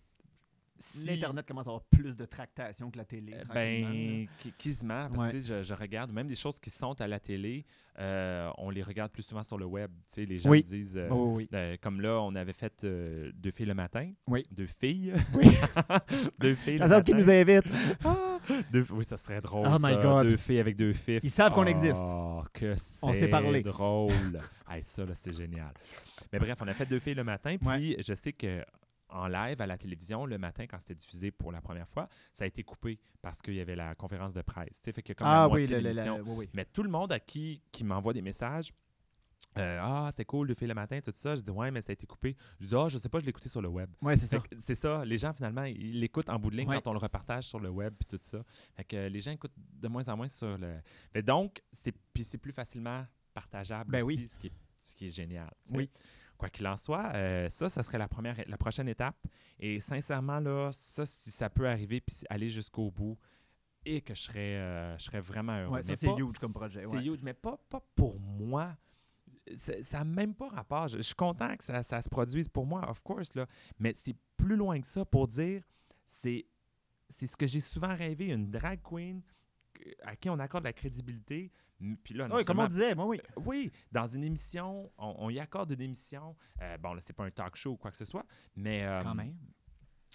si- l'Internet commence à avoir plus de tractation que la télé. là. ben, qui- parce que tu sais, je, je regarde, même des choses qui sont à la télé, euh, on les regarde plus souvent sur le web. Tu sais, les gens Oui. disent, euh, Oh, oui, euh, comme là, on avait fait deux filles le matin. Oui. Deux filles. Oui. deux filles le autres qui matin. nous invitent. Ah! Deux- oui, ça serait drôle. Oh my ça. God. Deux filles avec deux filles. Ils savent qu'on existe. Oh, que c'est On s'est parlé. drôle. hey, ça, c'est génial. Mais bref, on a fait deux filles le matin. Puis Ouais. je sais que en live à la télévision, le matin, quand c'était diffusé pour la première fois, ça a été coupé parce qu'il y avait la conférence de presse. Fait que comme la Ah oui, moitié le- de le- la- l'émission- oui, oui. Mais tout le monde à qui, qui m'envoie des messages, euh, ah, c'était cool, deux filles le matin, tout ça. Je dis, ouais, mais ça a été coupé. Je dis, ah, je sais pas, je l'ai écouté sur le web. Ouais, c'est Fait ça. C'est ça, les gens finalement, ils l'écoutent en bout de ligne Ouais. quand on le repartage sur le web et tout ça. Fait que euh, les gens écoutent de moins en moins sur le. Mais donc, c'est puis plus facilement partageable Ben aussi, oui. ce, qui est, ce qui est génial. Oui. Quoi qu'il en soit, euh, ça, ça serait la première, la prochaine étape. Et sincèrement, là, ça, si ça peut arriver puis aller jusqu'au bout, et que je serais, euh, je serais vraiment heureux. Ouais, ça, c'est huge comme projet. c'est huge, mais pas, pas pour moi. Ça- n'a même pas rapport. Je, je suis content que ça, ça se produise pour moi, of course, là. mais c'est plus loin que ça pour dire c'est c'est ce que j'ai souvent rêvé, une drag queen que- à qui on accorde la crédibilité. M- Puis là, non Oui, comme on disait, moi, oui. oui, dans une émission, on, on y accorde une émission. euh, bon, là, c'est pas un talk show ou quoi que ce soit, mais. euh, Quand même.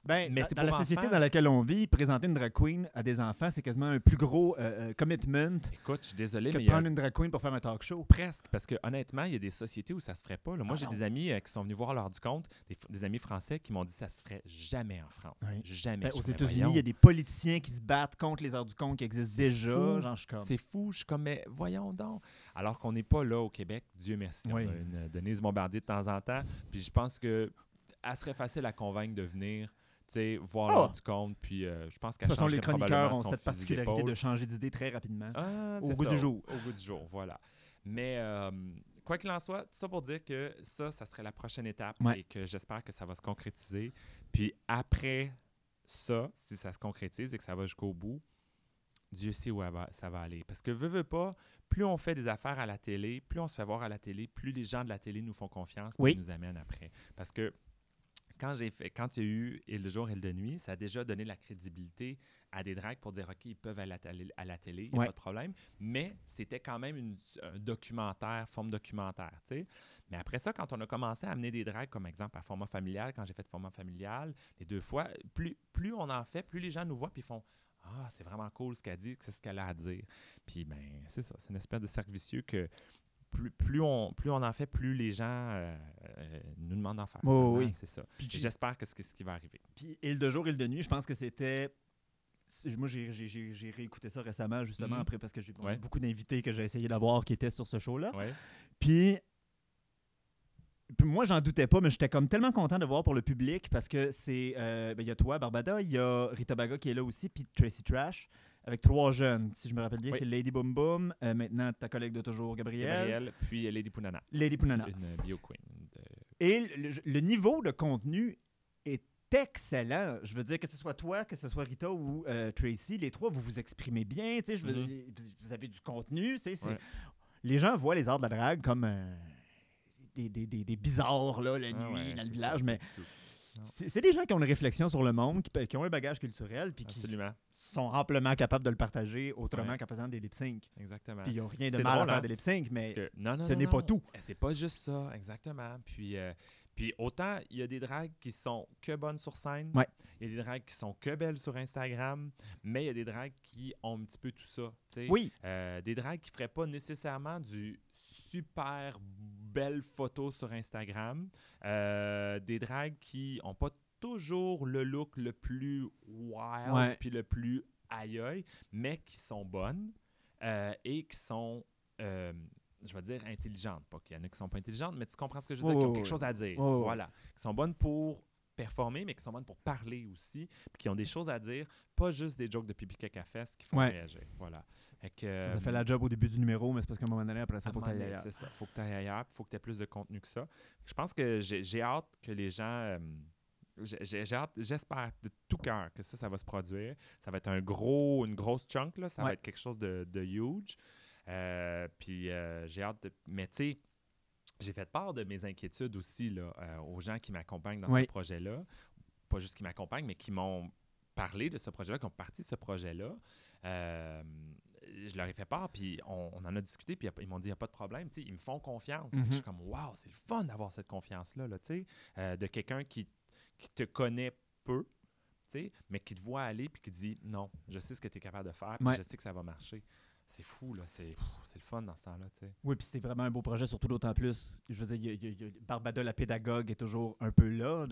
Ben, mais dans, dans la société dans laquelle on vit, présenter une drag queen à des enfants, c'est quasiment un plus gros euh, euh, commitment Écoute, je suis désolé, que mais a prendre une drag queen pour faire un talk show. Presque, parce que honnêtement, il y a des sociétés où ça se ferait pas. là. Moi, Ah j'ai non. des amis euh, qui sont venus voir l'heure du compte, des, des amis français qui m'ont dit que ça se ferait jamais en France. Oui. Jamais. Ben, aux États-Unis, il y a des politiciens qui se battent contre les heures du compte qui existent déjà. C'est fou, je suis comme, mais voyons donc. Alors qu'on n'est pas là au Québec, Dieu merci. Oui. On a une Denise Bombardier de temps en temps. Puis je pense que elle serait facile à convaincre de venir, sais, voir l'heure du compte. Puis euh, je pense De qu'elle toute façon, les chroniqueurs ont cette particularité de changer d'idée très rapidement. Ah, Au goût du ça, jour. Au goût du jour, voilà. Mais euh, quoi qu'il en soit, tout ça pour dire que ça, ça serait la prochaine étape Ouais. et que j'espère que ça va se concrétiser. Puis après ça, si ça se concrétise et que ça va jusqu'au bout, Dieu sait où ça va aller. Parce que veux, veux pas, plus on fait des affaires à la télé, plus on se fait voir à la télé, plus les gens de la télé nous font confiance et Oui. nous amènent après. Parce que quand j'ai fait, quand il y a eu Et le jour et le nuit, ça a déjà donné la crédibilité à des drags pour dire OK, ils peuvent aller à la télé, il n'y a Ouais. pas de problème. Mais c'était quand même une- un documentaire, forme documentaire, tu sais. Mais après ça, quand on a commencé à amener des drags, comme exemple à format familial, quand j'ai fait format familial, les deux fois, plus, plus on en fait, plus les gens nous voient puis ils font Ah, c'est vraiment cool ce qu'elle dit, c'est ce qu'elle a à dire. Puis ben, c'est ça, c'est une espèce de cercle vicieux que plus, plus, on, plus on en fait, plus les gens euh, euh, nous demandent d'en faire. Oh, oui. C'est ça. J'espère que c'est ce qui va arriver. Puis île de jour, île de nuit, je pense que c'était. Moi, j'ai- réécouté ça récemment, justement, Mhm. après, parce que j'ai Ouais. beaucoup d'invités que j'ai essayé d'avoir qui étaient sur ce show-là. Ouais. Puis, puis moi, j'en doutais pas, mais j'étais comme tellement content de voir pour le public parce que c'est. euh, ben, Il y a toi, Barbada, il y a Rita Baga qui est là aussi, puis Tracy Trash, avec trois jeunes. Si je me rappelle bien, Oui. c'est Lady Boom Boom, euh, maintenant ta collègue de toujours, Gabrielle, Gabrielle, puis Lady Punana, Lady Punana. une bio queen. de- Et le, le niveau de contenu est excellent. Je veux dire, que ce soit toi, que ce soit Rita ou euh, Tracy, les trois, vous vous exprimez bien. tu sais, Je veux Mhm. dire, vous- avez du contenu. tu sais, c'est- Ouais. Les gens voient les arts de la drague comme euh, des, des, des- des bizarres là, la Ah nuit, ouais, dans le village. ça, Mais Non. c'est des gens qui ont une réflexion sur le monde, qui, qui ont un bagage culturel, puis qui sont amplement capables de le partager autrement Ouais. qu'en faisant des lip sync. exactement. Puis il n'y a rien de mal drôle, à faire hein? des lip sync, mais que- non, non, ce n'est pas tout. Eh, C'est pas juste ça, exactement. Puis, euh, Puis autant, il y a des drags qui sont que bonnes sur scène, Ouais. il y a des drags qui sont que belles sur Instagram, mais il y a des drags qui ont un petit peu tout ça. Oui, Euh, des drags qui ne feraient pas nécessairement du super belle photo sur Instagram. Euh, des drags qui n'ont pas toujours le look le plus wild puis le plus aïe mais qui sont bonnes euh, et qui sont, euh, je vais dire, intelligentes. Pas qu'il y en a qui sont pas intelligentes, mais tu comprends ce que je veux dire, qui ont quelque chose à dire. Ouais. Voilà. Qui sont bonnes pour performer, mais qui sont bonnes pour parler aussi, puis qui ont des choses à dire, pas juste des jokes de pipi caca qui font Ouais. réagir. Voilà. Fait que, ça, ça euh, fait la job au début du numéro, mais c'est parce qu'à un moment donné, après ça, à faut que tu ailles ailleurs. C'est ça. faut que tu ailles ailleurs, il faut que tu aies plus de contenu que ça. Je pense que j'ai hâte que les gens. euh, j'espère de tout cœur que ça, ça va se produire. Ça va être un gros, une grosse chunk, là. ça Ouais. va être quelque chose de, de huge. Euh, puis euh, j'ai hâte de. Mais tu sais, j'ai fait part de mes inquiétudes aussi là, euh, aux gens qui m'accompagnent dans ce projet-là. Pas juste qui m'accompagnent, mais qui m'ont parlé de ce projet-là, qui ont parti de ce projet-là. Je leur ai fait part, puis on, on en a discuté, puis ils m'ont dit, il n'y a pas de problème. Tu sais, ils me font confiance. Mhm. Je suis comme, waouh, c'est le fun d'avoir cette confiance-là, là, tu sais, euh, de quelqu'un qui, qui te connaît peu, tu sais, mais qui te voit aller, puis qui dit, non, je sais ce que tu es capable de faire, puis Ouais. je sais que ça va marcher. C'est fou, là. C'est le fun dans ce temps-là, tu sais. Oui, puis c'était vraiment un beau projet, surtout d'autant plus. Je veux dire, y a- y a- Barbada, la pédagogue, est toujours un peu là.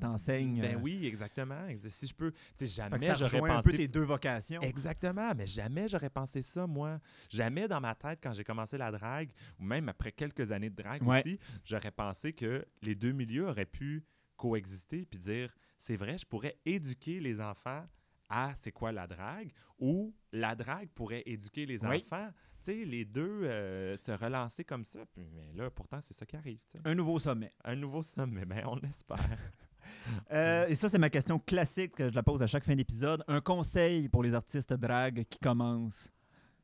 T'enseignes. Ben euh, oui, exactement. Ex- Si je peux, tu sais, jamais j'aurais rejoint un peu pensé tes deux vocations. Exactement, mais jamais j'aurais pensé ça, moi. Jamais dans ma tête, quand j'ai commencé la drague, ou même après quelques années de drague Ouais. aussi, j'aurais pensé que les deux milieux auraient pu coexister puis dire c'est vrai, je pourrais éduquer les enfants à c'est quoi la drague, ou la drague pourrait éduquer les Oui. enfants. Tu sais, les deux euh, se relancer comme ça. Mais là, pourtant, c'est ça qui arrive. Un nouveau sommet. Un nouveau sommet, ben, on l'espère. Euh, et ça, c'est ma question classique que je la pose à chaque fin d'épisode. Un conseil pour les artistes drag qui commencent?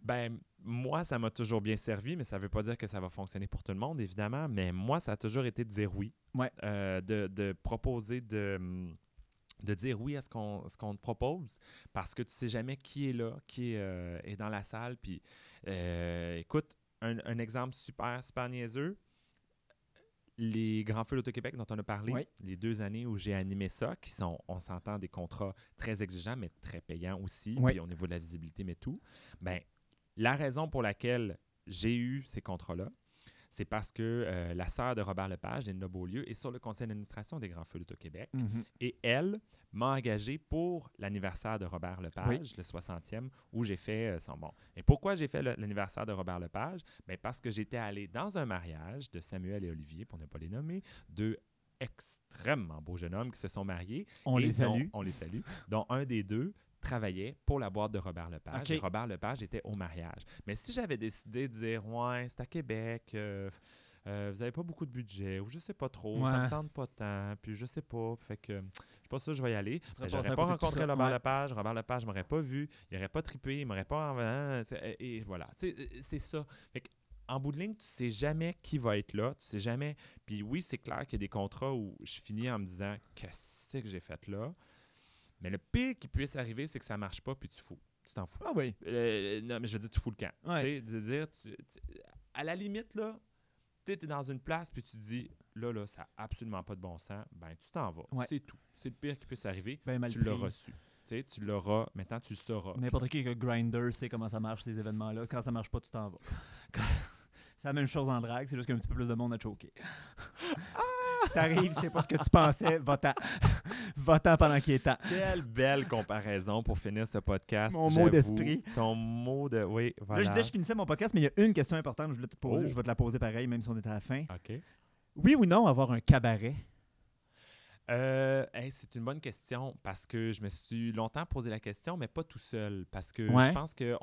Ben, moi, ça m'a toujours bien servi, mais ça ne veut pas dire que ça va fonctionner pour tout le monde, évidemment. Mais moi, ça a toujours été de dire oui. Ouais. Euh, de, de proposer de, hum, de dire oui à ce qu'on ce qu'on te propose parce que tu sais jamais qui est là, qui est, euh, est dans la salle. Puis, euh, écoute, un, un exemple super, super niaiseux. Les Grands Feux d'Auto-Québec dont on a parlé, Oui. les deux années où j'ai animé ça, qui sont, on s'entend, des contrats très exigeants, mais très payants aussi, Oui. puis au niveau de la visibilité, mais tout. Ben, la raison pour laquelle j'ai eu ces contrats-là, c'est parce que euh, la sœur de Robert Lepage, Linda Beaulieu, est sur le conseil d'administration des Grands Feux d'Auto-Québec. Et elle m'a engagé pour l'anniversaire de Robert Lepage, le 60e, où j'ai fait euh, son bon. Et pourquoi j'ai fait l'anniversaire de Robert Lepage? Ben parce que j'étais allé dans un mariage de Samuel et Olivier, pour ne pas les nommer, deux extrêmement beaux jeunes hommes qui se sont mariés. On les dont- salue. on les salue. Dont un des deux travaillait pour la boîte de Robert Lepage. Et Robert Lepage était au mariage. Mais si j'avais décidé de dire, ouais, c'est à Québec, euh, euh, vous n'avez pas beaucoup de budget, ou je sais pas trop, ça Ouais. me tente pas tant, puis je sais pas, fait que je suis pas sûr que je vais y aller. Ben, à J'aurais pas rencontré ça, Robert ouais. Lepage, Robert Lepage m'aurait pas vu, il aurait pas trippé, il m'aurait pas... hein, et voilà, sais, c'est ça. Fait que, en bout de ligne, tu sais jamais qui va être là, tu sais jamais... Puis oui, c'est clair qu'il y a des contrats où je finis en me disant « Qu'est-ce que j'ai fait là? » Mais le pire qui puisse arriver, c'est que ça marche pas, puis tu fous. Tu t'en fous. Ah oui. Euh, non, mais je veux dire, tu fous le camp. Ouais. Tu sais, de dire, tu- tu- à la limite, là, tu es dans une place, puis tu te dis, là, là, ça n'a absolument pas de bon sens, ben, tu t'en vas. Ouais. C'est tout. C'est le pire qui puisse arriver. Ben mal tu l'as reçu. Tu sais, tu l'auras. Maintenant, tu le sauras. N'importe qui avec Grinder sait comment ça marche, ces événements-là. Quand ça marche pas, tu t'en vas. c'est la même chose en drague, c'est juste qu'il y a un petit peu plus de monde à choquer. T'arrives, c'est pas ce que tu pensais, va-t'en. va-t'en pendant qu'il est temps. Quelle belle comparaison pour finir ce podcast. Mon mot d'esprit. Ton mot de. Oui, voilà. Là, je disais, je finissais mon podcast, mais il y a une question importante que je voulais te poser. Oh. Je vais te la poser pareil, même si on est à la fin. OK. Oui ou non, avoir un cabaret? Euh, hey, c'est une bonne question parce que je me suis longtemps posé la question, mais pas tout seul. Parce que Ouais. je pense qu'il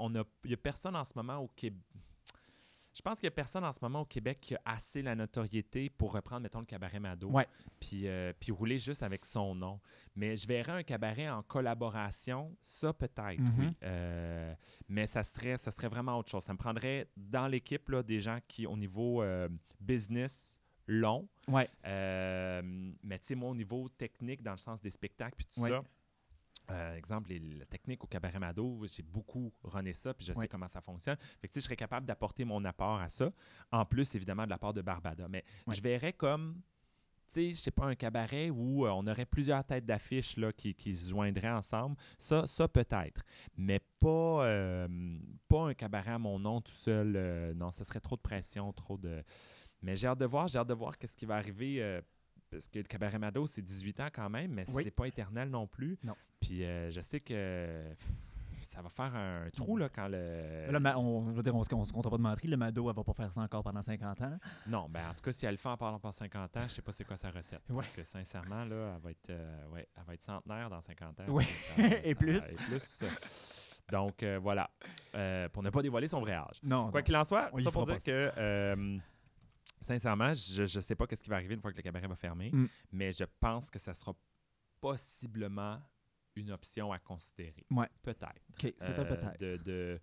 n'y a personne en ce moment au Québec. Je pense qu'il n'y a personne en ce moment au Québec qui a assez la notoriété pour reprendre, mettons, le cabaret Mado. Ouais. Puis, euh, puis rouler juste avec son nom. Mais je verrais un cabaret en collaboration, ça peut-être, Mhm. oui. Euh, mais ça serait, ça serait vraiment autre chose. Ça me prendrait dans l'équipe des gens qui, au niveau euh, business, long, Ouais. mais tu sais, moi, au niveau technique, dans le sens des spectacles, puis tout Ouais. ça, euh, exemple, les- la technique au Cabaret Mado, j'ai beaucoup runné ça, puis je sais comment ça fonctionne. Fait que tu je serais capable d'apporter mon apport à ça, en plus, évidemment, de la part de Barbada. Mais je verrais comme, sais, je sais pas, un cabaret où euh, on aurait plusieurs têtes d'affiche là, qui, qui se joindraient ensemble, ça, ça peut-être. Mais pas, euh, pas un cabaret à mon nom tout seul. non, ce serait trop de pression, trop de. Mais j'ai hâte de voir, j'ai hâte de voir qu'est-ce qui va arriver. Parce que le cabaret Mado, c'est 18 ans quand même, mais Oui. c'est pas éternel non plus. Non. Puis euh, je sais que pff, ça va faire un trou là, quand le. Mais Là, ma- on, je veux dire, on, se- on se compte pas de mentir. Le Mado, elle va pas faire ça encore pendant 50 ans. Non, ben en tout cas, si elle le fait en parlant pendant 50 ans, je sais pas c'est quoi sa recette. Ouais. Parce que sincèrement, là, elle va être, euh, ouais, elle va être centenaire dans 50 ans. Ça- Et plus. Et plus. Donc, euh, voilà. Pour ne pas dévoiler son vrai âge. Non. Quoi qu'il en soit, On ça pour dire que, sincèrement, je ne sais pas qu'est-ce qui va arriver une fois que le cabaret va fermer, Mm. mais je pense que ça sera possiblement une option à considérer. Ouais. Peut-être. OK, c'est un Euh, peut-être. De, de-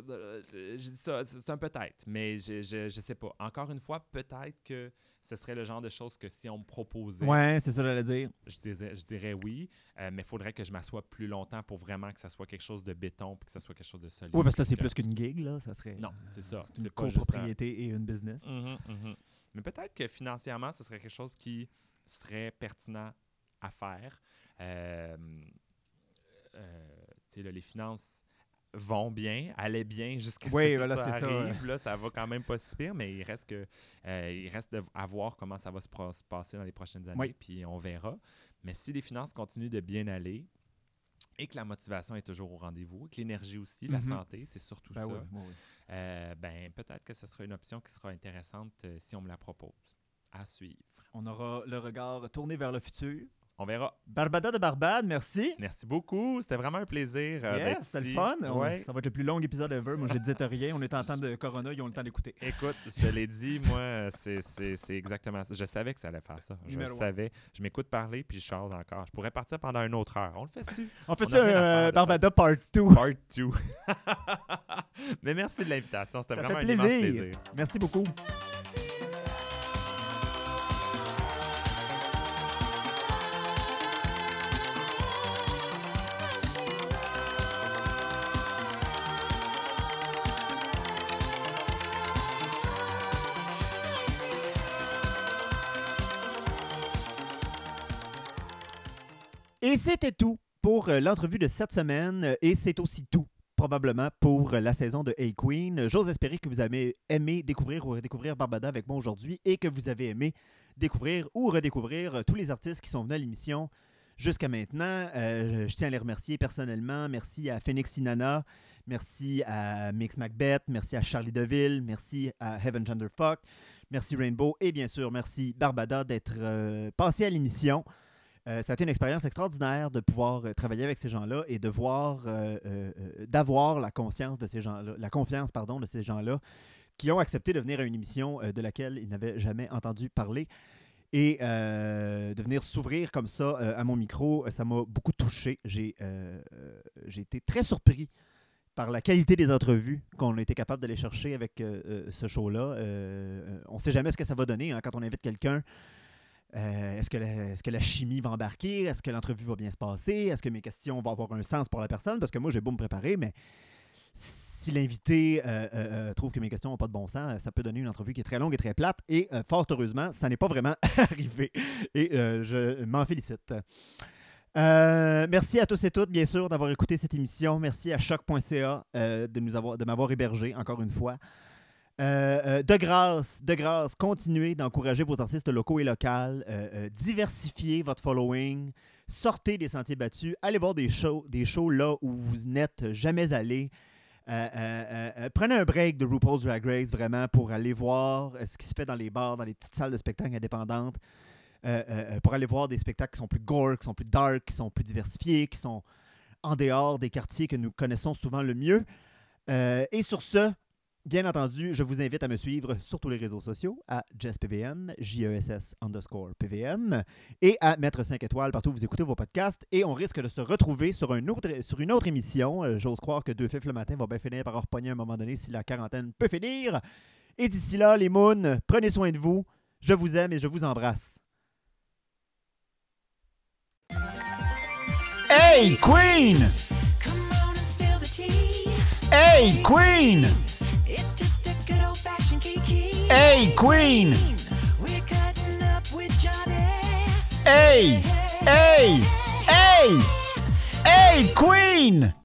de- de- je dis ça, c'est un peut-être, mais je, je, je sais pas. Encore une fois, peut-être que ce serait le genre de choses que si on me proposait, Ouais, c'est ça que j'allais dire. je, dirais, je dirais oui, euh, mais il faudrait que je m'assoie plus longtemps pour vraiment que ça soit quelque chose de béton puis que ça soit quelque chose de solide. Oui, parce que là, c'est plus qu'une gig, là. Ça serait. Non, c'est ça. C'est une un- copropriété et une business. Mhm, mhm. Mais peut-être que financièrement, ce serait quelque chose qui serait pertinent à faire. Euh, euh, tu sais, là, les finances vont bien, allaient bien jusqu'à ce Oui, que tout ça c'est ça, arrive. Là, ça va quand même pas si pire, mais il reste que euh, il reste de- à voir comment ça va se, passer dans les prochaines années, Oui. puis on verra. Mais si les finances continuent de bien aller et que la motivation est toujours au rendez-vous, et que l'énergie aussi, la Mhm. santé, c'est surtout Ben ça. oui. Euh, ben, peut-être que ce sera une option qui sera intéressante euh, si on me la propose. À suivre. On aura le regard tourné vers le futur. On verra. Barbada de Barbade, merci. Merci beaucoup. C'était vraiment un plaisir euh, Yes, c'était le fun. On-. Ça va être le plus long épisode ever. Moi, je disais rien. On est en temps de Corona, ils ont le temps d'écouter. Écoute, je l'ai dit, moi, c'est- exactement ça. Je savais que ça allait faire ça. Je Numéro un. savais. Je m'écoute parler, puis je charge encore. Je pourrais partir pendant une autre heure. On le fait dessus. On fait On ça, euh, Barbada Part 2. Part 2. Mais merci de l'invitation. C'était vraiment fait un immense plaisir. Merci beaucoup. Et c'était tout pour euh, l'entrevue de cette semaine. euh, Et c'est aussi tout, probablement, pour euh, la saison de Hey Queen. J'ose espérer que vous avez aimé découvrir ou redécouvrir Barbada avec moi aujourd'hui et que vous avez aimé découvrir ou redécouvrir tous les artistes qui sont venus à l'émission jusqu'à maintenant. Je tiens à les remercier personnellement. Merci à Phoenix Inanna. Merci à Mix Macbeth. Merci à Charlie Deville. Merci à Heaven Genderfuck. Merci Rainbow. Et bien sûr, merci Barbada d'être passé à l'émission. Euh, ça a été une expérience extraordinaire de pouvoir euh, travailler avec ces gens-là et de voir, euh, euh, d'avoir la conscience de ces gens-là, la confiance, pardon, de ces gens-là qui ont accepté de venir à une émission de laquelle ils n'avaient jamais entendu parler. Et de venir s'ouvrir comme ça à mon micro, ça m'a beaucoup touché. J'ai été très surpris par la qualité des entrevues qu'on a été capable d'aller chercher avec ce show-là. On ne sait jamais ce que ça va donner hein, quand on invite quelqu'un. Euh, est-ce, que la, chimie va embarquer? Est-ce que l'entrevue va bien se passer? Est-ce que mes questions vont avoir un sens pour la personne? Parce que moi, j'ai beau me préparer, mais si l'invité euh, euh, trouve que mes questions n'ont pas de bon sens, ça peut donner une entrevue qui est très longue et très plate. Et fort heureusement, ça n'est pas vraiment arrivé. Et je m'en félicite. Merci à tous et toutes, bien sûr, d'avoir écouté cette émission. Merci à choc.ca de, nous avoir, de m'avoir hébergé, encore une fois. Euh, euh, de grâce, de grâce, continuez d'encourager vos artistes locaux et locales. Euh, diversifiez votre following. Sortez des sentiers battus. Allez voir des shows, des shows là où vous n'êtes jamais allé. Prenez un break de RuPaul's Drag Race vraiment pour aller voir ce qui se fait dans les bars, dans les petites salles de spectacle indépendantes. Pour aller voir des spectacles qui sont plus gore, qui sont plus dark, qui sont plus diversifiés, qui sont en dehors des quartiers que nous connaissons souvent le mieux. Et sur ce, bien entendu, je vous invite à me suivre sur tous les réseaux sociaux à JessPVM, J-E-S-S underscore PVM, et à mettre 5 étoiles partout où vous écoutez vos podcasts. Et on risque de se retrouver sur, un autre, sur une autre émission. Euh, J'ose croire que Deux Fifs le matin va bien finir par repogner à un moment donné si la quarantaine peut finir. Et d'ici là, les moons, prenez soin de vous. Je vous aime et je vous embrasse. Hey Queen! Come on and spill the tea. Hey Queen! Hey Queen! Hey! Hey! Hey! Hey Queen!